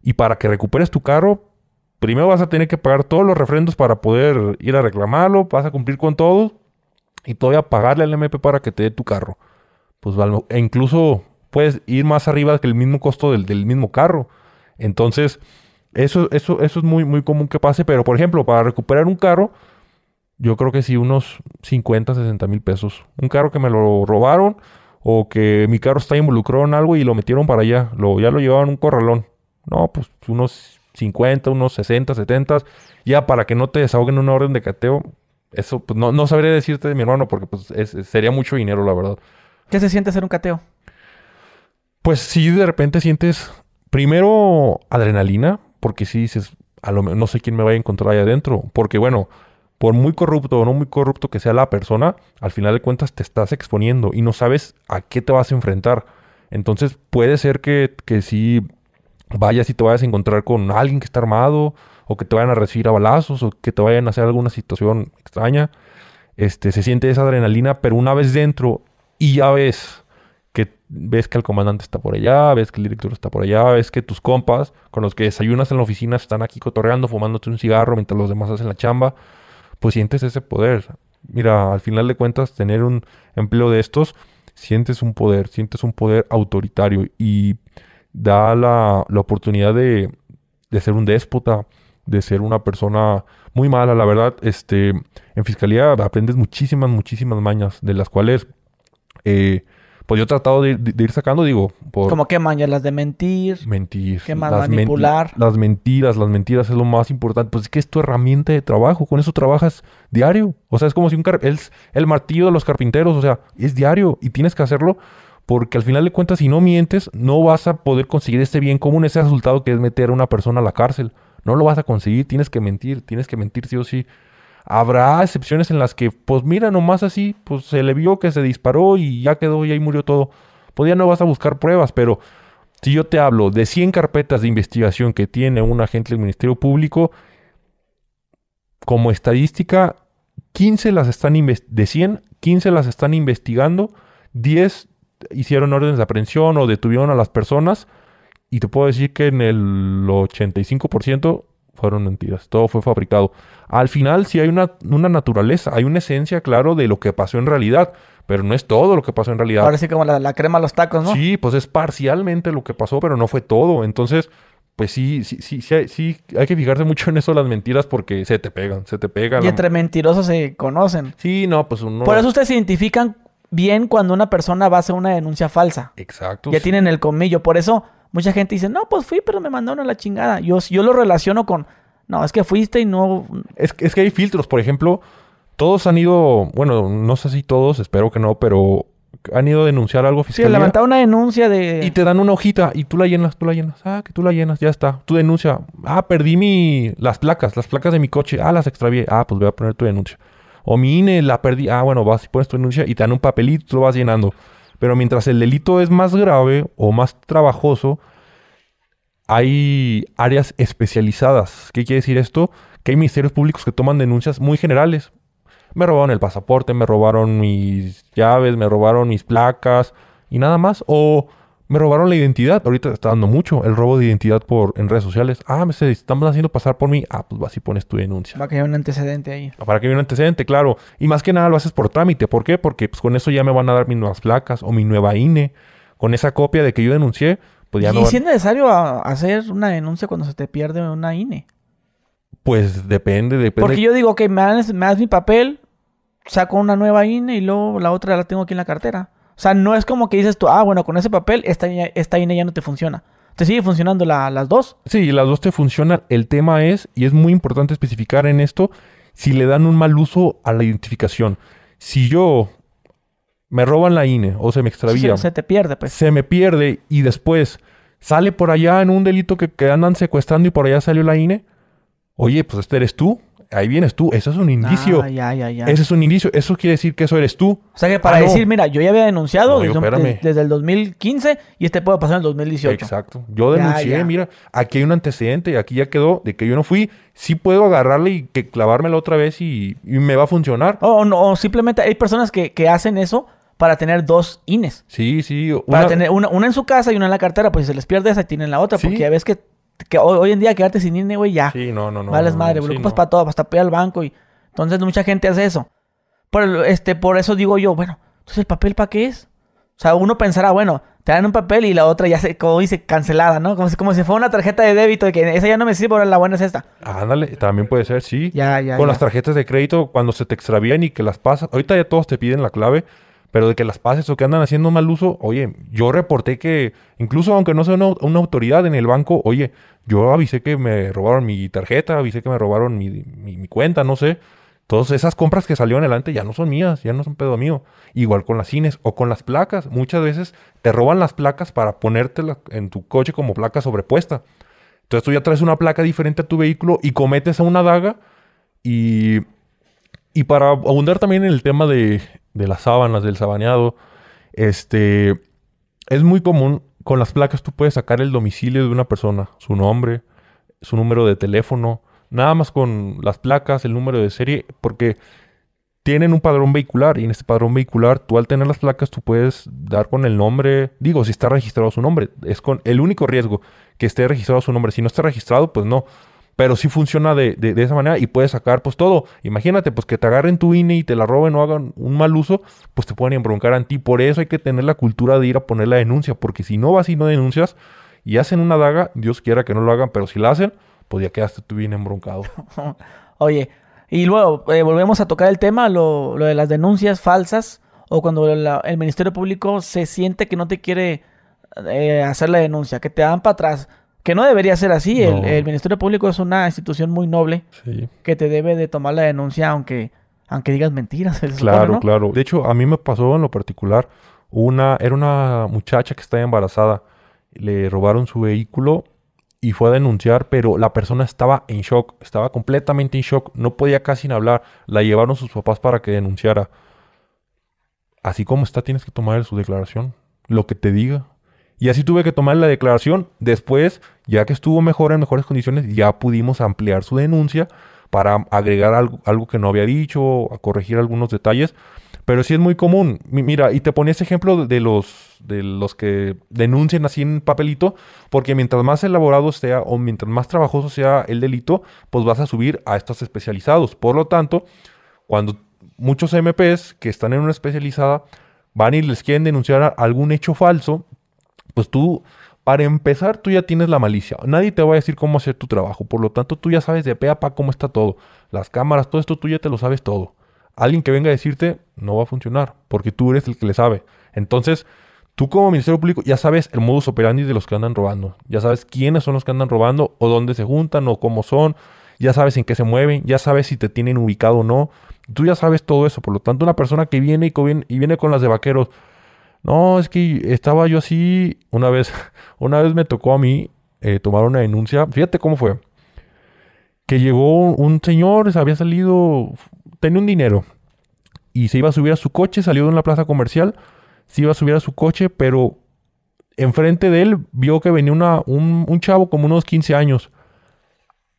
Speaker 1: Y para que recuperes tu carro, primero vas a tener que pagar todos los refrendos para poder ir a reclamarlo. Vas a cumplir con todo. Y todavía pagarle al MP para que te dé tu carro. Pues e incluso puedes ir más arriba que el mismo costo del, del mismo carro. Entonces, eso, eso, eso es muy, muy común que pase. Pero, por ejemplo, para recuperar un carro, yo creo que sí, unos 50, 60 mil pesos. Un carro que me lo robaron o que mi carro está involucrado en algo y lo metieron para allá. Lo, ya lo llevaban un corralón. No, pues unos 50, unos 60, 70. Ya para que no te desahoguen una orden de cateo. Eso, pues no, no sabría decirte de mi hermano porque pues sería mucho dinero, la verdad.
Speaker 2: ¿Qué se siente hacer un cateo?
Speaker 1: Pues sí, de repente sientes primero adrenalina, porque si dices, a lo, no sé quién me vaya a encontrar ahí adentro. Porque bueno, por muy corrupto o no muy corrupto que sea la persona, al final de cuentas te estás exponiendo y no sabes a qué te vas a enfrentar. Entonces puede ser que, que si vayas y te vayas a encontrar con alguien que está armado, o que te vayan a recibir a balazos, o que te vayan a hacer alguna situación extraña. Este, se siente esa adrenalina, pero una vez dentro y ya ves que ves que el comandante está por allá, ves que el director está por allá, ves que tus compas con los que desayunas en la oficina están aquí cotorreando, fumándote un cigarro mientras los demás hacen la chamba pues sientes ese poder. Mira, al final de cuentas, tener un empleo de estos, sientes un poder, sientes un poder autoritario y da la, oportunidad de, ser un déspota, de ser una persona muy mala, la verdad. Este, en fiscalía aprendes muchísimas, muchísimas mañas, de las cuales eh, pues yo he tratado de, ir sacando, digo,
Speaker 2: por... ¿Cómo qué mañas? Las de mentir.
Speaker 1: Mentir.
Speaker 2: ¿Qué más? manipular.
Speaker 1: las mentiras, las mentiras es lo más importante. Pues es que es tu herramienta de trabajo. Con eso trabajas diario. O sea, es como si un... Car es el martillo de los carpinteros. O sea, es diario. Y tienes que hacerlo porque al final de cuentas, si no mientes, no vas a poder conseguir este bien común, ese resultado que es meter a una persona a la cárcel. No lo vas a conseguir. Tienes que mentir. Tienes que mentir sí o sí. Habrá excepciones en las que, pues mira, nomás así, pues se le vio que se disparó y ya quedó y ahí murió todo. Pues ya no vas a buscar pruebas, pero si yo te hablo de 100 carpetas de investigación que tiene un agente del Ministerio Público, como estadística, 15 las están de 100, 15 las están investigando, 10 hicieron órdenes de aprehensión o detuvieron a las personas y te puedo decir que en el 85% fueron mentiras, todo fue fabricado. Al final sí hay una, una, naturaleza, hay una esencia, claro, de lo que pasó en realidad, pero no es todo lo que pasó en realidad.
Speaker 2: Ahora sí como la, crema a los tacos, ¿no?
Speaker 1: Sí, pues es parcialmente lo que pasó, pero no fue todo. Entonces, pues sí, sí, sí, sí, sí, hay que fijarse mucho en eso las mentiras porque se te pegan, se te pegan.
Speaker 2: Y entre mentirosos se conocen.
Speaker 1: Sí, no, pues uno...
Speaker 2: Por eso ustedes se identifican bien cuando una persona va a hacer una denuncia falsa.
Speaker 1: Exacto.
Speaker 2: Ya tienen el comillo, por eso Mucha gente dice, no, pues fui, pero me mandaron a la chingada. Yo, yo lo relaciono con, no, es que fuiste y no...
Speaker 1: Es, es que hay filtros, por ejemplo, todos han ido, bueno, no sé si todos, espero que no, pero han ido a denunciar algo
Speaker 2: fiscal. Sí, levantar una denuncia de...
Speaker 1: Y te dan una hojita y tú la llenas, tú la llenas. Ah, que tú la llenas, ya está. Tu denuncia. Ah, perdí mi... las placas, las placas de mi coche. Ah, las extravié. Ah, pues voy a poner tu denuncia. O mi INE la perdí. Ah, bueno, vas y pones tu denuncia y te dan un papelito, lo vas llenando. Pero mientras el delito es más grave o más trabajoso, hay áreas especializadas. ¿Qué quiere decir esto? Que hay ministerios públicos que toman denuncias muy generales. Me robaron el pasaporte, me robaron mis llaves, me robaron mis placas y nada más. O me robaron la identidad. Ahorita está dando mucho el robo de identidad por en redes sociales. Ah, me se están haciendo pasar por mí. Ah, pues vas y pones tu denuncia.
Speaker 2: Para que haya un antecedente ahí.
Speaker 1: Para que haya un antecedente, claro. Y más que nada lo haces por trámite. ¿Por qué? Porque pues, con eso ya me van a dar mis nuevas placas o mi nueva INE. Con esa copia de que yo denuncié, pues ya
Speaker 2: ¿Y si es necesario hacer una denuncia cuando se te pierde una INE?
Speaker 1: Pues depende, depende.
Speaker 2: Porque yo digo, que me das, me das mi papel, saco una nueva INE y luego la otra la tengo aquí en la cartera. O sea, no es como que dices tú, ah, bueno, con ese papel esta, esta INE ya no te funciona. ¿Te sigue funcionando las dos?
Speaker 1: Sí, las dos te funcionan. El tema es, y es muy importante especificar en esto, si le dan un mal uso a la identificación. Si yo me roban la INE o se me extravía.
Speaker 2: se, te pierde, pues.
Speaker 1: Se me pierde y después sale por allá en un delito que, que, andan secuestrando y por allá salió la INE. Oye, pues este eres tú. Ahí vienes tú. Eso es un indicio.
Speaker 2: Ah, ya, ya, ya.
Speaker 1: Ese es un indicio. Eso quiere decir que eso eres tú.
Speaker 2: O sea que para
Speaker 1: Ah, no.
Speaker 2: decir, mira, yo ya había denunciado
Speaker 1: No,
Speaker 2: desde, un-
Speaker 1: espérame.
Speaker 2: desde el 2015 y este puede pasar en el 2018.
Speaker 1: Exacto. Yo denuncié, mira, aquí hay un antecedente, aquí ya quedó de que yo no fui. Sí puedo agarrarle y que clavármela otra vez y, y me va a funcionar.
Speaker 2: O, no, o simplemente hay personas que, que hacen eso para tener dos INES.
Speaker 1: Sí, sí.
Speaker 2: Para tener una, una en su casa y una en la cartera, pues si se les pierde esa, tienen la otra.
Speaker 1: Sí.
Speaker 2: Porque ya ves que, que hoy, en día quedarte sin INE, güey, ya.
Speaker 1: Sí, no, no, no.
Speaker 2: vales
Speaker 1: no,
Speaker 2: madre,
Speaker 1: no,
Speaker 2: güey, lo
Speaker 1: sí,
Speaker 2: ocupas
Speaker 1: no.
Speaker 2: para todo, hasta pedir al banco. y Entonces mucha gente hace eso. Por, este, por eso digo yo, bueno, entonces el papel para qué es? O sea, uno pensará, bueno, te dan un papel y la otra ya se, como dice, cancelada, ¿no? Como si, como si fuera una tarjeta de débito, de que esa ya no me sirve, ahora la buena es esta.
Speaker 1: Ándale, también puede ser, sí.
Speaker 2: Ya, ya,
Speaker 1: Con
Speaker 2: ya.
Speaker 1: las tarjetas de crédito, cuando se te extravían y que las pasas. Ahorita ya todos te piden la clave, pero de que las pases o que andan haciendo mal uso. Oye, yo reporté que, incluso aunque no sea una, autoridad en el banco, oye, yo avisé que me robaron mi tarjeta, avisé que me robaron mi cuenta, no sé. Todas esas compras que salieron adelante ya no son mías, ya no son pedo mío. Igual con las cines o con las placas. Muchas veces te roban las placas para ponértelas en tu coche como placa sobrepuesta. Entonces tú ya traes una placa diferente a tu vehículo y cometes a una daga. Y, y para abundar también en el tema de, de las sábanas, del sabaneado, este, es muy común, con las placas tú puedes sacar el domicilio de una persona, su nombre, su número de teléfono, nada más con las placas, el número de serie, porque tienen un padrón vehicular y en este padrón vehicular tú al tener las placas tú puedes dar con el nombre, digo, si está registrado su nombre, es con el único riesgo que esté registrado su nombre, si no está registrado pues no, pero sí funciona de, de- esa manera y puedes sacar pues todo, imagínate pues que te agarren tu INE y te la roben o hagan un mal uso, pues te pueden embroncar a ti, por eso hay que tener la cultura de ir a poner la denuncia, porque si no vas y no denuncias y hacen una daga, Dios quiera que no lo hagan, pero si la hacen, pues ya quedaste tú bien embroncado.
Speaker 2: Oye, y luego eh, volvemos a tocar el tema, lo, lo de las denuncias falsas o cuando el Ministerio Público se siente que no te quiere eh, hacer la denuncia, que te dan para atrás, que no debería ser así. El,
Speaker 1: No.
Speaker 2: el Ministerio Público es una institución muy noble
Speaker 1: Sí.
Speaker 2: que te debe de tomar la denuncia aunque, aunque digas mentiras. supone,
Speaker 1: Claro,
Speaker 2: ¿no?
Speaker 1: claro. De hecho, a mí me pasó en lo particular, una, era una muchacha que estaba embarazada, le robaron su vehículo y fue a denunciar, pero la persona estaba en shock, estaba completamente en shock, no podía casi ni hablar, la llevaron sus papás para que denunciara. Así como está, tienes que tomar su declaración, lo que te diga. Y así tuve que tomar la declaración. Después, ya que estuvo mejor en mejores condiciones, ya pudimos ampliar su denuncia para agregar algo, algo que no había dicho, a corregir algunos detalles. Pero sí es muy común. Mi- Mira, y te ponía ese ejemplo de los, de los que denuncian así en papelito, porque mientras más elaborado sea o mientras más trabajoso sea el delito, pues vas a subir a estos especializados. Por lo tanto, cuando muchos MPs que están en una especializada van y les quieren denunciar algún hecho falso, pues tú, para empezar, tú ya tienes la malicia. Nadie te va a decir cómo hacer tu trabajo. Por lo tanto, tú ya sabes de pe a pa cómo está todo. Las cámaras, todo esto, tú ya te lo sabes todo. Alguien que venga a decirte, no va a funcionar, porque tú eres el que le sabe. Entonces, tú como Ministerio Público ya sabes el modus operandi de los que andan robando. Ya sabes quiénes son los que andan robando, o dónde se juntan, o cómo son. Ya sabes en qué se mueven, ya sabes si te tienen ubicado o no. Tú ya sabes todo eso. Por lo tanto, una persona que viene y, y viene con las de vaqueros, no, es que estaba yo así. Una vez, una vez me tocó a mí eh, tomar una denuncia. Fíjate cómo fue. Que llegó un señor, se había salido, tenía un dinero y se iba a subir a su coche, salió de una plaza comercial, se iba a subir a su coche, pero enfrente de él vio que venía una, un, chavo como unos 15 años.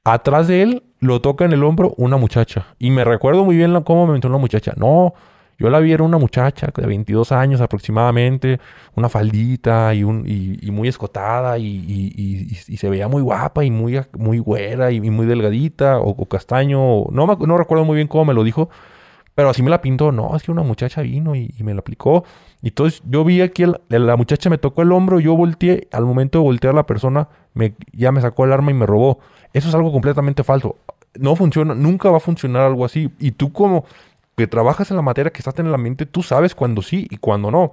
Speaker 1: Atrás de él lo toca en el hombro una muchacha. Y me recuerdo muy bien cómo me mencionó la muchacha. No, yo la vi, era una muchacha de 22 años aproximadamente, una faldita y, un, muy escotada y, se veía muy guapa y muy, muy güera y, muy delgadita o, o castaño. no, me no recuerdo muy bien cómo me lo dijo, pero así me la pintó. No, es que una muchacha vino y, me la aplicó. Y entonces yo vi aquí, la muchacha me tocó el hombro, yo volteé, al momento de voltear la persona, me, ya me sacó el arma y me robó. Eso es algo completamente falso. No funciona, nunca va a funcionar algo así. Y tú como que trabajas en la materia que estás en la mente, tú sabes cuándo sí y cuándo no.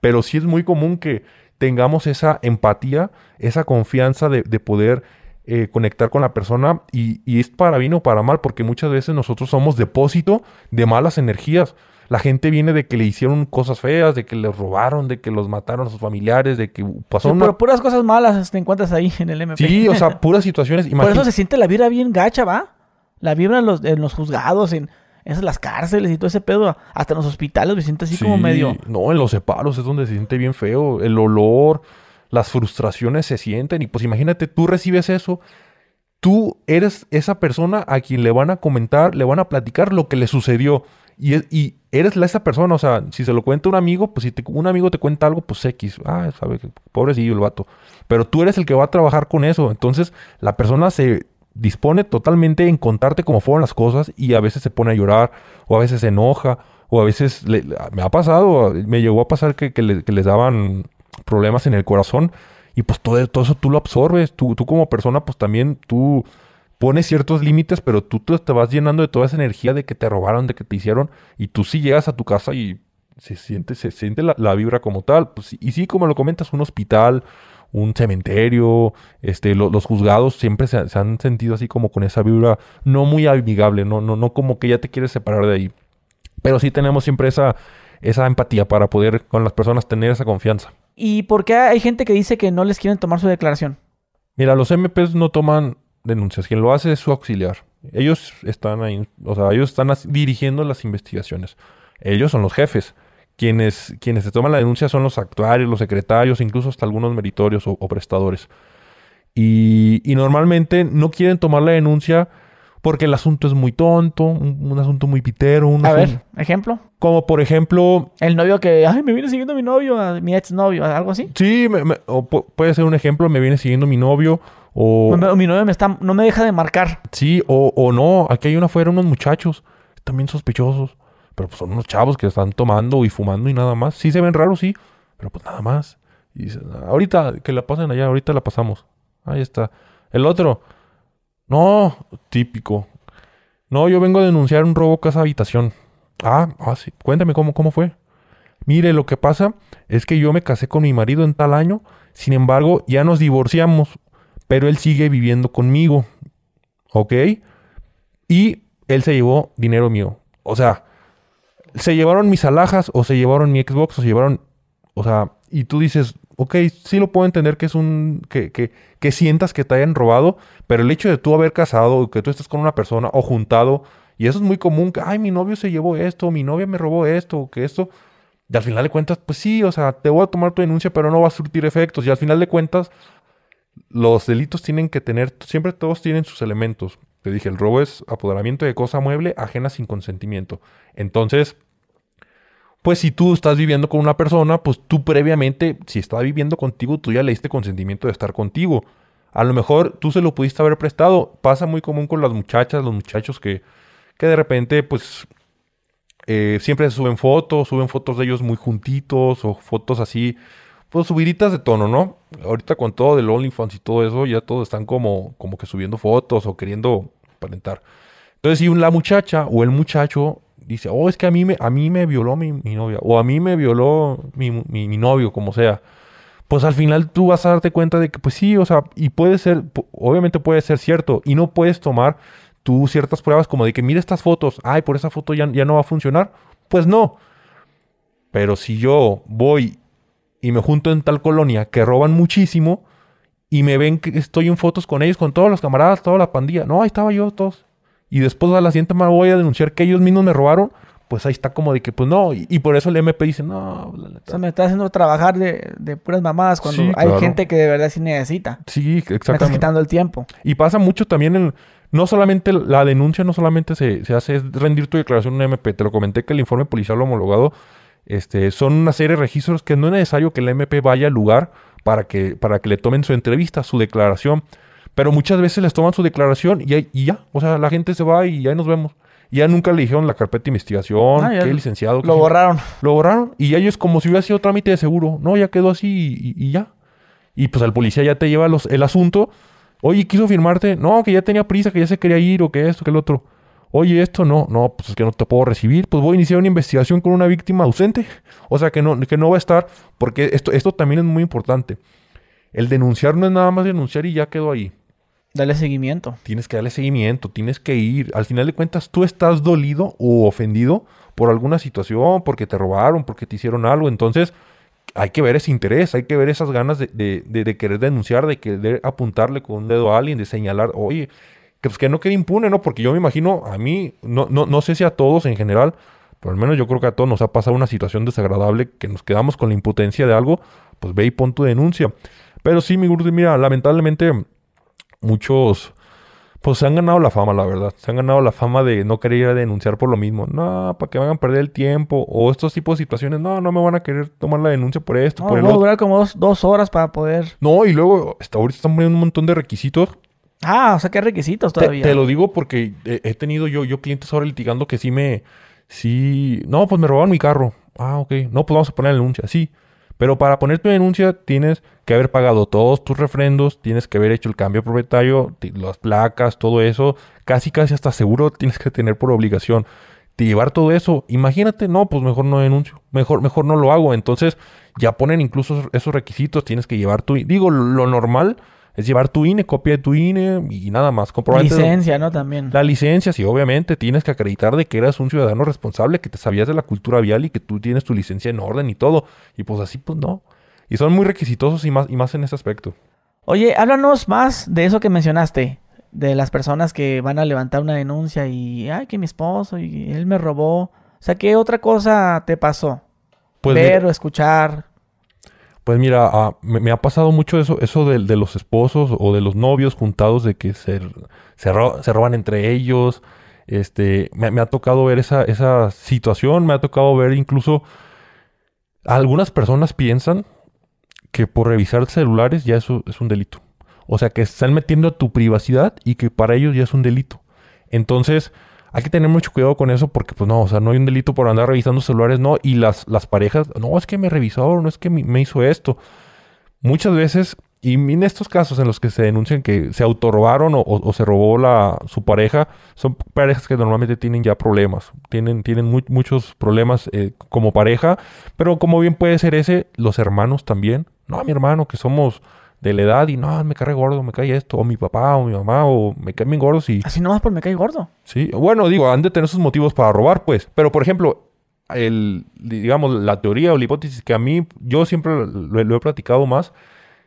Speaker 1: Pero sí es muy común que tengamos esa empatía, esa confianza de, de poder eh, conectar con la persona y, y es para bien o para mal, porque muchas veces nosotros somos depósito de malas energías. La gente viene de que le hicieron cosas feas, de que les robaron, de que los mataron a sus familiares, de que pasó
Speaker 2: Sí,
Speaker 1: una...
Speaker 2: pero puras cosas malas te encuentras ahí en el MP.
Speaker 1: Sí, o sea, puras situaciones.
Speaker 2: Por
Speaker 1: Imagín-
Speaker 2: eso se siente la vibra bien gacha, ¿va? La vibra en los, en los juzgados, en esas las cárceles y todo ese pedo. Hasta en los hospitales me siento así como medio...
Speaker 1: No, en los separos es donde se siente bien feo. El olor, las frustraciones se sienten. Y pues imagínate, tú recibes eso. Tú eres esa persona a quien le van a comentar, le van a platicar lo que le sucedió. Y, es- y eres la, esa persona. O sea, si se lo cuenta un amigo, pues si te- un amigo te cuenta algo, pues X. Ah, sabe, pobrecillo el vato. Pero tú eres el que va a trabajar con eso. Entonces, la persona se dispone totalmente en contarte cómo fueron las cosas y a veces se pone a llorar o a veces se enoja o a veces le- me ha pasado, me llegó a pasar que, le- que les daban problemas en el corazón y pues todo, todo eso tú lo absorbes, tú, tú como persona pues también tú pones ciertos límites, pero tú te, te vas llenando de toda esa energía de que te robaron, de que te hicieron y tú sí llegas a tu casa y se siente, se siente la, la vibra como tal, pues, y sí, como lo comentas, un hospital, un cementerio, este, lo- los juzgados siempre se, se han sentido así como con esa vibra no muy amigable, no, no, no como que ya te quieres separar de ahí. Pero sí tenemos siempre esa, esa empatía para poder con las personas tener esa confianza.
Speaker 2: ¿Y por qué hay gente que dice que no les quieren tomar su declaración?
Speaker 1: Mira, los MPs no toman denuncias, quien lo hace es su auxiliar. Ellos están ahí, o sea, ellos están dirigiendo las investigaciones. Ellos son los jefes. Quienes, quienes se toman la denuncia son los actuarios, los secretarios, incluso hasta algunos meritorios o, o prestadores. Y, y normalmente no quieren tomar la denuncia porque el asunto es muy tonto, un, un asunto muy pitero, un
Speaker 2: A
Speaker 1: asunto-
Speaker 2: ver, ejemplo.
Speaker 1: como por ejemplo,
Speaker 2: El novio que, ay, me viene siguiendo mi novio, a mi exnovio, algo así.
Speaker 1: sí, me- me- o pu- puede ser un ejemplo, me viene siguiendo mi novio, o
Speaker 2: Mi, mi novio me está, no me deja de marcar.
Speaker 1: sí, o, o no, aquí hay una afuera unos muchachos, también sospechosos, pero pues son unos chavos que están tomando y fumando y nada más. Sí se ven raros, sí, pero pues nada más. Y "Ah, ahorita que la pasen allá, ahorita la pasamos. Ahí está. El otro, no, típico. No, yo vengo a denunciar un robo casa habitación. Ah, ah, sí. Cuéntame cómo, cómo fue. Mire, lo que pasa es que yo me casé con mi marido en tal año, sin embargo, ya nos divorciamos, pero él sigue viviendo conmigo. ¿Ok? Y él se llevó dinero mío. O sea, se llevaron mis alhajas o se llevaron mi Xbox o se llevaron... O sea, y tú dices, ok, sí lo puedo entender que es un... Que, que, que sientas que te hayan robado, pero el hecho de tú haber casado, o que tú estés con una persona o juntado, y eso es muy común, que, ay, mi novio se llevó esto, mi novia me robó esto, que esto... Y al final de cuentas, pues sí, o sea, te voy a tomar tu denuncia, pero no va a surtir efectos. Y al final de cuentas, los delitos tienen que tener, siempre todos tienen sus elementos. Te dije, el robo es apoderamiento de cosa mueble ajena sin consentimiento. Entonces, pues si tú estás viviendo con una persona, pues tú previamente, si está viviendo contigo, tú ya le diste consentimiento de estar contigo. A lo mejor tú se lo pudiste haber prestado. Pasa muy común con las muchachas, los muchachos que, que de repente, pues, eh, siempre suben fotos, suben fotos de ellos muy juntitos o fotos así, pues subiditas de tono, ¿no? Ahorita con todo del OnlyFans y todo eso, ya todos están como, como que subiendo fotos o queriendo aparentar. Entonces, si la muchacha o el muchacho dice, oh, es que a mí me, a mí me violó mi, mi novia, o a mí me violó mi, mi- novio, como sea, pues al final tú vas a darte cuenta de que, pues sí, o sea, y puede ser, obviamente puede ser cierto, y no puedes tomar tú ciertas pruebas como de que mira estas fotos, ay, por esa foto ya, ya no va a funcionar. Pues no. Pero si yo voy y me junto en tal colonia que roban muchísimo y me ven que estoy en fotos con ellos, con todos los camaradas, toda la pandilla, no, ahí estaba yo, todos. Y después a la siguiente me voy a denunciar que ellos mismos me robaron, pues ahí está como de que, pues no, y, y por eso el MP dice, no, la
Speaker 2: O
Speaker 1: neta".
Speaker 2: sea, me está haciendo trabajar de, de puras mamadas cuando
Speaker 1: Sí,
Speaker 2: hay
Speaker 1: claro.
Speaker 2: gente que de verdad sí necesita.
Speaker 1: Sí,
Speaker 2: Me estás
Speaker 1: exactamente.
Speaker 2: quitando el tiempo.
Speaker 1: Y pasa mucho también en... No solamente la denuncia, no solamente se, se hace es rendir tu declaración en un MP. Te lo comenté que el informe policial homologado este, son una serie de registros que no es necesario que el MP vaya al lugar para que, para que le tomen su entrevista, su declaración. Pero muchas veces les toman su declaración y, ahí- y ya. O sea, la gente se va y ya nos vemos. Y ya nunca le dijeron la carpeta de investigación,
Speaker 2: Ah,
Speaker 1: qué licenciado. qué
Speaker 2: Lo borraron.
Speaker 1: lo borraron y ya ellos como si hubiera sido trámite de seguro. No, ya quedó así y, y ya. Y pues el policía ya te lleva los, el asunto. Oye, quiso firmarte. No, que ya tenía prisa, que ya se quería ir o que esto, que el otro. Oye, esto no, no, pues es que no te puedo recibir. Pues voy a iniciar una investigación con una víctima ausente. O sea, que no, que no va a estar, porque esto, esto también es muy importante. El denunciar no es nada más denunciar y ya quedó ahí.
Speaker 2: Dale seguimiento.
Speaker 1: Tienes que darle seguimiento, tienes que ir. Al final de cuentas, tú estás dolido o ofendido por alguna situación, porque te robaron, porque te hicieron algo. Entonces, hay que ver ese interés, hay que ver esas ganas de, querer denunciar, de querer apuntarle con un dedo a alguien, de señalar, oye, que, pues, que no quede impune, ¿no? Porque yo me imagino, a mí, no, no, no sé si a todos en general, pero al menos yo creo que a todos nos ha pasado una situación desagradable que nos quedamos con la impotencia de algo, pues ve y pon tu denuncia. Pero sí, mi mira, lamentablemente muchos, pues se han ganado la fama, la verdad. Se han ganado la fama de no querer ir a denunciar por lo mismo. No, para que van a perder el tiempo. O estos tipos de situaciones, no, no me van a querer tomar la denuncia por esto,
Speaker 2: No,
Speaker 1: por el
Speaker 2: va a
Speaker 1: otro.
Speaker 2: durar como dos, dos horas para poder.
Speaker 1: No, y luego, hasta ahorita están poniendo un montón de requisitos.
Speaker 2: Ah, o sea, ¿qué requisitos
Speaker 1: Te,
Speaker 2: todavía?
Speaker 1: te lo digo porque he, he tenido yo, yo clientes ahora litigando que sí me, sí, no, pues me robaron mi carro. Ah, ok. No, pues vamos a poner la denuncia. Sí. Pero para poner tu denuncia tienes que haber pagado todos tus refrendos, tienes que haber hecho el cambio de propietario, las placas, todo eso. Casi, casi hasta seguro tienes que tener por obligación. De llevar todo eso, imagínate, no, pues mejor no denuncio, mejor, mejor no lo hago. Entonces ya ponen incluso esos requisitos, tienes que llevar tu, digo, lo normal es llevar tu INE, copia de tu INE y nada más. Comprobante de-
Speaker 2: Licencia, ¿no? También.
Speaker 1: la licencia, sí, obviamente tienes que acreditar de que eras un ciudadano responsable, que te sabías de la cultura vial y que tú tienes tu licencia en orden y todo. Y pues así, pues no. Y son muy requisitosos y más, y más en ese aspecto.
Speaker 2: Oye, háblanos más de eso que mencionaste. De las personas que van a levantar una denuncia y, ay, que mi esposo y él me robó. O sea, ¿qué otra cosa te pasó?
Speaker 1: Pues
Speaker 2: Ver
Speaker 1: mira,
Speaker 2: o escuchar.
Speaker 1: Pues mira, ah, me, ha pasado mucho eso, eso de, los esposos o de los novios juntados de que se, se, ro- se roban entre ellos. Este, me, ha tocado ver esa, esa situación, me ha tocado ver incluso algunas personas piensan que por revisar celulares ya eso es un delito. O sea, que están metiendo a tu privacidad y que para ellos ya es un delito. Entonces, hay que tener mucho cuidado con eso porque, pues no, o sea, no hay un delito por andar revisando celulares, no. Y las, las parejas, no, es que me revisaron, no es que me, hizo esto. Muchas veces, y en estos casos en los que se denuncian que se autorrobaron o, se robó la, su pareja, son parejas que normalmente tienen ya problemas. Tienen, tienen mu- muchos problemas eh, como pareja, pero como bien puede ser ese, los hermanos también. No, mi hermano, que somos de la edad y no, me cae gordo, me cae esto, o mi papá o mi mamá, o me caen bien gordos y...
Speaker 2: Así nomás por me cae gordo.
Speaker 1: Sí, bueno, digo, han de tener sus motivos para robar, pues. Pero, por ejemplo, el, digamos, la teoría o la hipótesis que a mí, yo siempre lo, lo he platicado más,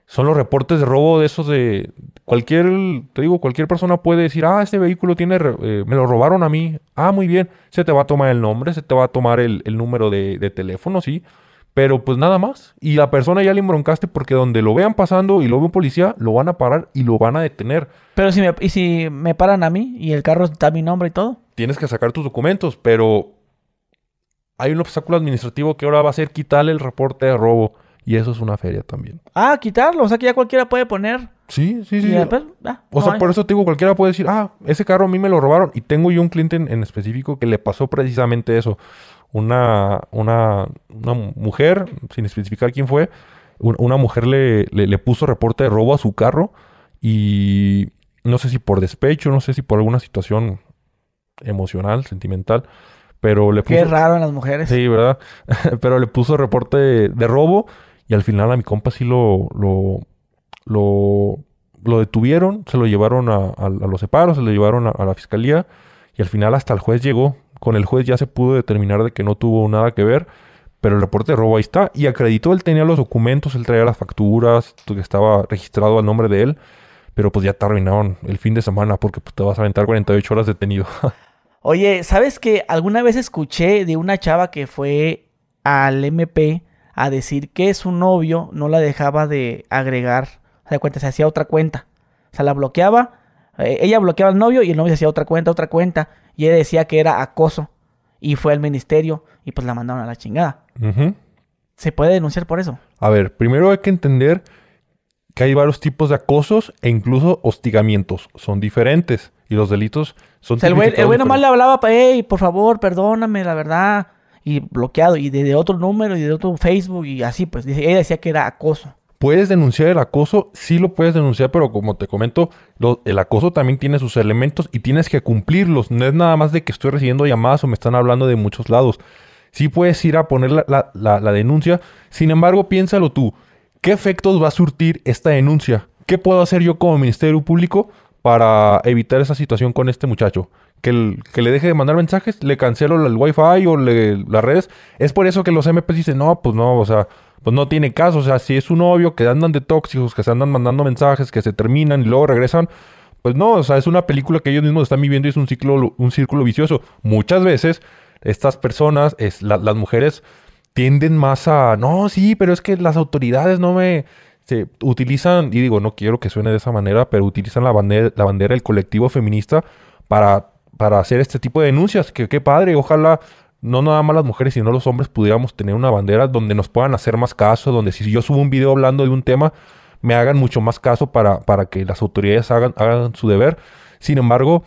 Speaker 1: son los reportes de robo de esos de cualquier, te digo, cualquier persona puede decir, ah, este vehículo tiene, eh, me lo robaron a mí. Ah, muy bien, se te va a tomar el nombre, se te va a tomar el, el número de, de teléfono, sí. Pero pues nada más. Y la persona ya le embroncaste porque donde lo vean pasando y lo ve un policía, lo van a parar y lo van a detener.
Speaker 2: Pero si me, y si me paran a mí y el carro está a mi nombre y todo.
Speaker 1: tienes que sacar tus documentos, pero hay un obstáculo administrativo que ahora va a ser quitarle el reporte de robo. Y eso es una feria también.
Speaker 2: Ah, quitarlo. O sea que ya cualquiera puede poner.
Speaker 1: Sí, sí,
Speaker 2: y
Speaker 1: sí.
Speaker 2: después, ah,
Speaker 1: O
Speaker 2: no
Speaker 1: sea,
Speaker 2: hay.
Speaker 1: por eso te digo, cualquiera puede decir, ah, ese carro a mí me lo robaron. Y tengo yo un cliente en, en específico que le pasó precisamente eso. Una, una, una mujer, sin especificar quién fue, un- una mujer le, le, le puso reporte de robo a su carro y no sé si por despecho, no sé si por alguna situación emocional, sentimental, pero le puso...
Speaker 2: Qué raro en las mujeres.
Speaker 1: Sí, ¿verdad? Pero le puso reporte de, de robo y al final a mi compa sí lo, lo, lo, lo detuvieron, se lo llevaron a, a- a los separos, se lo llevaron a, a la fiscalía y al final hasta el juez llegó. Con el juez ya se pudo determinar de que no tuvo nada que ver, pero el reporte de robo ahí está y acreditó, él tenía los documentos, él traía las facturas, que estaba registrado al nombre de él, pero pues ya te arruinaron el fin de semana porque pues, te vas a aventar 48 horas detenido.
Speaker 2: Oye, ¿sabes que alguna vez escuché de una chava que fue al MP a decir que su novio no la dejaba de agregar? O sea, cuenta, se hacía otra cuenta. O sea, la bloqueaba. eh, ella bloqueaba al novio y el novio se hacía otra cuenta, otra cuenta. Y ella decía que era acoso. Y fue al ministerio y pues la mandaron a la chingada. ¿Se puede denunciar por eso?
Speaker 1: A ver, primero hay que entender que hay varios tipos de acosos e incluso hostigamientos. Son diferentes y los delitos son
Speaker 2: O sea, el güey, el
Speaker 1: tipificados
Speaker 2: güey nomás le hablaba, hey, por favor, perdóname, la verdad. Y bloqueado, y de, de otro número, y de otro Facebook, y así, pues. Ella decía que era acoso.
Speaker 1: Puedes denunciar el acoso, sí lo puedes denunciar, pero como te comento, el acoso también tiene sus elementos y tienes que cumplirlos. No es nada más de que estoy recibiendo llamadas o me están hablando de muchos lados. Sí puedes ir a poner la, denuncia, sin embargo, piénsalo tú. ¿Qué efectos va a surtir esta denuncia? ¿Qué puedo hacer yo como Ministerio Público para evitar esa situación con este muchacho. Que, le deje de mandar mensajes, le cancelo el wifi o las redes. Es por eso que los MP dicen, no, pues no, o sea, pues no tiene caso. O sea, si es su novio, que andan de tóxicos, que se andan mandando mensajes, que se terminan y luego regresan, pues no, o sea, es una película que ellos mismos están viviendo y es un ciclo, un círculo vicioso. Muchas veces estas personas, es, las mujeres, tienden más a, no, sí, pero es que las autoridades no me se utilizan, y digo, no quiero que suene de esa manera, pero utilizan la bandera, la bandera del colectivo feminista para, para hacer este tipo de denuncias. Que qué padre, ojalá no nada más las mujeres, sino los hombres pudiéramos tener una bandera donde nos puedan hacer más caso, donde si yo subo un video hablando de un tema, me hagan mucho más caso para, para que las autoridades hagan, hagan su deber. Sin embargo,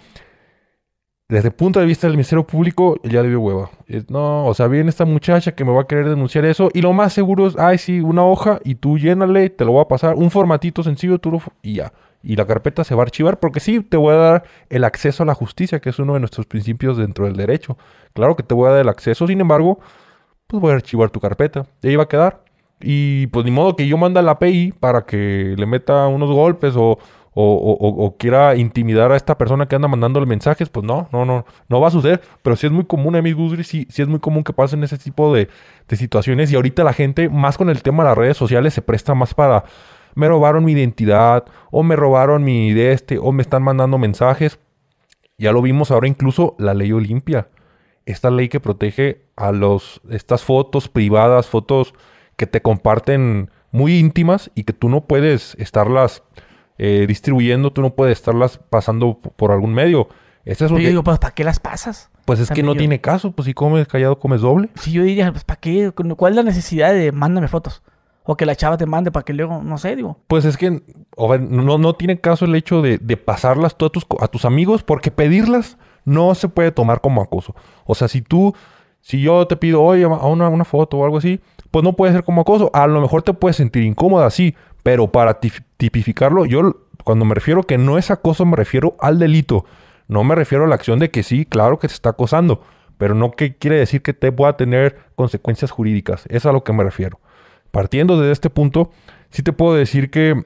Speaker 1: desde el punto de vista del Ministerio Público, ya le dio hueva. No, o sea, viene esta muchacha que me va a querer denunciar eso y lo más seguro es, ay, sí, una hoja y tú llénale, te lo voy a pasar, un formatito sencillo, tú y ya. Y la carpeta se va a archivar porque sí, te voy a dar el acceso a la justicia, que es uno de nuestros principios dentro del derecho. Claro que te voy a dar el acceso, sin embargo, pues voy a archivar tu carpeta. Y ahí va a quedar. Y pues ni modo que yo manda la API para que le meta unos golpes o, o, quiera intimidar a esta persona que anda mandándole mensajes, pues no, no, no, no va a suceder. Pero sí es muy común, amigos Guzri, sí, sí es muy común que pasen ese tipo de, de situaciones. Y ahorita la gente, más con el tema de las redes sociales, se presta más para me robaron mi identidad, o me robaron mi de este, o me están mandando mensajes. Ya lo vimos ahora incluso la ley Olimpia. Esta ley que protege a los estas fotos privadas, fotos que te comparten muy íntimas y que tú no puedes estarlas eh, distribuyendo, tú no puedes estarlas pasando por algún medio.
Speaker 2: Ese es yo digo, pues, ¿para qué las pasas?
Speaker 1: Pues es que no tiene caso, pues si comes callado, comes doble.
Speaker 2: Sí, yo diría, pues ¿para qué? ¿Cuál es la necesidad de mándame fotos? O que la chava te mande para que luego, no sé, digo.
Speaker 1: Pues es que no, no tiene caso el hecho de, pasarlas a tus, a tus amigos, porque pedirlas no se puede tomar como acoso. O sea, si tú, si yo te pido, oye, a una, una foto o algo así, pues no puede ser como acoso. A lo mejor te puedes sentir incómoda, sí, pero para tipificarlo, yo cuando me refiero que no es acoso, me refiero al delito. No me refiero a la acción de que sí, claro que se está acosando, pero no que quiere decir que te pueda tener consecuencias jurídicas. Es a lo que me refiero. Partiendo de este punto, sí te puedo decir que,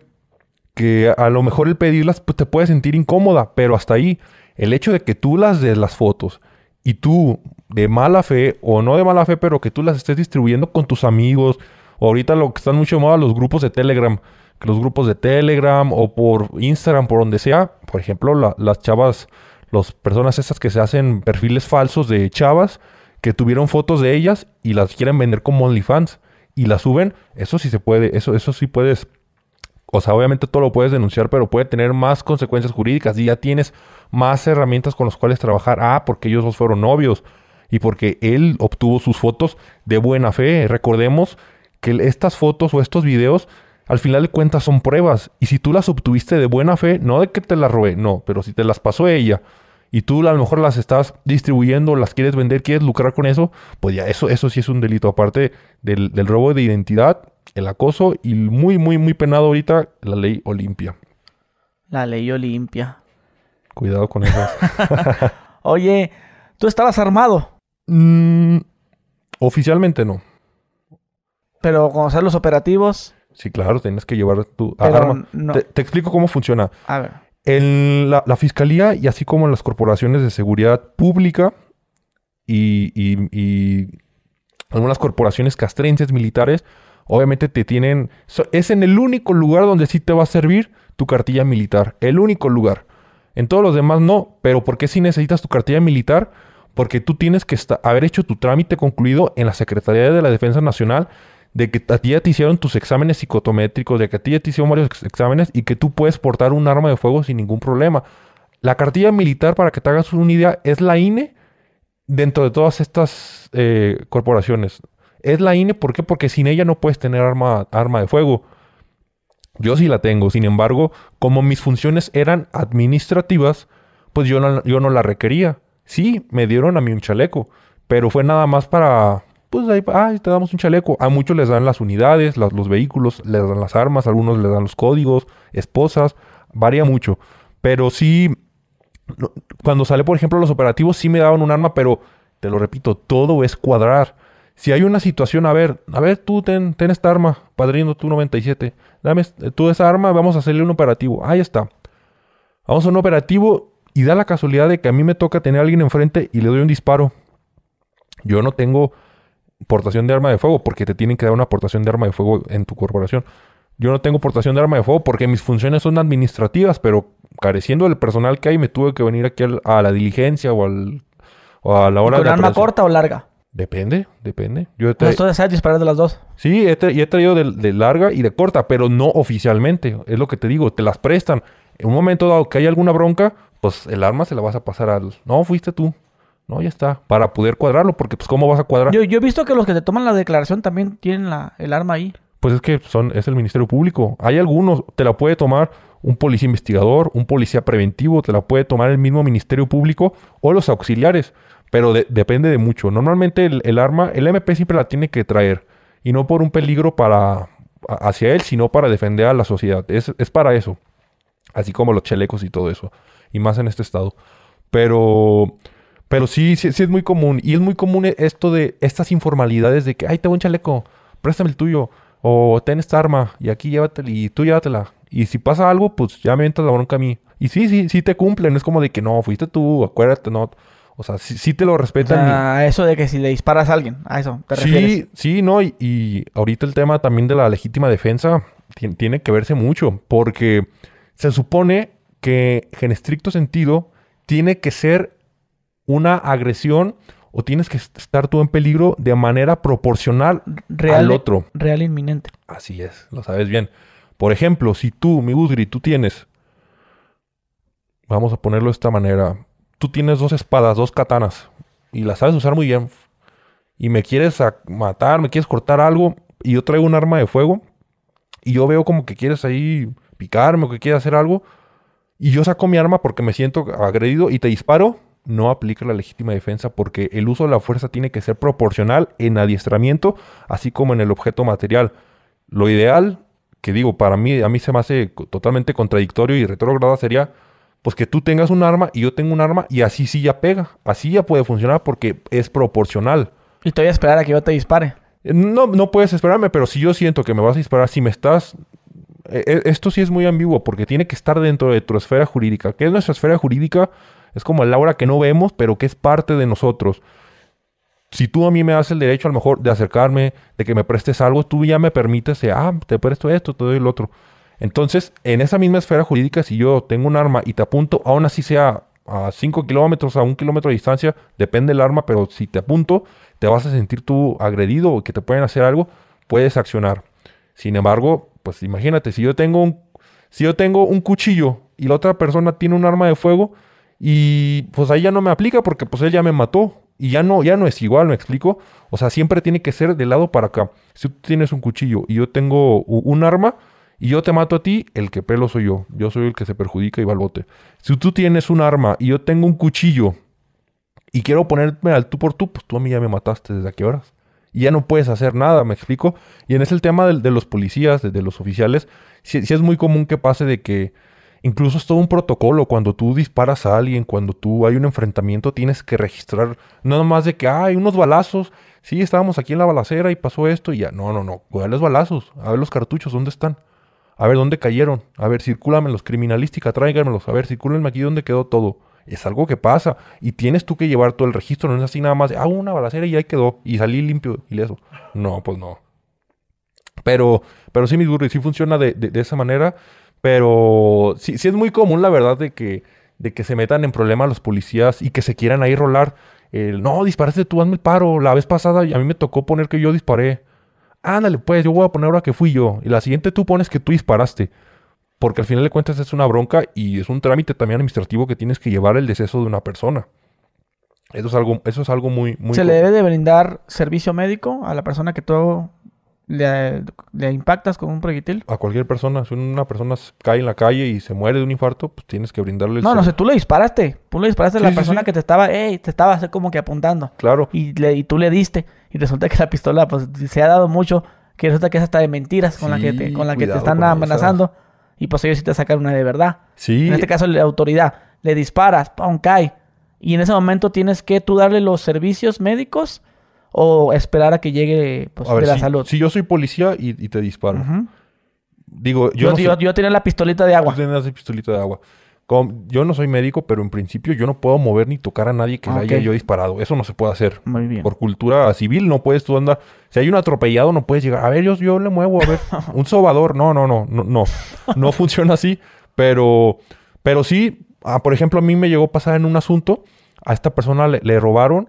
Speaker 1: que a lo mejor el pedirlas pues, te puede sentir incómoda, pero hasta ahí, el hecho de que tú las des las fotos y tú de mala fe o no de mala fe, pero que tú las estés distribuyendo con tus amigos, o ahorita lo que están mucho más los grupos de Telegram, que los grupos de Telegram o por Instagram, por donde sea, por ejemplo, las chavas, las personas esas que se hacen perfiles falsos de chavas que tuvieron fotos de ellas y las quieren vender como OnlyFans y las suben, eso sí se puede, eso, eso sí puedes, o sea, obviamente todo lo puedes denunciar, pero puede tener más consecuencias jurídicas y ya tienes más herramientas con las cuales trabajar. Ah, porque ellos dos fueron novios y porque él obtuvo sus fotos de buena fe. Recordemos que estas fotos o estos videos al final de cuentas son pruebas. Y si tú las obtuviste de buena fe, no de que te las robé, no, pero si te las pasó ella y tú a lo mejor las estás distribuyendo, las quieres vender, quieres lucrar con eso, pues ya eso, eso sí es un delito. Aparte del, robo de identidad, el acoso y muy, muy, muy penado ahorita, la ley Olimpia.
Speaker 2: La ley Olimpia.
Speaker 1: Cuidado con eso.
Speaker 2: Oye, ¿tú estabas armado?
Speaker 1: Mm, oficialmente no.
Speaker 2: Pero conocer los operativos.
Speaker 1: Sí, claro, tienes que llevar tu arma. Te, explico cómo funciona.
Speaker 2: A ver.
Speaker 1: En la, fiscalía y así como las corporaciones de seguridad pública y, algunas corporaciones castrenses militares, obviamente te tienen... es en el único lugar donde sí te va a servir tu cartilla militar. El único lugar. En todos los demás no. Pero ¿por qué si necesitas tu cartilla militar? Porque tú tienes que haber hecho tu trámite concluido en la Secretaría de la Defensa Nacional de que a ti ya te hicieron tus exámenes psicotométricos, de que a ti ya te hicieron varios exámenes y que tú puedes portar un arma de fuego sin ningún problema. La cartilla militar, para que te hagas una idea, es la INE dentro de todas estas eh, corporaciones. Es la INE, ¿por qué? Porque sin ella no puedes tener arma, arma de fuego. Yo sí la tengo, sin embargo, como mis funciones eran administrativas, pues yo no, yo no la requería. Sí, me dieron a mí un chaleco, pero fue nada más para, pues ahí, ah, te damos un chaleco. A muchos les dan las unidades, los vehículos, les dan las armas, algunos les dan los códigos, esposas, varía mucho. Pero sí, cuando sale, por ejemplo, los operativos, sí me daban un arma, pero te lo repito, todo es cuadrar. Si hay una situación, a ver, a ver, tú ten, ten esta arma, padrino tú 97, dame tú esa arma, vamos a hacerle un operativo. Ahí está. Vamos a un operativo y da la casualidad de que a mí me toca tener a alguien enfrente y le doy un disparo. Yo no tengo portación de arma de fuego porque te tienen que dar una portación de arma de fuego en tu corporación. Yo no tengo portación de arma de fuego porque mis funciones son administrativas, pero careciendo del personal que hay, me tuve que venir aquí al- a la diligencia o, al, o a la hora
Speaker 2: ¿Con
Speaker 1: de
Speaker 2: arma
Speaker 1: aprehensión.
Speaker 2: corta o larga?
Speaker 1: Depende, depende. Yo tra-
Speaker 2: tú deseas disparar de las dos.
Speaker 1: Sí, he tra- y he traído de, de larga y de corta, pero no oficialmente. Es lo que te digo, te las prestan. En un momento dado que hay alguna bronca, pues el arma se la vas a pasar al... No, fuiste tú. No, ya está. Para poder cuadrarlo, porque pues ¿cómo vas a cuadrar?
Speaker 2: Yo, yo he visto que los que te toman la declaración también tienen la, el arma ahí.
Speaker 1: Pues es que son, es el Ministerio Público. Hay algunos, te la puede tomar un policía investigador, un policía preventivo, te la puede tomar el mismo Ministerio Público o los auxiliares. Pero de- depende de mucho. Normalmente el, el arma, el MP siempre la tiene que traer. Y no por un peligro para hacia él, sino para defender a la sociedad. Es, es para eso. Así como los chalecos y todo eso. Y más en este estado. Pero, pero sí, sí, sí es muy común. Y es muy común esto de estas informalidades de que, ay, tengo un chaleco, préstame el tuyo. O ten esta arma y aquí llévatela y tú llévatela. Y si pasa algo, pues ya me entras la bronca a mí. Y sí, sí, sí te cumplen. Es como de que no, fuiste tú, acuérdate, no. O sea, sí, sí te lo
Speaker 2: O
Speaker 1: respetan. y-
Speaker 2: sea, eso de que si le disparas a alguien, a eso te refieres.
Speaker 1: Sí, sí, no, y, y ahorita el tema también de la legítima defensa ti- tiene que verse mucho, porque se supone que en estricto sentido tiene que ser una agresión o tienes que est- estar tú en peligro de manera proporcional
Speaker 2: Real,
Speaker 1: al otro.
Speaker 2: real inminente.
Speaker 1: Así es, lo sabes bien. Por ejemplo, si tú, mi Udri, tú tienes, vamos a ponerlo de esta manera, tú tienes dos espadas, dos katanas, y las sabes usar muy bien, y me quieres matar, me quieres cortar algo, y yo traigo un arma de fuego, y yo veo como que quieres ahí picarme o que quieres hacer algo, y yo saco mi arma porque me siento agredido y te disparo, no aplica la legítima defensa porque el uso de la fuerza tiene que ser proporcional en adiestramiento, así como en el objeto material. Lo ideal, que digo, para mí, a mí se me hace totalmente contradictorio y retrógrada sería, pues que tú tengas un arma y yo tengo un arma y así sí ya pega, así ya puede funcionar porque es proporcional.
Speaker 2: Y te voy a esperar a que yo te dispare.
Speaker 1: Eh, No, no puedes esperarme, pero si yo siento que me vas a disparar, si me estás... eh, eh, esto sí es muy ambiguo porque tiene que estar dentro de tu esfera jurídica. ¿Qué es nuestra esfera jurídica? Es como el aura que no vemos, pero que es parte de nosotros. Si tú a mí me das el derecho a lo mejor de acercarme, de que me prestes algo, tú ya me permites, eh, ah, te presto esto, te doy el otro. Entonces, en esa misma esfera jurídica, si yo tengo un arma y te apunto, aún así sea a 5 kilómetros, a un kilómetro de distancia, depende del arma, pero si te apunto, te vas a sentir tú agredido o que te pueden hacer algo, puedes accionar. Sin embargo, pues imagínate, si yo tengo un, si yo tengo un cuchillo y la otra persona tiene un arma de fuego, y pues ahí ya no me aplica porque pues él ya me mató. Y ya no, ya no es igual, me explico. O sea, siempre tiene que ser de lado para acá. Si tú tienes un cuchillo y yo tengo un arma y yo te mato a ti, el que pelo soy yo. Yo soy el que se perjudica y va al bote. Si tú tienes un arma y yo tengo un cuchillo y quiero ponerme al tú por tú, pues tú a mí ya me mataste desde a horas. Y ya no puedes hacer nada, me explico. Y en ese el tema del- de, los policías, de, de los oficiales, sí, sí es muy común que pase de que incluso es todo un protocolo. Cuando tú disparas a alguien, cuando tú hay un enfrentamiento, tienes que registrar, no nomás de que hay unos balazos. Sí, estábamos aquí en la balacera y pasó esto y ya. No, no, no. ¿Cuáles los balazos? A ver los cartuchos, ¿dónde están? A ver dónde cayeron. A ver, circúlamelos, criminalística, tráiganmelos. A ver, circúlenme aquí dónde quedó todo. Es algo que pasa. Y tienes tú que llevar todo el registro. No es así nada más. Ah, una balacera y ahí quedó. Y salí limpio y eso. No, pues no. Pero, pero sí, mi duro, sí funciona de, de- de esa manera. Pero sí, sí es muy común, la verdad, de que, de que se metan en problemas los policías y que se quieran ahí rolar. El, no, disparaste tú, hazme el paro. La vez pasada a mí me tocó poner que yo disparé. Ándale, pues, yo voy a poner ahora que fui yo. Y la siguiente tú pones que tú disparaste. Porque al final de cuentas es una bronca y es un trámite también administrativo que tienes que llevar el deceso de una persona. Eso es algo, eso es algo muy, muy
Speaker 2: ¿Se le debe de brindar servicio médico a la persona que tú le, le impactas con un proyectil?
Speaker 1: a cualquier persona. Si una persona cae en la calle y se muere de un infarto, pues tienes que brindarle el
Speaker 2: No, no sé, tú le disparaste. Tú le disparaste a la
Speaker 1: sí,
Speaker 2: persona
Speaker 1: sí.
Speaker 2: que te estaba, ey, te estaba así como que apuntando.
Speaker 1: Claro.
Speaker 2: Y, le- y tú le diste. Y resulta que la pistola, pues se ha dado mucho. Que resulta que es hasta de mentiras con la que te, con la que te están
Speaker 1: esa.
Speaker 2: amenazando. Y pues ellos sí te sacan una de verdad.
Speaker 1: Sí.
Speaker 2: En este caso, la autoridad. Le disparas, ¡pum! cae. Y en ese momento tienes que tú darle los servicios médicos o esperar a que llegue pues,
Speaker 1: a ver,
Speaker 2: de la
Speaker 1: si,
Speaker 2: salud.
Speaker 1: si yo soy policía y, y te disparo. Digo, yo,
Speaker 2: Yo,
Speaker 1: no sé-
Speaker 2: yo, yo tenía la pistolita de agua.
Speaker 1: Tú tenías el pistolito de agua. Com- yo no soy médico, pero en principio yo no puedo mover ni tocar a nadie que le haya
Speaker 2: Ok.
Speaker 1: yo disparado. Eso no se puede hacer.
Speaker 2: Muy bien.
Speaker 1: Por cultura civil no puedes tú andar. Si hay un atropellado, no puedes llegar. A ver, yo, yo le muevo, a ver. un sobador. No, no, no, no, no. No funciona así. Pero, pero sí, ah, por ejemplo, a mí me llegó a pasar en un asunto. A esta persona le, le robaron,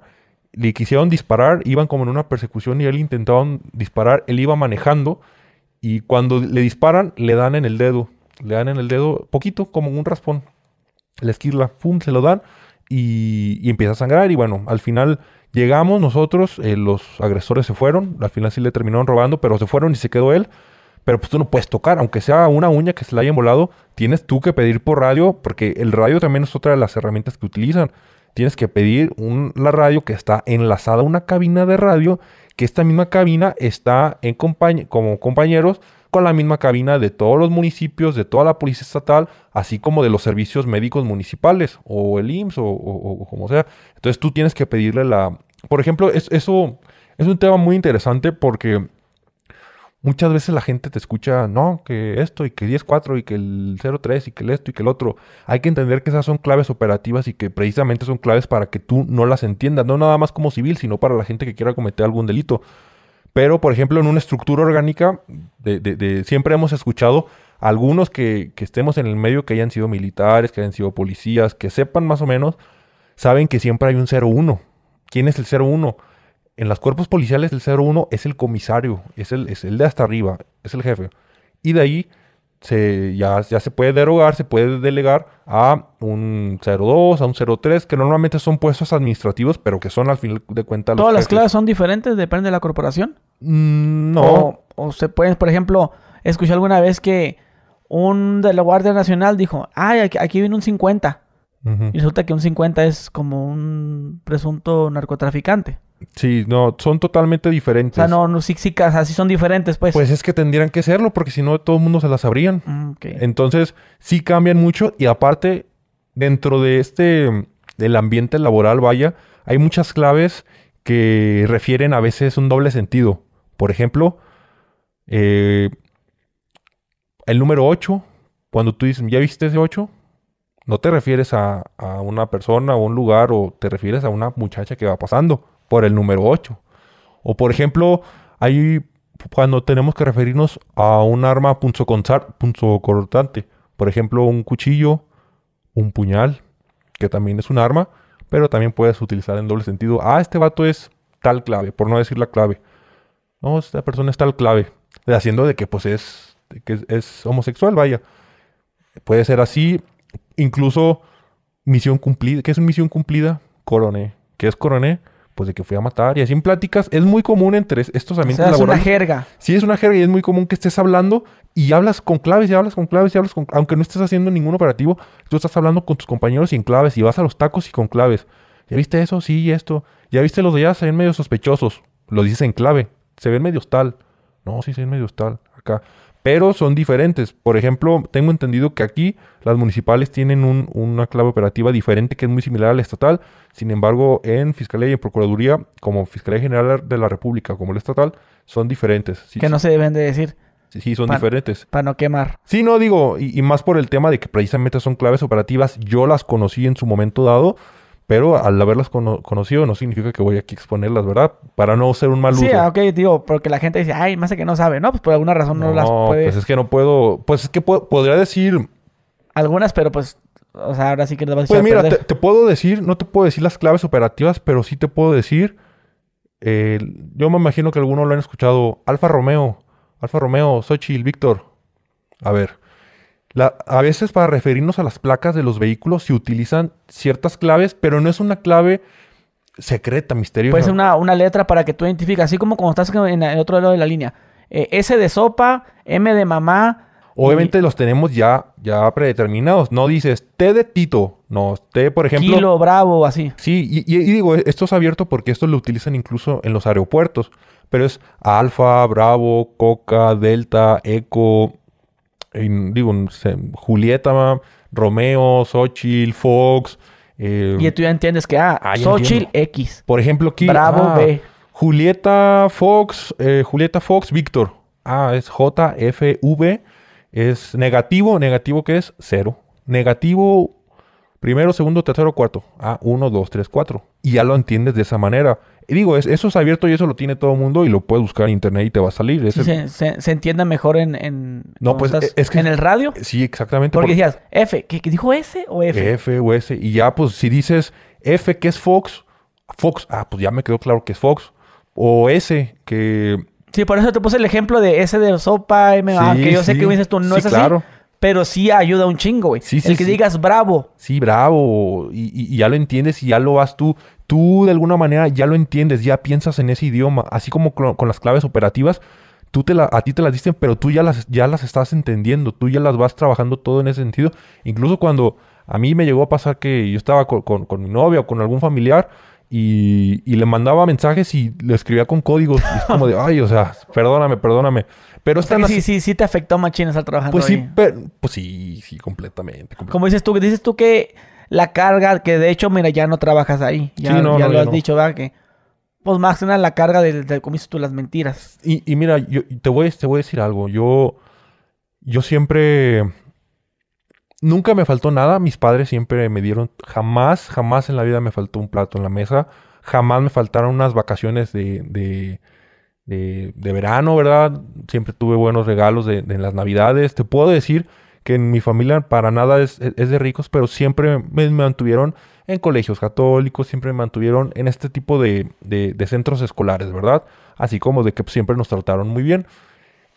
Speaker 1: le quisieron disparar, iban como en una persecución y él intentaban disparar. Él iba manejando y cuando le disparan, le dan en el dedo. Le dan en el dedo, poquito, como un raspón. La esquirla, pum, se lo dan y, y empieza a sangrar. Y bueno, al final llegamos nosotros, eh, los agresores se fueron. Al final sí le terminaron robando, pero se fueron y se quedó él. Pero pues tú no puedes tocar, aunque sea una uña que se le hayan volado, tienes tú que pedir por radio, porque el radio también es otra de las herramientas que utilizan. Tienes que pedir la radio que está enlazada a una cabina de radio, que esta misma cabina está en compañ- como compañeros con la misma cabina de todos los municipios, de toda la policía estatal, así como de los servicios médicos municipales, o el IMSS, o, como sea. Entonces tú tienes que pedirle la... Por ejemplo, es- eso es un tema muy interesante porque muchas veces la gente te escucha, no, que esto y que 10-4 y que el 0-3 y que el esto y que el otro. Hay que entender que esas son claves operativas y que precisamente son claves para que tú no las entiendas, no nada más como civil, sino para la gente que quiera cometer algún delito. Pero, por ejemplo, en una estructura orgánica, de, de- de- siempre hemos escuchado algunos que, que estemos en el medio, que hayan sido militares, que hayan sido policías, que sepan más o menos, saben que siempre hay un 01. ¿Quién es el 01? En los cuerpos policiales el 01 es el comisario, es el, es el de hasta arriba, es el jefe. Y de ahí se, ya, ya se puede derogar, se puede delegar a un 02, a un 03, que normalmente son puestos administrativos, pero que son al final de cuentas los
Speaker 2: ¿Todas las claves son diferentes? ¿Depende de la corporación?
Speaker 1: Mm, no.
Speaker 2: O, o se pueden, por ejemplo, escuché alguna vez que un de la Guardia Nacional dijo, ay, aquí, aquí viene un 50.
Speaker 1: Ujú.
Speaker 2: Y resulta que un 50 es como un presunto narcotraficante.
Speaker 1: Sí, no, son totalmente
Speaker 2: O
Speaker 1: diferentes.
Speaker 2: sea, no, no sí, sí, así son diferentes, pues.
Speaker 1: Pues es que tendrían que serlo, porque si no, todo el mundo se las sabrían.
Speaker 2: Mm.
Speaker 1: Entonces, sí cambian mucho y aparte, dentro de este, del ambiente laboral, vaya, hay muchas claves que refieren a veces un doble sentido. Por ejemplo, eh, el número 8, cuando tú dices, ¿ya viste ese 8? No te refieres a, a una persona o un lugar o te refieres a una muchacha que va pasando por el número 8. O por ejemplo, hay cuando tenemos que referirnos a un arma punzocortante. Por ejemplo, un cuchillo, un puñal, que también es un arma, pero también puedes utilizar en doble sentido. Ah, este vato es tal clave, por no decir la clave. No, esta persona es tal clave. Haciendo de que pues es, de que es, homosexual, vaya. Puede ser así. Incluso misión cumplida. ¿Qué es misión cumplida? Coroné. ¿Qué es coroné? Pues de que fui a matar. Y así en pláticas es muy común entre estos
Speaker 2: o
Speaker 1: ambientes
Speaker 2: sea, es una
Speaker 1: laborales.
Speaker 2: jerga.
Speaker 1: Sí, es una jerga y es muy común que estés hablando y hablas con claves y hablas con claves y hablas con... Aunque no estés haciendo ningún operativo, tú estás hablando con tus compañeros sin claves y vas a los tacos y con claves. ¿Ya viste eso? Sí, esto. ¿Ya viste los de allá? Se ven medio sospechosos. Lo dices en clave. Se ven medio tal. No, sí, se ven medio tal. Acá. Pero son diferentes. Por ejemplo, tengo entendido que aquí las municipales tienen un- una clave operativa diferente que es muy similar a la estatal. Sin embargo, en Fiscalía y en Procuraduría, como Fiscalía General de la República, como la estatal, son diferentes. Sí,
Speaker 2: que no se deben de decir
Speaker 1: sí, sí, son diferentes.
Speaker 2: para no quemar.
Speaker 1: Sí, no digo, y, y más por el tema de que precisamente son claves operativas. Yo las conocí en su momento dado, pero al haberlas cono- conocido no significa que voy aquí a exponerlas, ¿verdad? Para no ser un mal uso.
Speaker 2: Sí, ah, ok, digo, porque la gente dice, ay, más de que no sabe. No, pues por alguna razón no, las puede.
Speaker 1: pues es que no puedo. Pues es que puedo- podría decir.
Speaker 2: Algunas, pero pues, o sea, ahora sí que las vas a
Speaker 1: Pues
Speaker 2: a
Speaker 1: mira, te, te puedo decir, no te puedo decir las claves operativas, pero sí te puedo decir. eh, yo me imagino que algunos lo han escuchado. Alfa Romeo, Alfa Romeo, Xochitl, Víctor. A ver. La- a veces para referirnos a las placas de los vehículos se utilizan ciertas claves, pero no es una clave secreta, misteriosa.
Speaker 2: Puede ser una, una letra para que tú identifiques, así como cuando estás en el otro lado de la línea. Eh, S de sopa, M de mamá.
Speaker 1: Obviamente los tenemos ya, ya predeterminados. No dices T de Tito. No, T, por ejemplo.
Speaker 2: Kilo, bravo, así.
Speaker 1: Sí, y, y- y digo, esto es abierto porque esto lo utilizan incluso en los aeropuertos. Pero es Alfa, Bravo, Coca, Delta, Eco, en- digo, Julieta, Romeo, Xochitl, Fox. eh,
Speaker 2: Y tú ya entiendes que, ah,
Speaker 1: Ah,
Speaker 2: Xochitl. X.
Speaker 1: por ejemplo, aquí.
Speaker 2: Bravo
Speaker 1: ah,
Speaker 2: B.
Speaker 1: Julieta Fox, eh, Julieta Fox, Víctor. Ah, es JFV. Es negativo. ¿Negativo qué es? Cero. negativo primero, segundo, tercero, cuarto. Ah, uno, dos, tres, cuatro. Y ya lo entiendes de esa manera. Y digo, es- eso es abierto y eso lo tiene todo el mundo y lo puedes buscar en internet y te va a salir.
Speaker 2: Sí,
Speaker 1: Ese-
Speaker 2: se, se- se entienda mejor en, en,
Speaker 1: No, pues,
Speaker 2: estás
Speaker 1: es que-
Speaker 2: en el radio.
Speaker 1: Sí, exactamente.
Speaker 2: Porque
Speaker 1: por-
Speaker 2: decías, F, ¿qué, qué dijo S o F?
Speaker 1: F o S. Y ya, pues, si dices F, que es Fox, Fox, ah, pues ya me quedó claro que es Fox. O S, que...
Speaker 2: Sí, por eso te puse el ejemplo de S de sopa, M,
Speaker 1: Sí,
Speaker 2: aunque yo sé que me dices tú, no
Speaker 1: Sí,
Speaker 2: es así.
Speaker 1: claro.
Speaker 2: Pero sí ayuda un chingo, güey.
Speaker 1: Sí, sí,
Speaker 2: el que
Speaker 1: sí.
Speaker 2: digas bravo.
Speaker 1: Sí, bravo. Y, y- y ya lo entiendes y ya lo vas tú. Tú, de alguna manera, ya lo entiendes, ya piensas en ese idioma. Así como con, con las claves operativas, tú te la, a ti te las dicen, pero tú ya las, ya las estás entendiendo. Tú ya las vas trabajando todo en ese sentido. Incluso cuando a mí me llegó a pasar que yo estaba con, con- con mi novia o con algún familiar y, y le mandaba mensajes y le escribía con códigos. Y es como de, ay, o sea, perdóname, perdóname. Pero
Speaker 2: O sea que sí, sí, sí te afectó machín estar trabajando
Speaker 1: Pues sí, pero- pues sí, sí, completamente. completamente.
Speaker 2: Como dices tú, dices tú que la carga, que de hecho, mira, ya no trabajas ahí. Ya,
Speaker 1: Sí, no,
Speaker 2: ya
Speaker 1: no,
Speaker 2: lo
Speaker 1: ya
Speaker 2: has
Speaker 1: no.
Speaker 2: dicho, ¿verdad? Que, pues más que nada la carga de, de como dices tú, las mentiras.
Speaker 1: Y, y mira, yo te voy, te voy a decir algo. Yo, yo siempre, nunca me faltó nada. Mis padres siempre me dieron, jamás, jamás en la vida me faltó un plato en la mesa. Jamás me faltaron unas vacaciones de, de, de, de verano, ¿verdad? Siempre tuve buenos regalos de, de las navidades. Te puedo decir que en mi familia para nada es, es- es de ricos, pero siempre me mantuvieron en colegios católicos, siempre me mantuvieron en este tipo de, de- centros escolares, ¿verdad? Así como de que siempre nos trataron muy bien.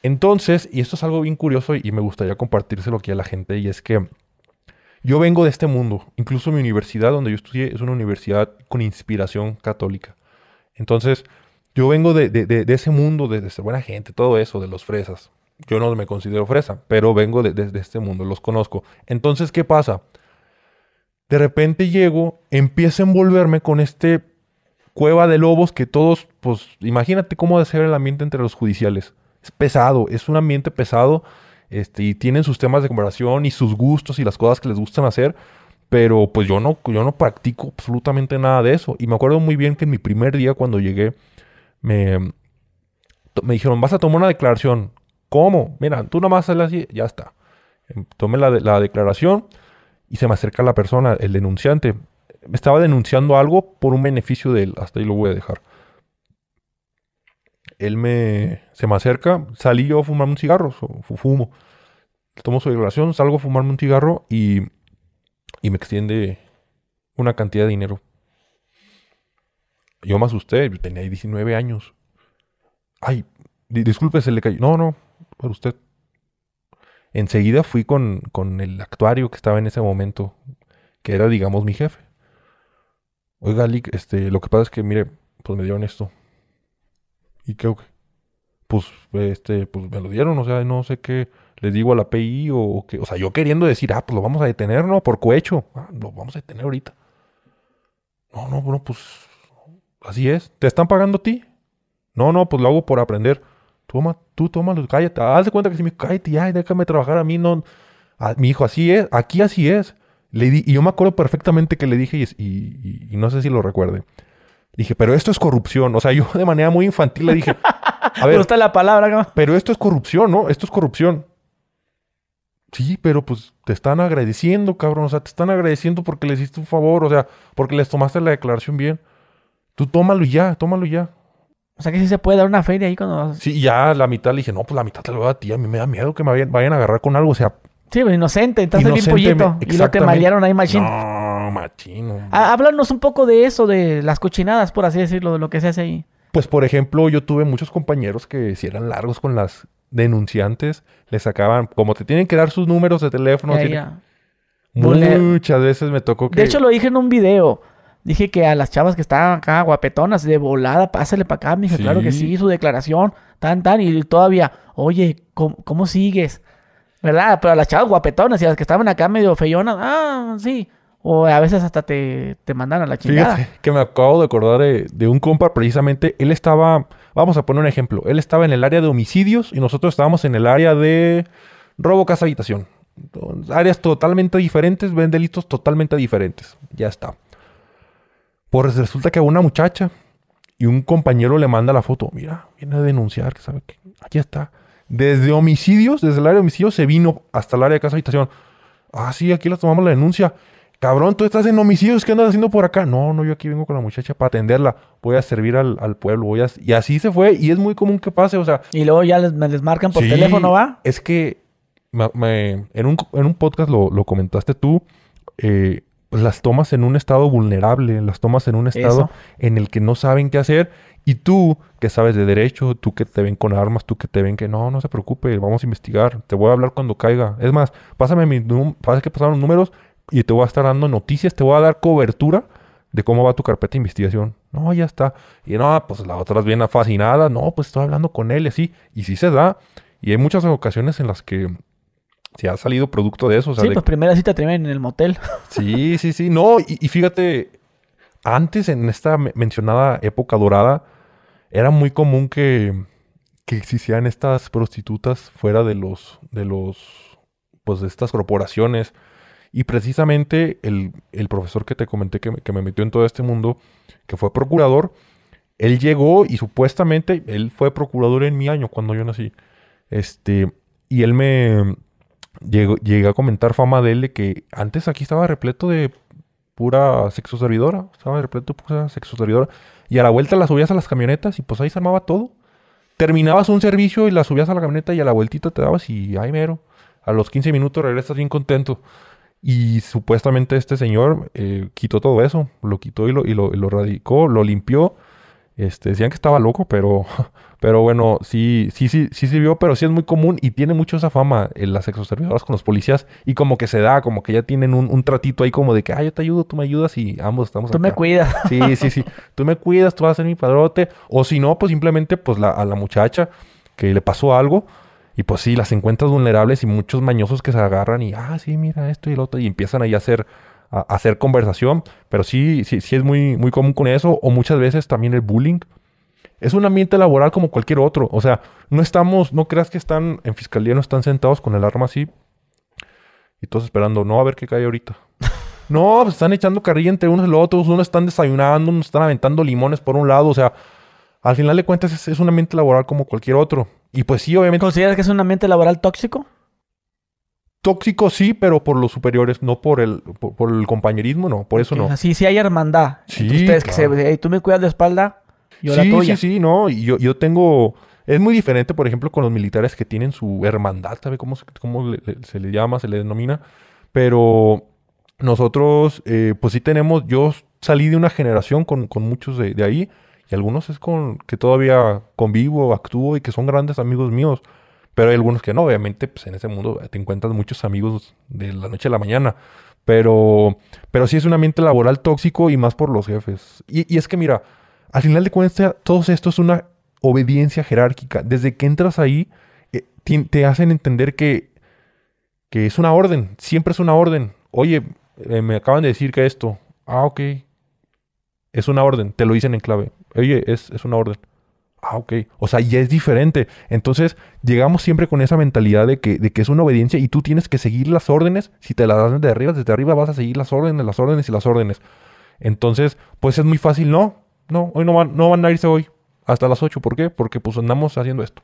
Speaker 1: Entonces, y esto es algo bien curioso y me gustaría compartírselo aquí a la gente, y es que yo vengo de este mundo. Incluso mi universidad donde yo estudié es una universidad con inspiración católica. Entonces, yo vengo de, de- de- de ese mundo, de ser buena gente, todo eso, de los fresas. Yo no me considero fresa, pero vengo de, de- este mundo, los conozco. Entonces, ¿qué pasa? De repente llego, empiezo a envolverme con este cueva de lobos que todos, pues, imagínate cómo debe ser el ambiente entre los judiciales. Es pesado, es un ambiente pesado, este, y tienen sus temas de conversación y sus gustos y las cosas que les gustan hacer, pero pues yo no, yo no practico absolutamente nada de eso. Y me acuerdo muy bien que en mi primer día cuando llegué, me, me dijeron, vas a tomar una declaración. ¿Cómo? Mira, tú nada más hazle así, ya está. Em, Tomé la, la declaración y se me acerca la persona, el denunciante. Estaba denunciando algo por un beneficio de él. Hasta ahí lo voy a dejar. Él me, se me acerca, salí yo a fumarme un cigarro, fumo. Tomo su declaración, salgo a fumarme un cigarro y, y me extiende una cantidad de dinero. Yo me asusté, tenía 19 años. Ay, di- disculpe, se le cayó. No, no, por usted. Enseguida fui con, con el actuario que estaba en ese momento, que era, digamos, mi jefe. Oiga, este, lo que pasa es que, mire, pues me dieron esto. ¿Y qué? Pues, este, pues me lo dieron, o sea, no sé qué les digo a la PI o, o qué. O sea, yo queriendo decir, ah, pues lo vamos a detener, ¿no? Por cohecho. Ah, lo vamos a detener ahorita. No, no, no, pues así es. ¿Te están pagando a ti? No, no, pues lo hago por aprender. Toma, tú tómalo, cállate. Haz de cuenta que si me cállate déjame trabajar a mí, no. A, mi hijo, así es, aquí así es. Le di, y yo me acuerdo perfectamente que le dije, y, y- y no sé si lo recuerde. Dije, pero esto es corrupción. O sea, yo de manera muy infantil le dije, a ver,
Speaker 2: gusta la palabra, ¿no?
Speaker 1: pero esto es corrupción, ¿no? Esto es corrupción. Sí, pero pues te están agradeciendo, cabrón. O sea, te están agradeciendo porque les hiciste un favor, o sea, porque les tomaste la declaración bien. Tú tómalo ya, tómalo ya.
Speaker 2: O sea que sí se puede dar una feria ahí cuando...
Speaker 1: Sí, ya la mitad le dije, no, pues la mitad te lo voy a ti. A mí me da miedo que me vayan, vayan a agarrar con algo. O sea,
Speaker 2: Sí, pues, inocente, estás bien pollito. Y lo te malearon ahí, machín.
Speaker 1: no, machino.
Speaker 2: Ah, háblanos un poco de eso, de las cochinadas, por así decirlo, de lo que se hace ahí.
Speaker 1: Pues, por ejemplo, yo tuve muchos compañeros que si eran largos con las denunciantes, les sacaban, como te tienen que dar sus números de teléfono, tienen-.
Speaker 2: Vulner-
Speaker 1: muchas veces me tocó que...
Speaker 2: De hecho, lo dije en un video. Dije que a las chavas que estaban acá, guapetonas, de volada, pásale para acá, mija. Claro que
Speaker 1: Sí.
Speaker 2: sí, su declaración, tan, tan. Y todavía, oye, ¿cómo, cómo sigues? ¿Verdad? Pero a las chavas guapetonas y a las que estaban acá medio feyonas, ah, sí. O a veces hasta te, te mandan a la chingada.
Speaker 1: Fíjate que me acabo de acordar de, de un compa precisamente. Él estaba, vamos a poner un ejemplo. Él estaba en el área de homicidios y nosotros estábamos en el área de robo, casa, habitación. Áreas totalmente diferentes, ven delitos totalmente diferentes. Ya está. Pues resulta que una muchacha y un compañero le manda la foto. Mira, viene a denunciar, que sabe que aquí está. Desde homicidios, desde el área de homicidios se vino hasta el área de casa, habitación. Ah, sí, aquí la tomamos la denuncia. Cabrón, tú estás en homicidios, ¿qué andas haciendo por acá? No, no, yo aquí vengo con la muchacha para atenderla. Voy a servir al, al pueblo. Voy a... Y así se fue. Y es muy común que pase, o sea...
Speaker 2: Y luego ya les, me les marcan por
Speaker 1: sí,
Speaker 2: teléfono, ¿va?
Speaker 1: Es que me- me- en, un, en un podcast lo, lo comentaste tú. eh, pues las tomas en un estado vulnerable, las tomas en un estado
Speaker 2: Eso.
Speaker 1: en el que no saben qué hacer. Y tú, que sabes de derecho, tú que te ven con armas, tú que te ven que no, no se preocupe, vamos a investigar, te voy a hablar cuando caiga. Es más, pásame mi num- pasa que pasaron los números y te voy a estar dando noticias, te voy a dar cobertura de cómo va tu carpeta de investigación. No, ya está. Y no, pues la otra es bien fascinada. No, pues estoy hablando con él y así. Y sí se da. Y hay muchas ocasiones en las que se ha salido producto de eso. O sea,
Speaker 2: Sí,
Speaker 1: de-
Speaker 2: pues primera cita terminan en el motel.
Speaker 1: Sí, sí, sí. No, y, y fíjate, antes en esta me- mencionada época dorada, era muy común que, que existieran estas prostitutas fuera de los, de los, pues de estas corporaciones. Y precisamente el, el profesor que te comenté que, me- que me metió en todo este mundo, que fue procurador, él llegó y supuestamente él fue procurador en mi año cuando yo nací. Este, y él me llegué a comentar fama de él de que antes aquí estaba repleto de pura sexo servidora, estaba repleto de pura sexo servidora. Y a la vuelta la subías a las camionetas y pues ahí se armaba todo. Terminabas un servicio y la subías a la camioneta y a la vueltita te dabas y ay mero. A los 15 minutos regresas bien contento. Y supuestamente este señor eh, quitó todo eso, lo quitó y lo, y lo, y lo radicó, lo limpió. Este, decían que estaba loco, pero, pero bueno, sí, sí, sí, sí sirvió, pero sí es muy común y tiene mucho esa fama en las sexoservidoras con los policías y como que se da, como que ya tienen un, un tratito ahí como de que, ah, yo te ayudo, tú me ayudas y ambos estamos
Speaker 2: Tú me
Speaker 1: acá".
Speaker 2: cuidas.
Speaker 1: Sí, sí, sí. Tú me cuidas, tú vas a ser mi padrote. O si no, pues simplemente pues la, a la muchacha que le pasó algo y pues sí, las encuentras vulnerables y muchos mañosos que se agarran y, ah, sí, mira esto y lo otro y empiezan ahí a hacer, hacer conversación. Pero sí, sí, sí es muy, muy común con eso. O muchas veces también el bullying. Es un ambiente laboral como cualquier otro. O sea, no estamos, no creas que están en fiscalía, no están sentados con el arma así y todos esperando, no, a ver qué cae ahorita. No, pues están echando carrilla entre unos y los otros, unos están desayunando, unos están aventando limones por un lado, o sea, al final de cuentas es, es un ambiente laboral como cualquier otro. Y pues sí, obviamente
Speaker 2: ¿Consideras que es un ambiente laboral tóxico?
Speaker 1: Tóxico sí, pero por los superiores, no por el, por, por el compañerismo, no, por eso
Speaker 2: Que, o
Speaker 1: no.
Speaker 2: sea, sí, hay hermandad.
Speaker 1: Sí,
Speaker 2: entre ustedes que se,
Speaker 1: claro.
Speaker 2: "Ey, tú me cuidas de espalda, yo la
Speaker 1: sí,
Speaker 2: tuya.
Speaker 1: sí, sí, no, y yo, yo tengo, es muy diferente, por ejemplo, con los militares que tienen su hermandad, ¿sabe cómo, se- cómo le- le- se le llama, se le denomina? Pero nosotros, eh, pues sí tenemos, yo salí de una generación con, con muchos de, de ahí, y algunos es con que todavía convivo, actúo y que son grandes amigos míos. Pero hay algunos que no, obviamente, pues en ese mundo te encuentras muchos amigos de la noche a la mañana. Pero, pero sí es un ambiente laboral tóxico y más por los jefes. Y, y es que mira, al final de cuentas, todo esto es una obediencia jerárquica. Desde que entras ahí, eh, te hacen entender que, que es una orden, siempre es una orden. Oye, eh, me acaban de decir que esto. Ah, ok. Es una orden, te lo dicen en clave. Oye, es, es una orden. Ah, ok. O sea, ya es diferente. Entonces, llegamos siempre con esa mentalidad de que, de que es una obediencia y tú tienes que seguir las órdenes. Si te las dan desde arriba, desde arriba vas a seguir las órdenes, las órdenes y las órdenes. Entonces, pues es muy fácil. No, no, hoy no van, no van a irse hoy hasta las 8. ¿Por qué? Porque pues andamos haciendo esto.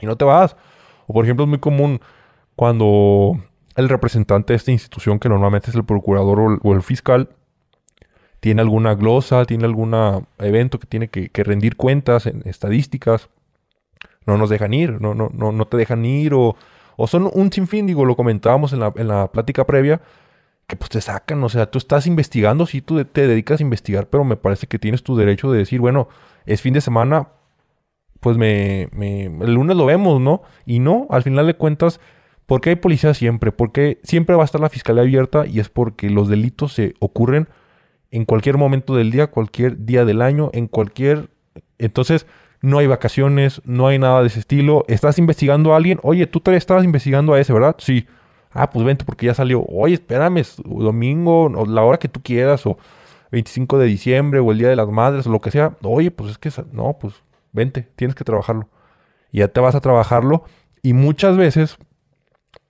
Speaker 1: Y no te vas. O por ejemplo, es muy común cuando el representante de esta institución, que normalmente es el procurador o el fiscal, tiene alguna glosa, tiene algún evento que tiene que, rendir cuentas en estadísticas, no nos dejan ir, no, no, no, no te dejan ir, o, o son un sinfín, digo, lo comentábamos en la, en la plática previa, que pues te sacan, o sea, tú estás investigando, sí, tú te dedicas a investigar, pero me parece que tienes tu derecho de decir, bueno, es fin de semana, pues me, me el lunes lo vemos, ¿no? Y no, al final de cuentas, ¿por qué hay policía siempre? Porque siempre va a estar la fiscalía abierta y es porque los delitos se ocurren en cualquier momento del día, cualquier día del año, en cualquier... Entonces, no hay vacaciones, no hay nada de ese estilo. Estás investigando a alguien, oye, tú todavía estabas investigando a ese, ¿verdad? Sí. Ah, pues vente porque ya salió. Oye, espérame, es domingo, la hora que tú quieras, o 25 de diciembre, o el Día de las Madres, o lo que sea. Oye, pues es que, no, pues vente, tienes que trabajarlo. Y ya te vas a trabajarlo. Y muchas veces,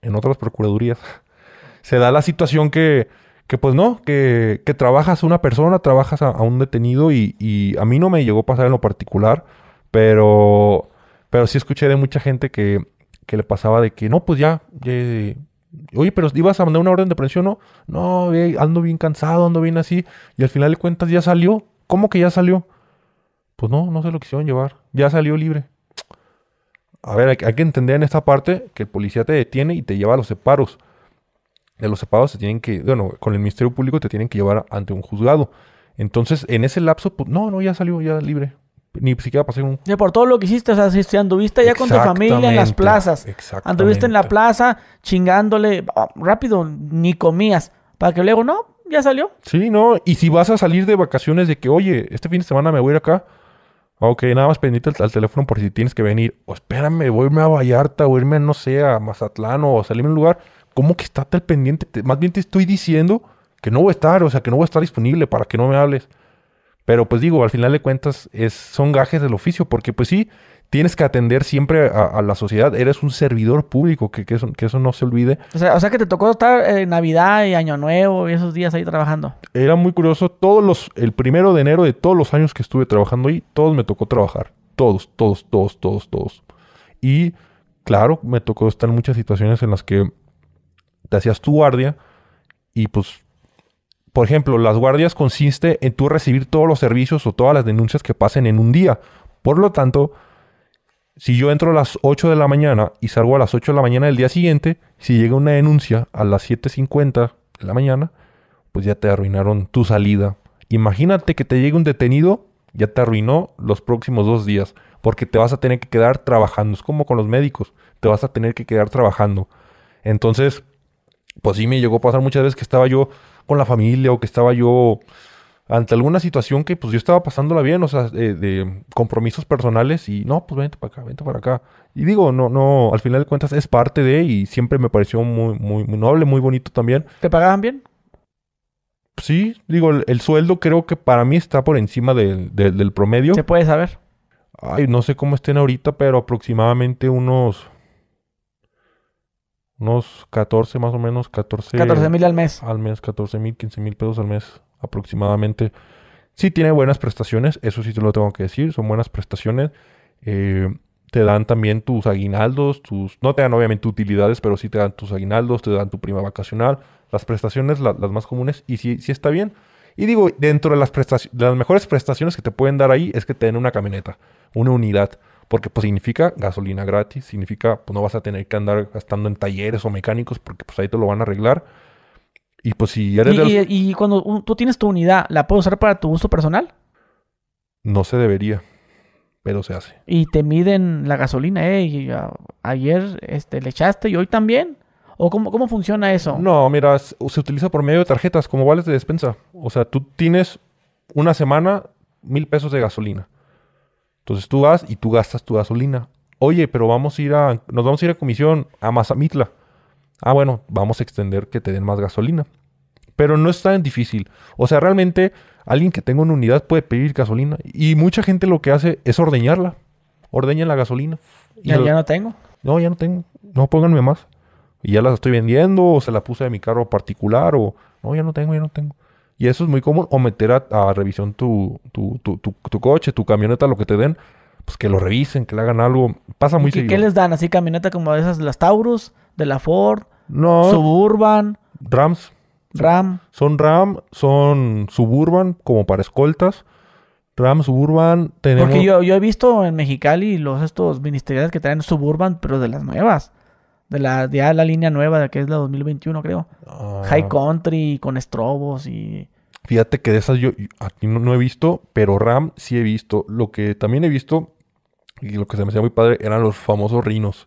Speaker 1: en otras procuradurías, se da la situación que, que pues no, que, que trabajas a una persona, trabajas a, un detenido y, y a mí no me llegó a pasar en lo particular, pero, pero sí escuché de mucha gente que, que le pasaba de que no, pues ya, ya, Oye, pero ibas a mandar una orden de aprehensión, ¿no? No, ando bien cansado, ando bien así. Y al final de cuentas ya salió. ¿Cómo que ya salió? Pues no, no se lo quisieron llevar. Ya salió libre. A ver, hay, hay que entender en esta parte que el policía te detiene y te lleva a los separos. De los separos se tienen que, bueno, con el Ministerio Público te tienen que llevar ante un juzgado. Entonces, en ese lapso, pues no, no, ya salió, ya libre. Ni siquiera pasé un
Speaker 2: Ya por todo lo que hiciste, o sea, si, anduviste ya con tu familia en las plazas, anduviste en la plaza chingándole ah, rápido, ni comías, para que luego, no, ya salió.
Speaker 1: Sí, no. Y si vas a salir de vacaciones de que, oye, este fin de semana me voy a ir acá. Ok, nada más pendiente al, al teléfono por si tienes que venir. O espérame, voy a irme a Vallarta o irme, no sé, a Mazatlán o salirme a un lugar. ¿Cómo que estate al pendiente? Te- más bien te estoy diciendo que no voy a estar, o sea, que no voy a estar disponible para que no me hables. Pero pues digo, al final de cuentas es, son gajes del oficio, porque pues sí, tienes que atender siempre a, a la sociedad. Eres un servidor público, que, que, eso, que eso no se olvide.
Speaker 2: O sea, o sea que te tocó estar eh, Navidad y Año Nuevo y esos días ahí trabajando.
Speaker 1: era muy curioso. Todos los, el primero de enero de todos los años que estuve trabajando ahí, todos me tocó trabajar. Todos, todos, todos, todos, todos. Y claro, me tocó estar en muchas situaciones en las que te hacías tu guardia y pues, por ejemplo, las guardias consiste en tú recibir todos los servicios o todas las denuncias que pasen en un día. Por lo tanto, si yo entro a las 8 de la mañana y salgo a las 8 de la mañana del día siguiente, si llega una denuncia a las 7.50 de la mañana, pues ya te arruinaron tu salida. Imagínate que te llegue un detenido, ya te arruinó los próximos dos días, porque te vas a tener que quedar trabajando. Es como con los médicos, te vas a tener que quedar trabajando. Entonces, pues sí me llegó a pasar muchas veces que estaba yo con la familia o que estaba yo ante alguna situación que pues yo estaba pasándola bien, o sea, de, de compromisos personales y no, pues vente para acá, vente para acá. Y digo, no, no, al final de cuentas es parte de y siempre me pareció muy, muy, muy noble, muy bonito también.
Speaker 2: ¿Te pagaban bien?
Speaker 1: Sí, digo, el, el sueldo creo que para mí está por encima del, del- del promedio.
Speaker 2: Se puede saber.
Speaker 1: Ay, no sé cómo estén ahorita, pero aproximadamente unos... Unos 14 más o menos, 14...
Speaker 2: 14 mil al mes.
Speaker 1: al mes, 14 mil, 15 mil pesos al mes aproximadamente. Sí tiene buenas prestaciones, eso sí te lo tengo que decir, son buenas prestaciones. Eh, te dan también tus aguinaldos, tus... No te dan obviamente utilidades, pero sí te dan tus aguinaldos, te dan tu prima vacacional, las prestaciones, la- las más comunes, y sí, sí está bien. Y digo, dentro de las, prestaci- de las mejores prestaciones que te pueden dar ahí es que te den una camioneta, una unidad. Porque pues significa gasolina gratis, significa pues no vas a tener que andar gastando en talleres o mecánicos porque pues ahí te lo van a arreglar. Y pues si eres
Speaker 2: Y,
Speaker 1: de los-
Speaker 2: y- y cuando un- tú tienes tu unidad, ¿la puedes usar para tu uso personal?
Speaker 1: No se debería, pero se hace.
Speaker 2: Y te miden la gasolina, eh, y, ayer este, le echaste y hoy también. ¿O cómo, cómo funciona eso?
Speaker 1: No, mira, se utiliza por medio de tarjetas como vales de despensa. O sea, tú tienes una semana mil pesos de gasolina. Entonces tú vas y tú gastas tu gasolina. Oye, pero vamos a ir a, nos vamos a ir a comisión a Mazamitla. Ah, bueno, vamos a extender que te den más gasolina. Pero no es tan difícil. O sea, realmente alguien que tenga una unidad puede pedir gasolina. Y mucha gente lo que hace es ordeñarla. Ordeñan la gasolina. Y
Speaker 2: ya,
Speaker 1: lo-
Speaker 2: ya no tengo.
Speaker 1: no, ya no tengo. No, pónganme más. Y ya las estoy vendiendo, o se la puse de mi carro particular, o no, ya no tengo, ya no tengo. Y eso es muy común. O meter a, a revisión tu, tu, tu, tu, tu coche, tu camioneta, lo que te den. Pues que lo revisen, que le hagan algo. Pasa muy
Speaker 2: ¿Y qué,
Speaker 1: seguido.
Speaker 2: qué les dan? ¿Así camioneta como esas de las Taurus, de la Ford,
Speaker 1: No,
Speaker 2: Suburban,
Speaker 1: Rams.
Speaker 2: Ram?
Speaker 1: Son Ram, son Suburban, como para escoltas. Ram, Suburban, tenemos...
Speaker 2: Porque yo, yo he visto en Mexicali los estos ministeriales que traen Suburban, pero de las nuevas. De la, ya la línea nueva, de que es la 2021, creo.
Speaker 1: Ah,
Speaker 2: High Country, con estrobos y...
Speaker 1: Fíjate que de esas yo, aquí no, no he visto, pero RAM sí he visto. Lo que también he visto, y lo que se me hacía muy padre, eran los famosos Rhinos.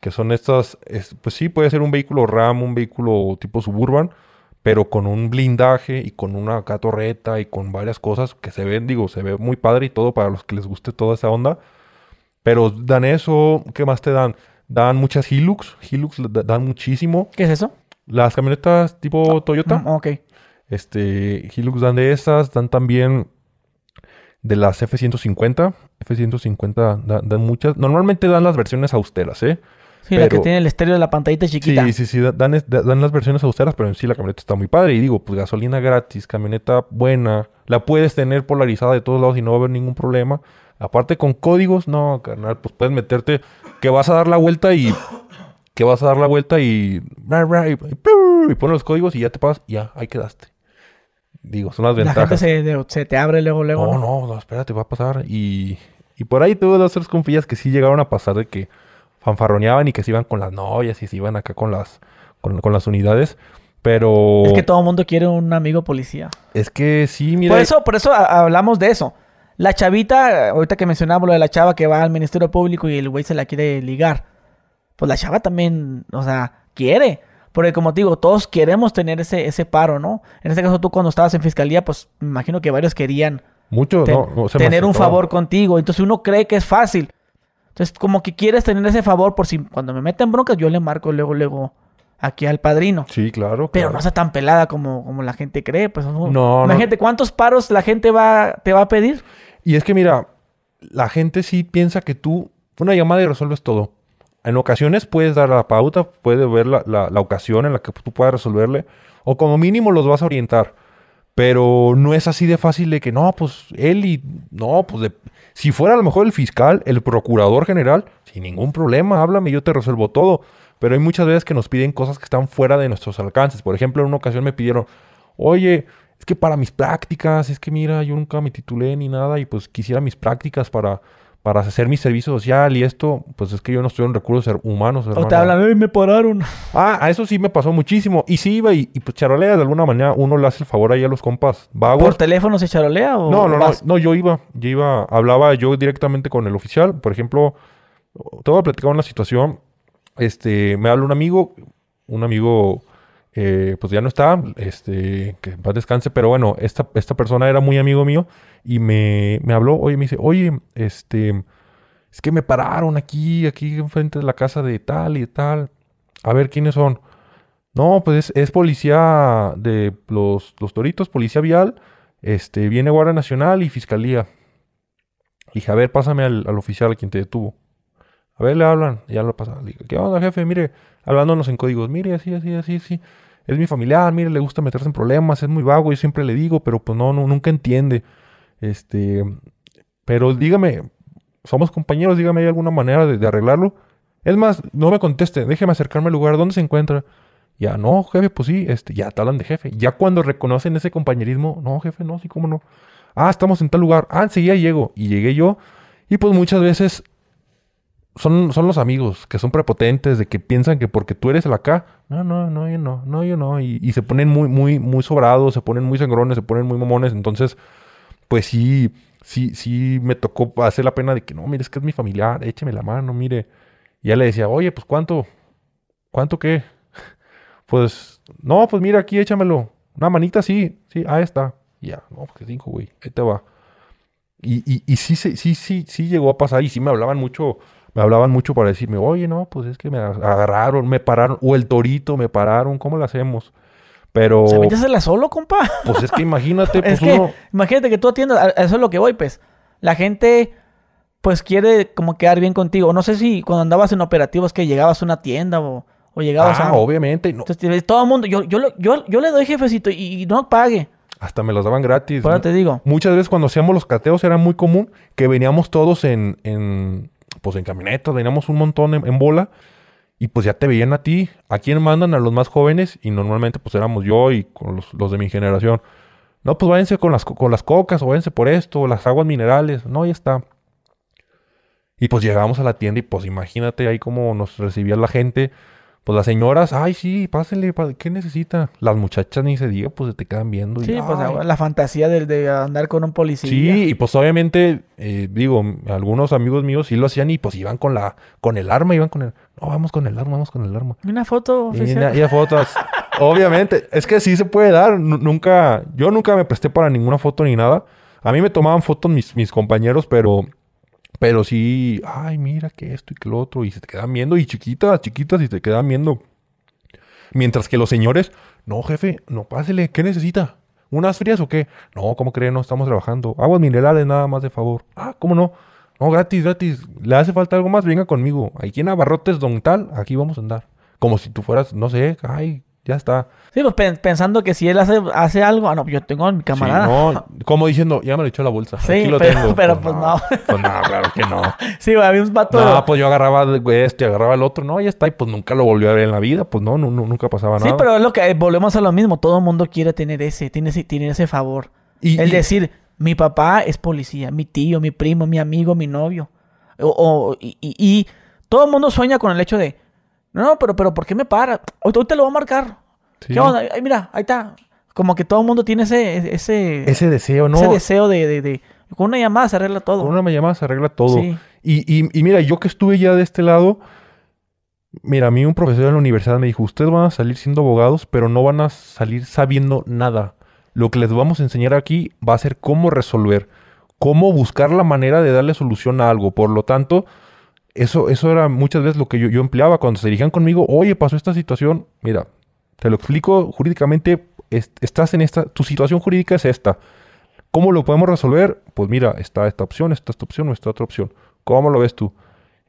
Speaker 1: Que son estas, es- pues sí, puede ser un vehículo RAM, un vehículo tipo Suburban, pero con un blindaje y con una acá torreta y con varias cosas que se ven, digo, se ve muy padre y todo para los que les guste toda esa onda. Pero dan eso, ¿qué más te dan? Dan muchas Hilux, Hilux da- dan muchísimo.
Speaker 2: ¿Qué es eso?
Speaker 1: Las camionetas tipo Toyota.
Speaker 2: Mm, ok.
Speaker 1: Este, Hilux dan de esas, dan también de las F-150. F-150 da- dan muchas. Normalmente dan las versiones austeras, ¿eh?
Speaker 2: Sí, la que tiene el estéreo de la pantallita chiquita.
Speaker 1: Sí, sí, sí, da- dan, dan las versiones austeras, pero en sí la camioneta está muy padre. Y digo, pues gasolina gratis, camioneta buena, la puedes tener polarizada de todos lados y no va a haber ningún problema. Aparte con códigos, no, carnal, pues puedes meterte que vas a dar la vuelta y que vas a dar la vuelta y, y, y pones los códigos y ya te pasas, ya, ahí quedaste. Digo, son las ventajas.
Speaker 2: La gente se, te abre luego, luego.
Speaker 1: No, no, no, espérate, va a pasar. Y, y por ahí tuve dos tres confías que sí llegaron a pasar de que fanfarroneaban y que se iban con las novias y se iban acá con las, con, con las unidades. Pero.
Speaker 2: Es que todo el mundo quiere un amigo policía.
Speaker 1: Es que sí, mira.
Speaker 2: Por eso, por eso hablamos de eso. La chavita, ahorita que mencionamos lo de la chava que va al Ministerio Público y el güey se la quiere ligar. Pues la chava también, o sea, quiere. Porque como te digo, todos queremos tener ese, ese paro, ¿no? En este caso tú cuando estabas en fiscalía, pues me imagino que varios querían
Speaker 1: Mucho, no,
Speaker 2: tener un favor contigo. Entonces uno cree que es fácil. Entonces como que quieres tener ese favor por si cuando me meten broncas yo le marco luego, luego aquí al padrino.
Speaker 1: Sí, claro.
Speaker 2: Pero no sea tan pelada como, como la gente cree. Pues, no, no. Imagínate cuántos paros la gente va, te va a pedir.
Speaker 1: Y es que mira, la gente sí piensa que tú una llamada y resuelves todo. En ocasiones puedes dar la pauta, puedes ver la, la, ocasión en la que tú puedas resolverle, o como mínimo los vas a orientar. Pero no es así de fácil de que no, pues él y. No, pues de, si fuera a lo mejor el fiscal, el procurador general, sin ningún problema, háblame, yo te resuelvo todo. Pero hay muchas veces que nos piden cosas que están fuera de nuestros alcances. Por ejemplo, en una ocasión me pidieron, oye, es que para mis prácticas, es que mira, yo nunca me titulé ni nada y pues quisiera mis prácticas para para hacer mi servicio social y esto, pues es que yo no estoy en recursos humanos.
Speaker 2: O te hablan, ¡ay, me pararon!
Speaker 1: Ah, a eso sí me pasó muchísimo. Y sí iba y, pues charolea de alguna manera, uno le hace el favor ahí a los compas
Speaker 2: ¿Por teléfono se charolea o...?
Speaker 1: No, no, no, no, yo iba, yo iba, hablaba yo directamente con el oficial. Por ejemplo, te voy a platicar una situación. Este, me habla un amigo, un amigo... Eh, pues ya no está, este, que va descanse, pero bueno, esta, esta persona era muy amigo mío y me, me habló, oye, me dice, oye, este, es que me pararon aquí, aquí enfrente de la casa de tal y de tal. A ver, ¿quiénes son? No, pues es, policía de los, los, Toritos, policía vial, este, viene Guardia Nacional y Fiscalía. Dije, a ver, pásame al, oficial a quien te detuvo. A ver, le hablan, ya lo pasa. Dije, ¿qué onda, jefe? Mire, hablándonos en códigos, mire, así, así, así, así. Es mi familiar, mire, le gusta meterse en problemas, es muy vago, yo siempre le digo, pero pues no, no nunca entiende. Este, pero dígame, somos compañeros, dígame, ¿hay alguna manera de, arreglarlo? Es más, no me conteste, déjeme acercarme al lugar, ¿dónde se encuentra? Ya, no, jefe, pues sí, este, ya te hablan de jefe. Ya cuando reconocen ese compañerismo, no, jefe, no, sí, cómo no. Ah, estamos en tal lugar. Ah, enseguida llego. Y llegué yo. Y pues muchas veces son, son los amigos que son prepotentes, de que piensan que porque tú eres el acá, no, no, no, yo no, no, yo no. Y, y se ponen muy, muy, muy sobrados, se ponen muy sangrones, se ponen muy mamones. Entonces, pues sí, sí, sí me tocó hacer la pena de que no, mire, es que es mi familiar, écheme la mano, mire. Y ya le decía, oye, pues cuánto, cuánto qué. Pues, no, pues mira aquí, échamelo. Una manita, sí, sí, ahí está. ya, no, pues cinco, güey, ahí te va. Y, y, y sí, sí, sí, sí llegó a pasar y sí me hablaban mucho, me hablaban mucho para decirme, oye, no, pues es que me agarraron, me pararon, o el torito me pararon, ¿cómo lo hacemos? Pero.
Speaker 2: ¿Se la solo, compa?
Speaker 1: Pues es que imagínate, pues
Speaker 2: Imagínate que tú atiendas, eso es lo que voy, pues. La gente, pues quiere como quedar bien contigo. No sé si cuando andabas en operativos que llegabas a una tienda o, o llegabas
Speaker 1: ah, obviamente. No.
Speaker 2: Entonces, todo el mundo, yo, yo, yo, yo le doy jefecito y, no pague.
Speaker 1: Hasta me los daban gratis.
Speaker 2: Ahora te digo.
Speaker 1: Muchas veces cuando hacíamos los cateos era muy común que veníamos todos en, en pues en camionetas, veníamos un montón en bola y pues ya te veían a ti. ¿A quién mandan? A los más jóvenes. Y normalmente pues éramos yo y con los, de mi generación. No, pues váyanse con las, con las cocas o váyanse por esto, las aguas minerales. No, ya está. Y pues llegamos a la tienda y pues imagínate ahí cómo nos recibía la gente. Pues las señoras, ay, sí, pásenle, ¿qué necesita? Las muchachas ni se diga, pues se te quedan viendo.
Speaker 2: Sí, pues la fantasía de, andar con un policía.
Speaker 1: Sí, y pues obviamente, eh, digo, algunos amigos míos sí lo hacían y pues iban con la, con el arma, iban con el, no, vamos con el arma, vamos con el arma.
Speaker 2: Una foto
Speaker 1: oficial. Y, y fotos. obviamente, es que sí se puede dar, nunca, yo nunca me presté para ninguna foto ni nada. A mí me tomaban fotos mis, mis compañeros, pero pero sí, ay, mira que esto y que lo otro, y se te quedan viendo, y chiquitas, chiquitas, y te quedan viendo. Mientras que los señores, no, jefe, no pásele, ¿qué necesita? ¿Unas frías o qué? No, ¿cómo creen? No estamos trabajando. Aguas minerales, nada más de favor. Ah, ¿cómo no? No, gratis, gratis. ¿Le hace falta algo más? Venga conmigo. Aquí en Abarrotes Don Tal, aquí vamos a andar. Como si tú fueras, no sé, ay, ya está.
Speaker 2: Sí, pues pen- pensando que si él hace, hace algo, ah, no, yo tengo a mi
Speaker 1: Sí,
Speaker 2: camarada.
Speaker 1: no, como diciendo, ya me lo echó la bolsa.
Speaker 2: Sí,
Speaker 1: aquí lo
Speaker 2: pero-
Speaker 1: tengo.
Speaker 2: pero pues no.
Speaker 1: Pues no, claro que no.
Speaker 2: Sí, había un vato.
Speaker 1: No, pues yo agarraba este, agarraba el otro, no, ya está, y pues nunca lo volvió a ver en la vida, pues no, no, no, nunca pasaba
Speaker 2: sí,
Speaker 1: nada.
Speaker 2: pero es lo que volvemos a lo mismo. Todo el mundo quiere tener ese, tiene ese, tiene ese favor.
Speaker 1: Y-
Speaker 2: el
Speaker 1: y-
Speaker 2: decir, mi papá es policía, mi tío, mi primo, mi amigo, mi novio. O, o- y, y- y todo el mundo sueña con el hecho de, no, pero, pero, ¿por qué me para? Hoy, hoy te lo voy a marcar.
Speaker 1: Sí.
Speaker 2: ¿Qué onda? Ay, mira, ahí está. Como que todo el mundo tiene ese, ese,
Speaker 1: Ese deseo, ¿no?
Speaker 2: ese deseo de, de, de- Con una llamada se arregla todo.
Speaker 1: Con una llamada se arregla todo.
Speaker 2: Sí.
Speaker 1: Y, y- y mira, yo que estuve ya de este lado, mira, a mí un profesor de la universidad me dijo, ustedes van a salir siendo abogados, pero no van a salir sabiendo nada. Lo que les vamos a enseñar aquí va a ser cómo resolver, cómo buscar la manera de darle solución a algo. Por lo tanto, eso, eso era muchas veces lo que yo, yo empleaba cuando se dirigían conmigo, oye, pasó esta situación, mira, te lo explico jurídicamente, es- estás en esta, tu situación jurídica es esta. ¿Cómo lo podemos resolver? Pues mira, está esta opción, está esta opción o esta otra opción. ¿Cómo lo ves tú?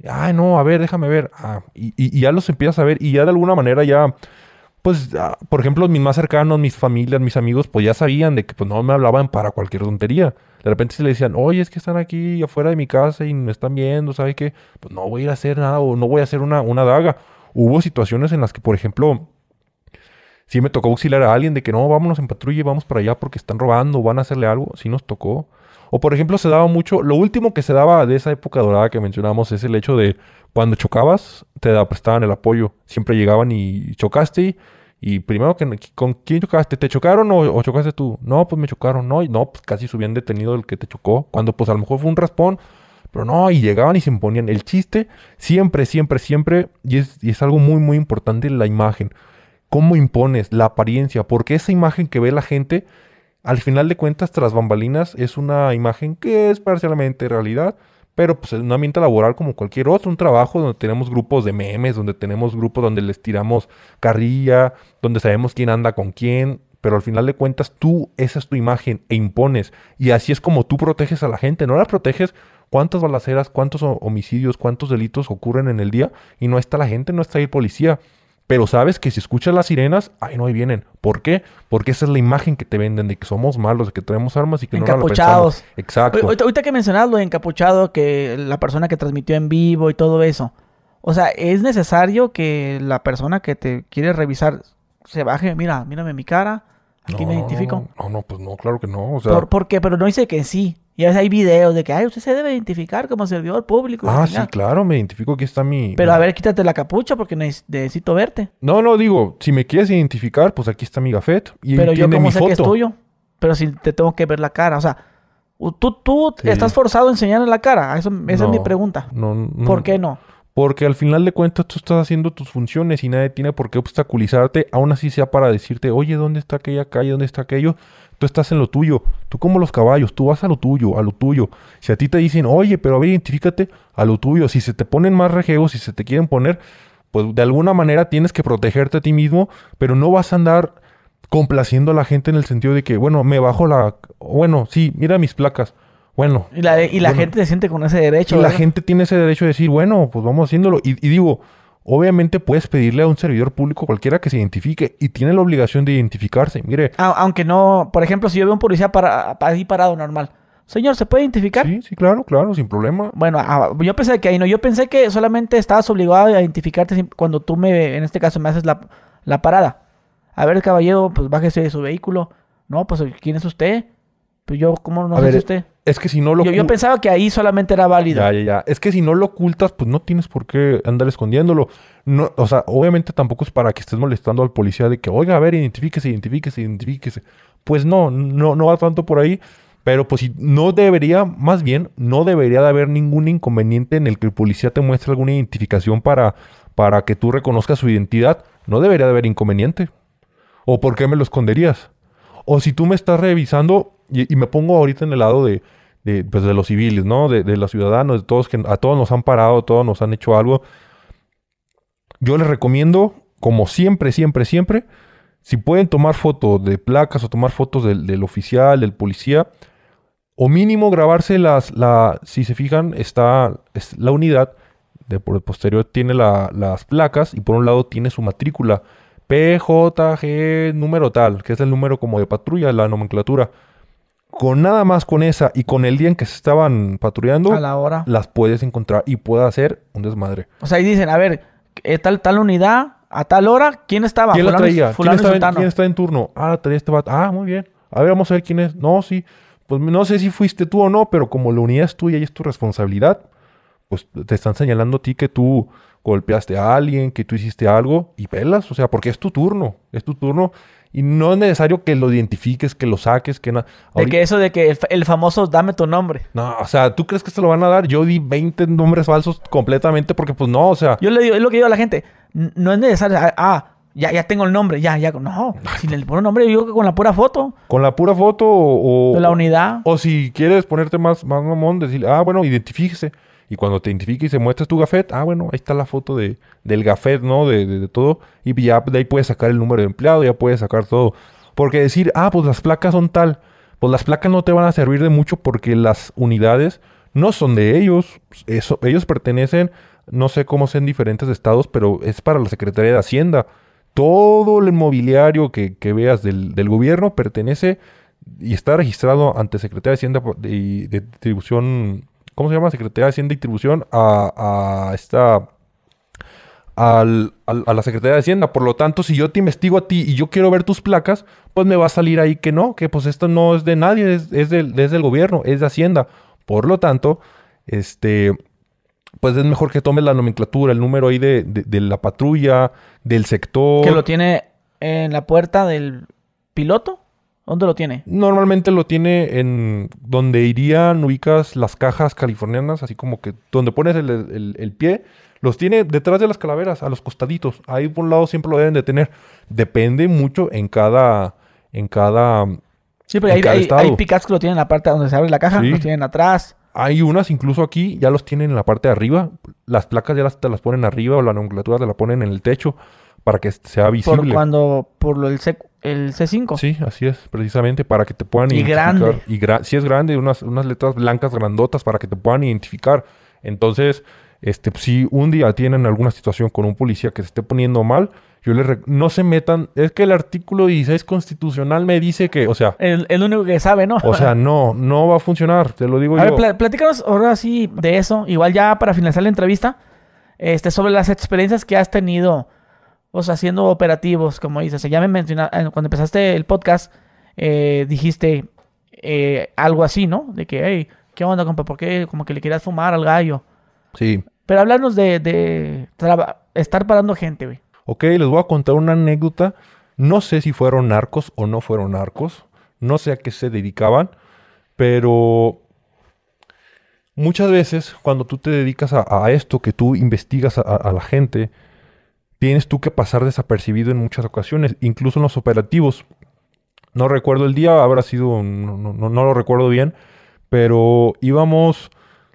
Speaker 1: Ay, no, a ver, déjame ver. Ah, y ya los empiezas a ver y ya de alguna manera ya, pues, ah, por ejemplo, mis más cercanos, mis familias, mis amigos, pues ya sabían de que pues no me hablaban para cualquier tontería. De repente se le decían, oye, es que están aquí afuera de mi casa y me están viendo, ¿sabes qué? Pues no voy a ir a hacer nada o no voy a hacer una, una daga. Hubo situaciones en las que, por ejemplo, sí me tocó auxiliar a alguien de que no, vámonos en patrulla y vamos para allá porque están robando, van a hacerle algo. Sí nos tocó. O por ejemplo, se daba mucho, lo último que se daba de esa época dorada que mencionamos es el hecho de cuando chocabas, te prestaban el apoyo. Siempre llegaban y chocaste y, primero que con quién chocaste, ¿te chocaron o, o chocaste tú? No, pues me chocaron, no, y no, pues casi subían detenido el que te chocó, cuando pues a lo mejor fue un raspón, pero no, y llegaban y se imponían. El chiste, siempre, siempre, siempre, y es, y es algo muy, muy importante, la imagen. ¿Cómo impones la apariencia? Porque esa imagen que ve la gente, al final de cuentas, tras bambalinas, es una imagen que es parcialmente realidad, pero pues en un ambiente laboral como cualquier otro, un trabajo donde tenemos grupos de memes, donde tenemos grupos donde les tiramos carrilla, donde sabemos quién anda con quién, pero al final de cuentas tú, esa es tu imagen e impones. Y así es como tú proteges a la gente, no la proteges cuántas balaceras, cuántos ho- homicidios, cuántos delitos ocurren en el día y no está la gente, no está el policía. Pero sabes que si escuchas las sirenas, ay, no, ahí vienen. ¿Por qué? Porque esa es la imagen que te venden de que somos malos, de que traemos armas y que no nos la
Speaker 2: Encapuchados.
Speaker 1: pensamos. Exacto.
Speaker 2: Ahorita, ahorita que mencionabas lo de encapuchado, que la persona que transmitió en vivo y todo eso. O sea, es necesario que la persona que te quiere revisar se baje. Mira, mírame mi cara. Aquí me
Speaker 1: No,
Speaker 2: identifico.
Speaker 1: No, no, pues no, claro que no. O sea,
Speaker 2: ¿Por, por qué? Pero no dice que sí. Y a veces hay videos de que, ay, usted se debe identificar como servidor público.
Speaker 1: ah, sí, claro, me identifico, aquí está mi...
Speaker 2: Pero a ver, quítate la capucha porque neces- necesito verte.
Speaker 1: No, no, digo, si me quieres identificar, pues aquí está mi gafet. Y
Speaker 2: Pero yo como sé
Speaker 1: foto.
Speaker 2: que es tuyo. Pero si te tengo que ver la cara. O sea, tú, tú
Speaker 1: Sí.
Speaker 2: estás forzado a enseñarle la cara. Eso, esa es mi pregunta.
Speaker 1: No, no,
Speaker 2: ¿Por qué no?
Speaker 1: Porque al final de cuentas tú estás haciendo tus funciones y nadie tiene por qué obstaculizarte, aún así sea para decirte, oye, ¿dónde está aquella calle? ¿Dónde está aquello? Tú estás en lo tuyo. Tú como los caballos, tú vas a lo tuyo, a lo tuyo. Si a ti te dicen, oye, pero a ver, identifícate a lo tuyo. Si se te ponen más rejeos, si se te quieren poner, pues de alguna manera tienes que protegerte a ti mismo, pero no vas a andar complaciendo a la gente en el sentido de que, bueno, me bajo la... Bueno, sí, mira mis placas. Bueno,
Speaker 2: Y la, y la
Speaker 1: Bueno.
Speaker 2: gente se siente con ese derecho.
Speaker 1: y la gente tiene ese derecho de decir, bueno, pues vamos haciéndolo. Y, y digo, obviamente puedes pedirle a un servidor público cualquiera que se identifique y tiene la obligación de identificarse. Mire,
Speaker 2: aunque no, por ejemplo, si yo veo un policía para, ahí parado normal. Señor, ¿se puede identificar?
Speaker 1: sí, sí, claro, claro, sin problema.
Speaker 2: Bueno, ah, yo pensé que ahí no. Yo pensé que solamente estabas obligado a identificarte cuando tú me, en este caso, me haces la, la parada. A ver, caballero, pues bájese de su vehículo. No, pues ¿quién es usted? Pues yo, ¿cómo no
Speaker 1: A
Speaker 2: sé
Speaker 1: ver,
Speaker 2: si usted?
Speaker 1: Es que si no lo...
Speaker 2: Yo, yo pensaba que ahí solamente era válido.
Speaker 1: Ya, ya, ya. Es que si no lo ocultas, pues no tienes por qué andar escondiéndolo. No, o sea, obviamente tampoco es para que estés molestando al policía de que, oiga, a ver, identifíquese, identifíquese, identifíquese. Pues no, no, no va tanto por ahí. Pero pues si no debería, más bien, no debería de haber ningún inconveniente en el que el policía te muestre alguna identificación para, para que tú reconozcas su identidad. No debería de haber inconveniente. ¿O por qué me lo esconderías? O si tú me estás revisando y, y me pongo ahorita en el lado de, de, pues, de los civiles, ¿no? De, de los ciudadanos, de todos que a todos nos han parado, a todos nos han hecho algo. Yo les recomiendo, como siempre, siempre, siempre, si pueden tomar fotos de placas o tomar fotos del, del oficial, del policía, o mínimo grabarse las, la, si se fijan, está es la unidad, de por el posterior tiene la- las placas y por un lado tiene su matrícula. PJG número tal, que es el número como de patrulla, la nomenclatura. Con nada más con esa y con el día en que se estaban patrullando,
Speaker 2: A la hora.
Speaker 1: las puedes encontrar y puede hacer un desmadre.
Speaker 2: O sea, ahí dicen, a ver, eh, tal, tal unidad, a tal hora, ¿quién estaba?
Speaker 1: ¿Quién la traía? ¿Quién
Speaker 2: fulano
Speaker 1: está, en, quién está en turno? Ah, traía este vato. Ah, muy bien. A ver, vamos a ver quién es. No, sí. Pues no sé si fuiste tú o no, pero como la unidad es tuya y es tu responsabilidad, pues te están señalando a ti que tú golpeaste a alguien, que tú hiciste algo y pelas. O sea, porque es tu turno. Es tu turno. Y no es necesario que lo identifiques, que lo saques, que nada.
Speaker 2: De que eso de que el, el famoso dame tu nombre.
Speaker 1: No, o sea, ¿tú crees que se lo van a dar? Yo di 20 nombres falsos completamente porque, pues no, o sea,
Speaker 2: Yo le digo, es lo que digo a la gente, no es necesario, ah, ah, ya, ya tengo el nombre, ya, ya, no, sin el puro nombre, yo digo que con la pura foto
Speaker 1: con la pura foto o,
Speaker 2: de la unidad.
Speaker 1: O si quieres ponerte más, más mamón, decir, ah, bueno, identifíquese. Y cuando te identifiques y se muestres tu gafet, ah, bueno, ahí está la foto de, del gafet, ¿no? De, de- de todo. Y ya de ahí puedes sacar el número de empleado, ya puedes sacar todo. Porque decir, ah, pues las placas son tal. Pues las placas no te van a servir de mucho porque las unidades no son de ellos. Eso, ellos pertenecen, no sé cómo sean diferentes estados, pero es para la Secretaría de Hacienda. Todo el mobiliario que, que veas del, del gobierno pertenece y está registrado ante Secretaría de Hacienda y de Distribución, ¿cómo se llama? Secretaría de Hacienda y Distribución a, a esta al- al- a la Secretaría de Hacienda. Por lo tanto, si yo te investigo a ti y yo quiero ver tus placas, pues me va a salir ahí que no, que pues esto no es de nadie, es, es del, es del gobierno, es de Hacienda. Por lo tanto, este, pues es mejor que tomes la nomenclatura, el número ahí de, de- de la patrulla, del sector.
Speaker 2: Que lo tiene en la puerta del piloto. ¿Dónde lo tiene?
Speaker 1: Normalmente lo tiene en donde irían, ubicas las cajas californianas, así como que donde pones el, el- el pie, los tiene detrás de las calaveras, a los costaditos. Ahí por un lado siempre lo deben de tener. Depende mucho en cada, en cada...
Speaker 2: Sí, pero hay, hay, hay pickups que lo tienen en la parte donde se abre la caja,
Speaker 1: Sí.
Speaker 2: los tienen atrás.
Speaker 1: Hay unas incluso aquí, ya los tienen en la parte de arriba. Las placas ya las, te las ponen arriba o la nomenclatura te la ponen en el techo para que sea
Speaker 2: Por
Speaker 1: visible.
Speaker 2: cuando, por lo del C, el C5.
Speaker 1: Sí, así es, precisamente para que te puedan
Speaker 2: Y
Speaker 1: identificar.
Speaker 2: grande.
Speaker 1: Y gra- sí es grande, unas, unas letras blancas grandotas para que te puedan identificar. Entonces, este, si un día tienen alguna situación con un policía que se esté poniendo mal, yo les no se metan. Es que el artículo 16 constitucional me dice que, o sea,
Speaker 2: El, el único que sabe, ¿no?
Speaker 1: o sea, no, no va a funcionar, te lo digo
Speaker 2: A ver,
Speaker 1: yo.
Speaker 2: pla- platícanos ahora sí de eso. Igual ya para finalizar la entrevista, este, sobre las experiencias que has tenido, o sea, haciendo operativos, como dices. Ya me mencionaste, cuando empezaste el podcast, eh, dijiste eh, algo así, ¿no? De que, hey, ¿qué onda, compa? ¿Por qué como que le querías fumar al gallo?
Speaker 1: Sí.
Speaker 2: Pero hablarnos de, de estar parando gente, güey.
Speaker 1: Ok, les voy a contar una anécdota. No sé si fueron narcos o no fueron narcos. No sé a qué se dedicaban. Pero muchas veces cuando tú te dedicas a, a esto, que tú investigas a, a la gente, tienes tú que pasar desapercibido en muchas ocasiones, incluso en los operativos. No recuerdo el día, habrá sido, no, lo recuerdo bien, pero íbamos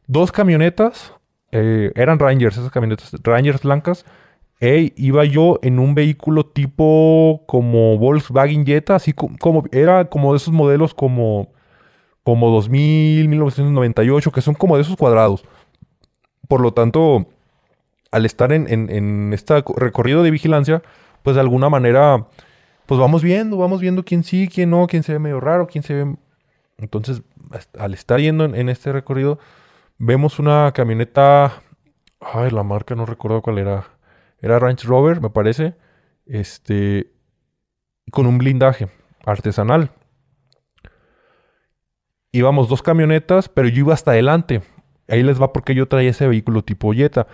Speaker 1: dos camionetas, eh, eran Rangers, esas camionetas Rangers blancas, e iba yo en un vehículo tipo como Volkswagen Jetta, así co- como, era como de esos modelos como, como 2000, 1998, que son como de esos cuadrados. Por lo tanto, al estar en, en, en este co- recorrido de vigilancia, pues de alguna manera, pues vamos viendo, vamos viendo quién sí, quién no, quién se ve medio raro, quién se ve... Entonces, al estar yendo en, en este recorrido, vemos una camioneta, ay, la marca no recuerdo cuál era, era Range Rover, me parece, este, con un blindaje artesanal. Íbamos dos camionetas, pero yo iba hasta adelante. Ahí les va porque yo traía ese vehículo tipo Jetta.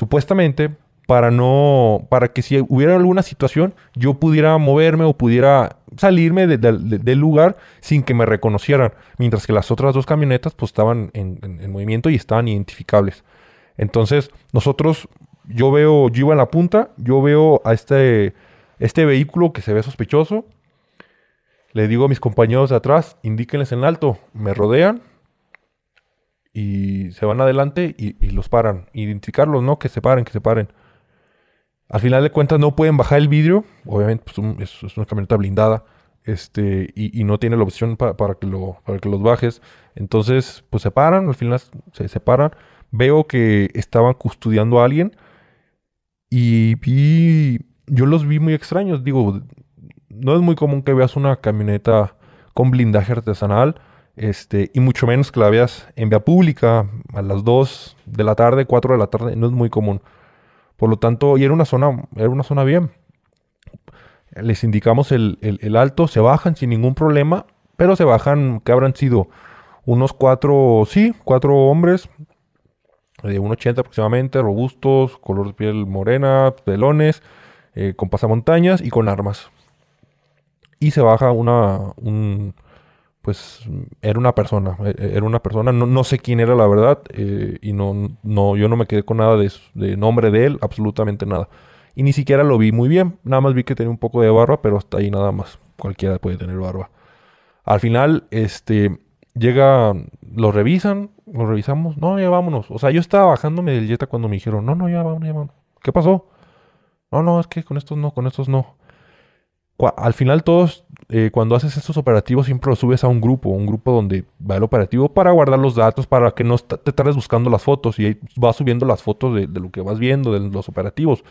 Speaker 1: Supuestamente, para no, para que si hubiera alguna situación, yo pudiera moverme o pudiera salirme de- de- de- del lugar sin que me reconocieran. Mientras que las otras dos camionetas, pues estaban en movimiento y estaban identificables. Entonces, nosotros, yo veo, yo iba en la punta, yo veo a este, este vehículo que se ve sospechoso. Le digo a mis compañeros de atrás, indíquenles en alto. Me rodean y se van adelante y, y los paran. Identificarlos, ¿no? Que se paren, que se paren. Al final de cuentas no pueden bajar el vidrio. Obviamente pues, es, una camioneta blindada. Este, y, y no tiene la opción pa- para, que lo, para que los bajes. Entonces, pues se paran, al final se separan. Veo que estaban custodiando a alguien. Y vi, yo los vi muy extraños. Digo, no es muy común que veas una camioneta con blindaje artesanal, este, y mucho menos que la veas en vía pública a las 2 de la tarde, 4 de la tarde, no es muy común. Por lo tanto, y era una zona, era una zona bien. Les indicamos el, el alto, se bajan sin ningún problema, pero se bajan, que habrán sido unos cuatro, sí, cuatro hombres de 1,80 aproximadamente, robustos, color de piel morena, pelones, eh, con pasamontañas y con armas. Y se baja una, un, pues era una persona, e, e, era una persona, no, sé quién era la verdad, eh, y no, no, yo no me quedé con nada de, de, nombre de él, absolutamente nada. Y ni siquiera lo vi muy bien, nada más vi que tenía un poco de barba, pero hasta ahí nada más, cualquiera puede tener barba. Al final, este, llega, lo revisan, lo revisamos, no, ya vámonos. O sea, yo estaba bajándome del Jetta cuando me dijeron, no, no, ya vámonos, ya vámonos. ¿Qué pasó? No, no, es que con estos no, con estos no. al final todos, eh, cuando haces estos operativos, siempre lo subes a un grupo, un grupo donde va el operativo para guardar los datos, para que no te tardes buscando las fotos y ahí vas subiendo las fotos de, lo que vas viendo, de los operativos.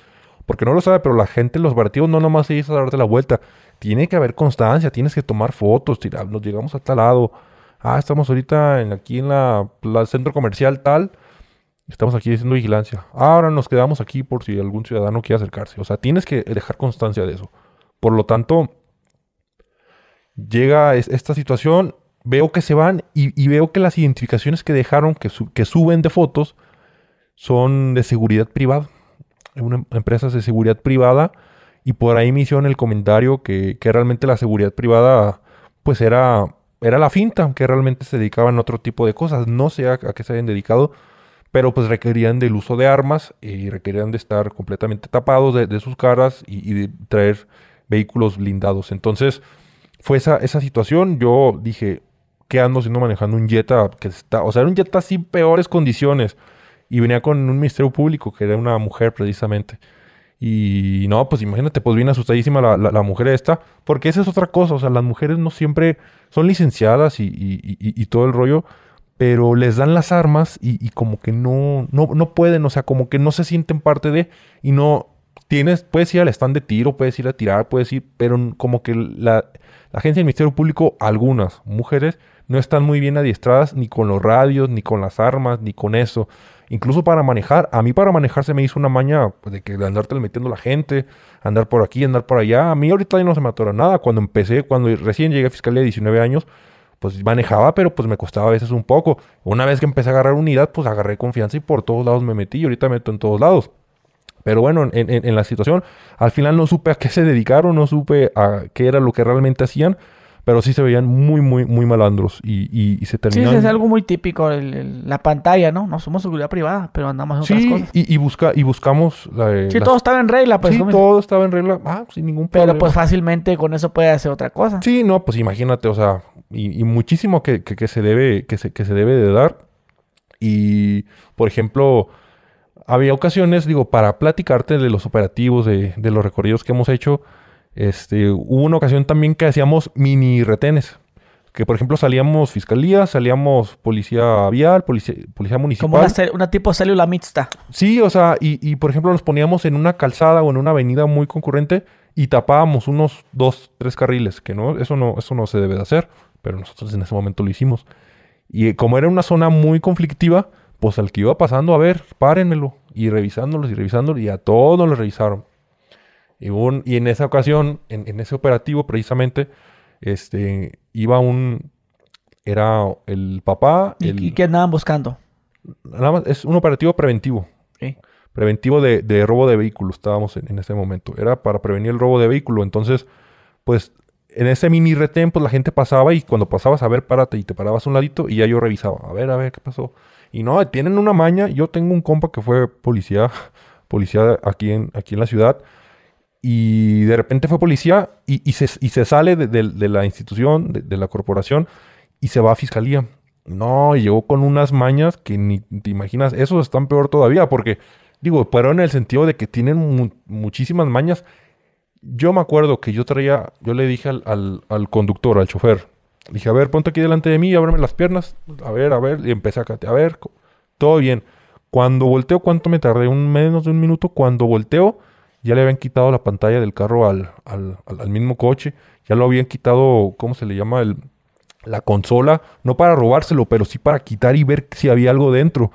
Speaker 1: Porque no lo sabe, pero la gente en los operativos no nomás se a darte la vuelta. Tiene que haber constancia, tienes que tomar fotos, nos llegamos a tal lado ah, estamos ahorita en, aquí en la, centro comercial tal, estamos aquí haciendo vigilancia. Ahora nos quedamos aquí por si algún ciudadano quiere acercarse. O sea, tienes que dejar constancia de eso. Por lo tanto, llega esta situación, veo que se van y, veo que las identificaciones que dejaron, que, que, suben de fotos, son de seguridad privada. Una empresa de seguridad privada. Y por ahí me hicieron el comentario que, que realmente la seguridad privada, pues era era la finta, aunque realmente se dedicaban a otro tipo de cosas. No sé a, qué se habían dedicado, pero pues requerían del uso de armas y requerían de estar completamente tapados de, sus caras y, de traer vehículos blindados. Entonces, fue esa, esa situación. Yo dije, ¿qué ando siendo manejando un Jetta que está, o sea, era un Jetta sin peores condiciones y venía con un ministerio público que era una mujer precisamente. Y no, pues imagínate, pues viene asustadísima la, la, mujer esta, porque esa es otra cosa, o sea, las mujeres no siempre son licenciadas y, y, y, todo el rollo, pero les dan las armas y, como que no, no, no pueden, o sea, como que no se sienten parte de, y no, tienes, puedes ir al stand de tiro, puedes ir a tirar, puedes ir, pero como que la, agencia del Ministerio Público, algunas mujeres, no están muy bien adiestradas ni con los radios, ni con las armas, ni con eso. Incluso para manejar, a mí para manejar se me hizo una maña pues, de que andarte metiendo la gente, andar por aquí, andar por allá. A mí ahorita ya no se me atora nada. Cuando empecé, cuando recién llegué a Fiscalía de 19 años, pues manejaba, pero pues me costaba a veces un poco. Una vez que empecé a agarrar unidad, pues agarré confianza y por todos lados me metí y ahorita me meto en todos lados. Pero bueno, en, en, la situación, al final no supe a qué se dedicaron, no supe a qué era lo que realmente hacían pero sí se veían muy, muy, muy malandros y, y, se terminaron...
Speaker 2: Sí, es algo muy típico, la pantalla, ¿no? No somos seguridad privada, pero andamos en otras cosas.
Speaker 1: Y, y, busca, y buscamos...
Speaker 2: La, sí, todo estaba en regla, pues.
Speaker 1: Sí, todo estaba en regla. Ah, sin ningún
Speaker 2: problema. Pero pues fácilmente con eso puede hacer otra cosa.
Speaker 1: Sí, no, pues imagínate, o sea, y, muchísimo que, que, se debe, que, se, que se debe de dar. Y, por ejemplo, había ocasiones, digo, para platicarte de los operativos, de, de los recorridos que hemos hecho este, hubo una ocasión también que hacíamos mini retenes. Que por ejemplo salíamos fiscalía, salíamos policía vial, policía, policía municipal.
Speaker 2: Como una, una, tipo célula mixta.
Speaker 1: Sí, o sea, y, y, por ejemplo nos poníamos en una calzada o en una avenida muy concurrente y tapábamos unos dos, tres carriles, que no, eso no, eso no se debe de hacer, pero nosotros en ese momento lo hicimos. Y como era una zona muy conflictiva, pues al que iba pasando, a ver, párenmelo, y revisándolos y revisándolos, y a todos lo revisaron. Y, en esa ocasión, en, ese operativo precisamente, este, iba un... Era el papá...
Speaker 2: ¿Y, qué andaban buscando?
Speaker 1: Nada más, es un operativo preventivo. Preventivo de, robo de vehículos estábamos en, ese momento. Era para prevenir el robo de vehículo. Entonces, pues en ese mini retén, pues la gente pasaba y cuando pasabas a ver, párate y te parabas un ladito y ya yo revisaba. A ver, a ver, ¿qué pasó? Y no, tienen una maña. Yo tengo un compa que fue policía, policía aquí en, aquí en la ciudad y de repente fue policía y, se, sale de, la institución, de, la corporación, y se va a fiscalía. No, llegó con unas mañas que ni te imaginas, esos están peor todavía, porque, digo, pero en el sentido de que tienen muchísimas mañas. Yo me acuerdo que yo traía, yo le dije al, conductor, al chofer, dije, a ver, ponte aquí delante de mí, ábreme las piernas, a ver, a ver, y empecé a a ver, todo bien. Cuando volteo, ¿cuánto me tardé? Un menos de un minuto. Cuando volteo, ya le habían quitado la pantalla del carro al, al, al- mismo coche, ya lo habían quitado, ¿cómo se le llama? El, la consola, no para robárselo, pero sí para quitar y ver si había algo dentro.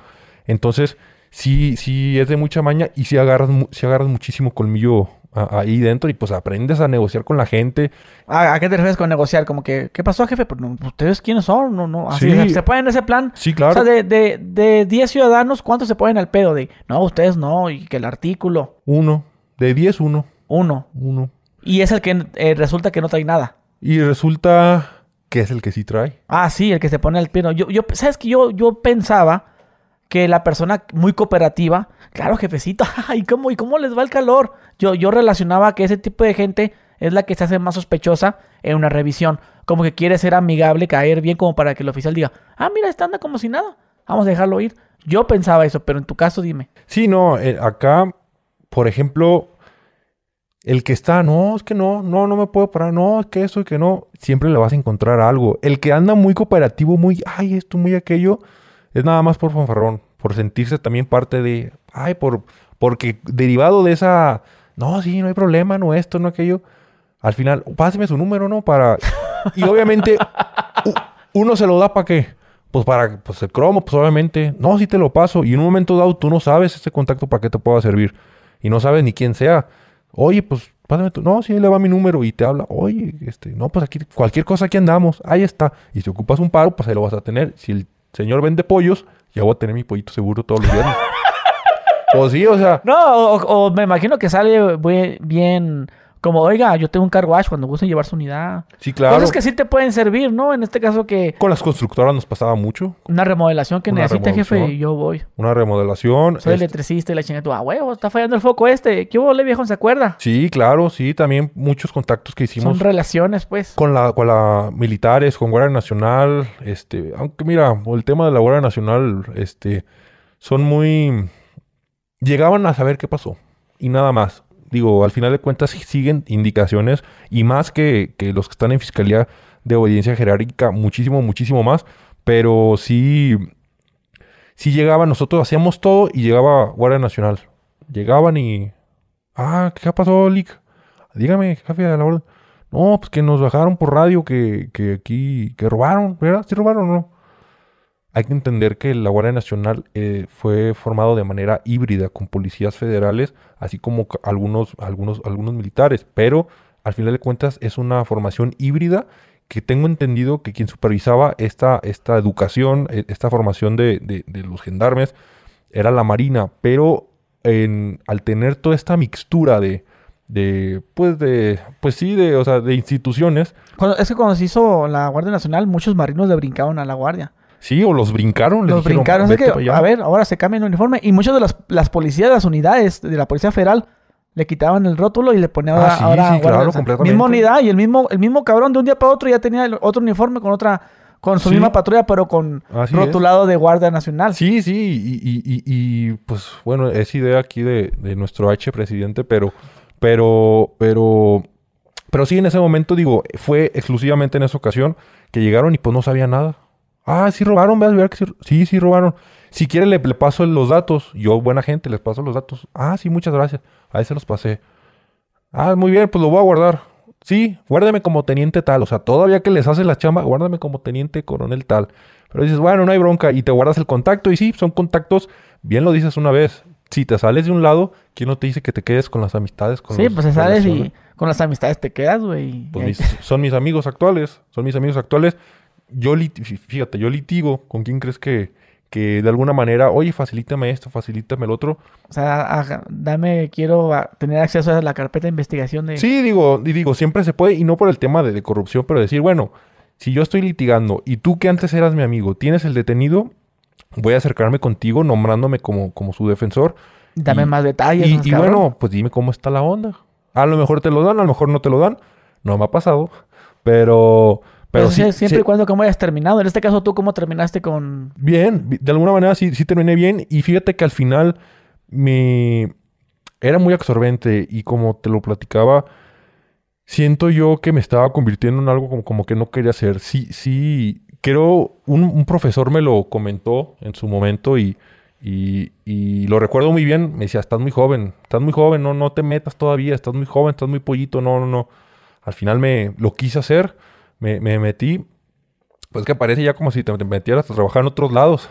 Speaker 1: Entonces, sí, sí es de mucha maña y sí agarras, sí agarras muchísimo colmillo a- ahí dentro y pues aprendes a negociar con la gente.
Speaker 2: ¿A, a qué te refieres con negociar? Como que, ¿qué pasó, jefe? Pues, ¿Ustedes quiénes son? No, no. Así,
Speaker 1: Sí.
Speaker 2: ¿Se ponen en ese plan?
Speaker 1: Sí, claro.
Speaker 2: O sea, de, de, de 10 ciudadanos, ¿cuántos se ponen al pedo? De, no, ustedes no, y que el artículo,
Speaker 1: Uno, de 10, uno,
Speaker 2: uno.
Speaker 1: uno.
Speaker 2: Y es el que eh, resulta que no trae nada.
Speaker 1: Y resulta que es el que sí trae.
Speaker 2: Ah, sí, el que se pone al pino. Yo, yo, ¿sabes que yo, yo pensaba que la persona muy cooperativa, claro, jefecito, ¿y cómo, ¿y cómo les va el calor? Yo, yo relacionaba que ese tipo de gente es la que se hace más sospechosa en una revisión. Como que quiere ser amigable, caer bien, como para que el oficial diga, ah, mira, está anda como si nada, vamos a dejarlo ir. Yo pensaba eso, pero en tu caso dime.
Speaker 1: Sí, no, eh, acá, por ejemplo, el que está, no, es que no, no, no me puedo parar, no, es que eso y que no, siempre le vas a encontrar algo. El que anda muy cooperativo, muy, ay, esto, muy aquello, es nada más por fanfarrón, por sentirse también parte de, ay, por, porque derivado de esa, no, sí, no hay problema, no esto, no aquello, al final, páseme su número, ¿no? Para, y obviamente, uno se lo da para qué? Pues para, pues el cromo, pues obviamente, no, sí te lo paso, y en un momento dado tú no sabes ese contacto para qué te pueda servir, y no sabes ni quién sea. Oye, pues, pásame tu, no, sí, le va mi número y te habla, oye, este, no, pues aquí, cualquier cosa aquí andamos, ahí está. Y si ocupas un paro, pues ahí lo vas a tener. Si el señor vende pollos, ya voy a tener mi pollito seguro todos los viernes. pues sí, o sea,
Speaker 2: No, o, o me imagino que sale bien, como, oiga, yo tengo un car wash cuando gusten llevar su unidad.
Speaker 1: sí, claro.
Speaker 2: Cosas que sí te pueden servir, ¿no? En este caso que
Speaker 1: Con las constructoras nos pasaba mucho.
Speaker 2: una remodelación que
Speaker 1: Una
Speaker 2: necesite, jefe, y yo voy.
Speaker 1: Una remodelación.
Speaker 2: Soy
Speaker 1: este,
Speaker 2: electricista y la chingada. tú, Ah, huevo, está fallando el foco este. ¿Qué hubo, le viejo? ¿Se acuerda?
Speaker 1: Sí, claro, sí, también muchos contactos que hicimos
Speaker 2: Son relaciones, pues.
Speaker 1: con la, con la militares, con Guardia Nacional, este, aunque mira, el tema de la Guardia Nacional, este, son muy, llegaban a saber qué pasó y nada más. Digo, al final de cuentas siguen indicaciones y más que, que los que están en fiscalía de obediencia jerárquica, muchísimo, muchísimo más, pero sí, sí llegaban, nosotros hacíamos todo y llegaba Guardia Nacional. Llegaban y, ah, ¿qué pasó, Lick? Dígame, jefe de la orden. No, pues que nos bajaron por radio que, que aquí, que robaron, ¿verdad? ¿Sí robaron o no? Hay que entender que la Guardia Nacional eh, fue formado de manera híbrida con policías federales, así como algunos, algunos, algunos militares, pero al final de cuentas es una formación híbrida que tengo entendido que quien supervisaba esta, esta educación, eh, esta formación de, de- los gendarmes, era la Marina, pero en- al tener toda esta mixtura de, de, pues de, pues sí, de, o sea, de instituciones,
Speaker 2: Cuando- es que cuando se hizo la Guardia Nacional, muchos marinos le brincaban a la Guardia.
Speaker 1: Sí, o los brincaron,
Speaker 2: Los
Speaker 1: dijeron,
Speaker 2: brincaron. A ver, ahora se cambian el uniforme. Y muchos de las, las policías las unidades de la Policía Federal le quitaban el rótulo y le ponían
Speaker 1: Ah,
Speaker 2: ahora,
Speaker 1: sí,
Speaker 2: ahora
Speaker 1: sí, claro,
Speaker 2: Nacional.
Speaker 1: completamente.
Speaker 2: Misma unidad y el mismo, el mismo cabrón de un día para otro ya tenía el otro uniforme con otra, con su
Speaker 1: Sí.
Speaker 2: misma patrulla, pero con
Speaker 1: Así es.
Speaker 2: rotulado de Guardia Nacional.
Speaker 1: Sí, sí, y, y- y- y, pues bueno, es idea aquí de, de nuestro H presidente, pero, pero, pero, pero sí, en ese momento digo, fue exclusivamente en esa ocasión que llegaron y pues no sabía nada. Ah, sí robaron, veas, veas que sí, sí, sí robaron. Si quiere le, le paso los datos. Yo, buena gente, les paso los datos. Ah, sí, muchas gracias. Ahí se los pasé. Ah, muy bien, pues lo voy a guardar. Sí, guárdeme como teniente tal. O sea, todavía que les hace la chamba, guárdame como teniente coronel tal. Pero dices, bueno, no hay bronca. Y te guardas el contacto. Y sí, son contactos, bien lo dices una vez. Si te sales de un lado, ¿quién no te dice que te quedes con las amistades? Con
Speaker 2: Sí,
Speaker 1: los
Speaker 2: pues se sales y con las amistades te quedas, güey.
Speaker 1: Pues mis- son mis amigos actuales. Son mis amigos actuales. Yo, fíjate, yo litigo. ¿Con quién crees que, que de alguna manera, oye, facilítame esto, facilítame el otro?
Speaker 2: O sea, dame, quiero ah, tener acceso a la carpeta de investigación de...
Speaker 1: Sí, digo, digo, siempre se puede, y no por el tema de, de corrupción, pero decir, bueno, si yo estoy litigando y tú que antes eras mi amigo, tienes el detenido, voy a acercarme contigo nombrándome como, como su defensor.
Speaker 2: Dame
Speaker 1: y-
Speaker 2: más detalles.
Speaker 1: Y,
Speaker 2: más
Speaker 1: y bueno, pues dime cómo está la onda. A lo mejor te lo dan, a lo mejor no te lo dan. No me ha pasado. Pero, pero sí,
Speaker 2: siempre
Speaker 1: sí-
Speaker 2: y cuando como hayas terminado. En este caso, ¿tú cómo terminaste con...?
Speaker 1: Bien, de alguna manera sí, sí terminé bien. Y fíjate que al final me era muy absorbente. Y como te lo platicaba, siento yo que me estaba convirtiendo en algo como, como que no quería hacer. Sí, sí, creo, un, un profesor me lo comentó en su momento y, Y, y, lo recuerdo muy bien, me decía, estás muy joven, estás muy joven, no, no te metas todavía, estás muy joven, estás muy pollito, no, no, no. Al final me lo quise hacer, me, me metí, pues que parece ya como si te metieras a trabajar en otros lados.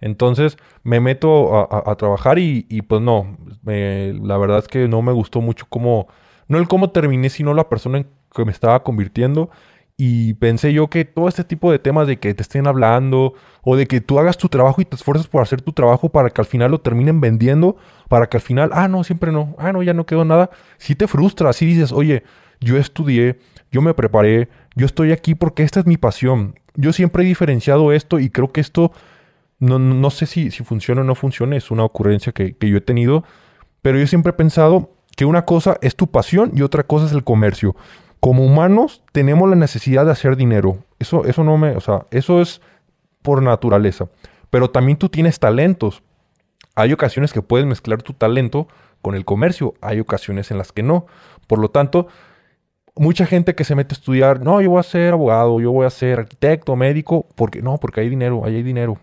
Speaker 1: Entonces me meto a, trabajar y, y, pues no, la verdad es que no me gustó mucho cómo, no el cómo terminé, sino la persona en que me estaba convirtiendo. Y pensé yo que todo este tipo de temas de que te estén hablando o de que tú hagas tu trabajo y te esfuerces por hacer tu trabajo para que al final lo terminen vendiendo, para que al final, ah, no, siempre no, ah, no, ya no quedó nada, si te frustra, si dices, oye, yo estudié, yo me preparé, yo estoy aquí porque esta es mi pasión. Yo siempre he diferenciado esto y creo que esto, no, no sé si, si funciona o no funciona, es una ocurrencia que, que yo he tenido, pero yo siempre he pensado que una cosa es tu pasión y otra cosa es el comercio como humanos tenemos la necesidad de hacer dinero. Eso, eso no me, o sea, eso es por naturaleza. Pero también tú tienes talentos. Hay ocasiones que puedes mezclar tu talento con el comercio. Hay ocasiones en las que no. Por lo tanto, mucha gente que se mete a estudiar, no, yo voy a ser abogado, yo voy a ser arquitecto, médico, porque no, porque hay dinero, ahí hay dinero.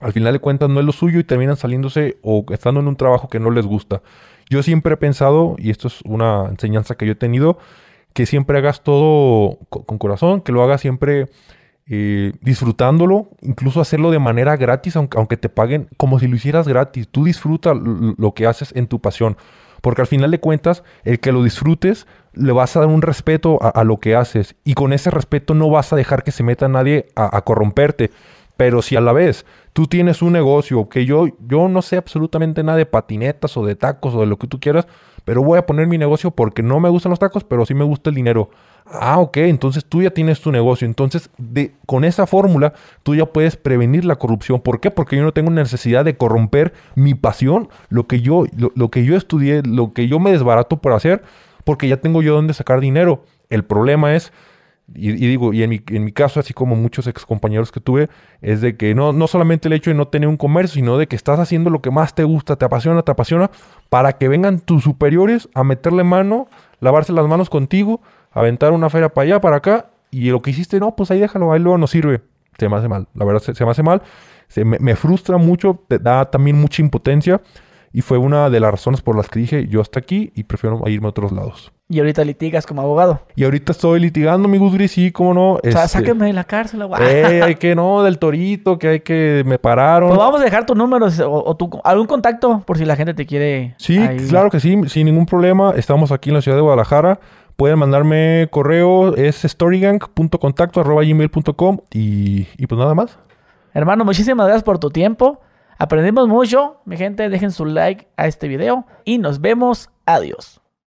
Speaker 1: Al final de cuentas no es lo suyo y terminan saliéndose o estando en un trabajo que no les gusta. Yo siempre he pensado, y esto es una enseñanza que yo he tenido, que siempre hagas todo con corazón, que lo hagas siempre eh, disfrutándolo, incluso hacerlo de manera gratis, aunque, aunque, te paguen como si lo hicieras gratis. Tú disfruta lo que haces en tu pasión, porque al final de cuentas, el que lo disfrutes, le vas a dar un respeto a, lo que haces y con ese respeto no vas a dejar que se meta nadie a, corromperte. Pero si a la vez tú tienes un negocio que yo, yo no sé absolutamente nada de patinetas o de tacos o de lo que tú quieras, pero voy a poner mi negocio porque no me gustan los tacos, pero sí me gusta el dinero. Ah, ok, entonces tú ya tienes tu negocio. Entonces, de, con esa fórmula, tú ya puedes prevenir la corrupción. ¿Por qué? Porque yo no tengo necesidad de corromper mi pasión, lo que yo, lo, que yo estudié, lo que yo me desbarato por hacer, porque ya tengo yo dónde sacar dinero. El problema es y, digo, y en mi, en mi, caso, así como muchos ex compañeros que tuve, es de que no, no solamente el hecho de no tener un comercio, sino de que estás haciendo lo que más te gusta, te apasiona, te apasiona, para que vengan tus superiores a meterle mano, lavarse las manos contigo, aventar una feria para allá, para acá, y lo que hiciste, no, pues ahí déjalo, ahí luego no sirve. Se me hace mal, la verdad se, me hace mal, se me, me frustra mucho, te da también mucha impotencia. Y fue una de las razones por las que dije, yo hasta aquí y prefiero irme a otros lados.
Speaker 2: Y ahorita litigas como abogado.
Speaker 1: Y ahorita estoy litigando, mi Gudri, sí, cómo no.
Speaker 2: O sea, este, sáquenme de la cárcel,
Speaker 1: güey. Eh, hay que, no, del torito, que hay que, me pararon.
Speaker 2: Pues vamos a dejar tu número o, tu, algún contacto por si la gente te quiere.
Speaker 1: Sí, claro que sí, sin ningún problema. Estamos aquí en la ciudad de Guadalajara. Pueden mandarme correo, es storygang.contacto.gmail.com y, y pues nada más.
Speaker 2: Hermano, muchísimas gracias por tu tiempo. Aprendimos mucho. Mi gente, dejen su like a este video y nos vemos. Adiós.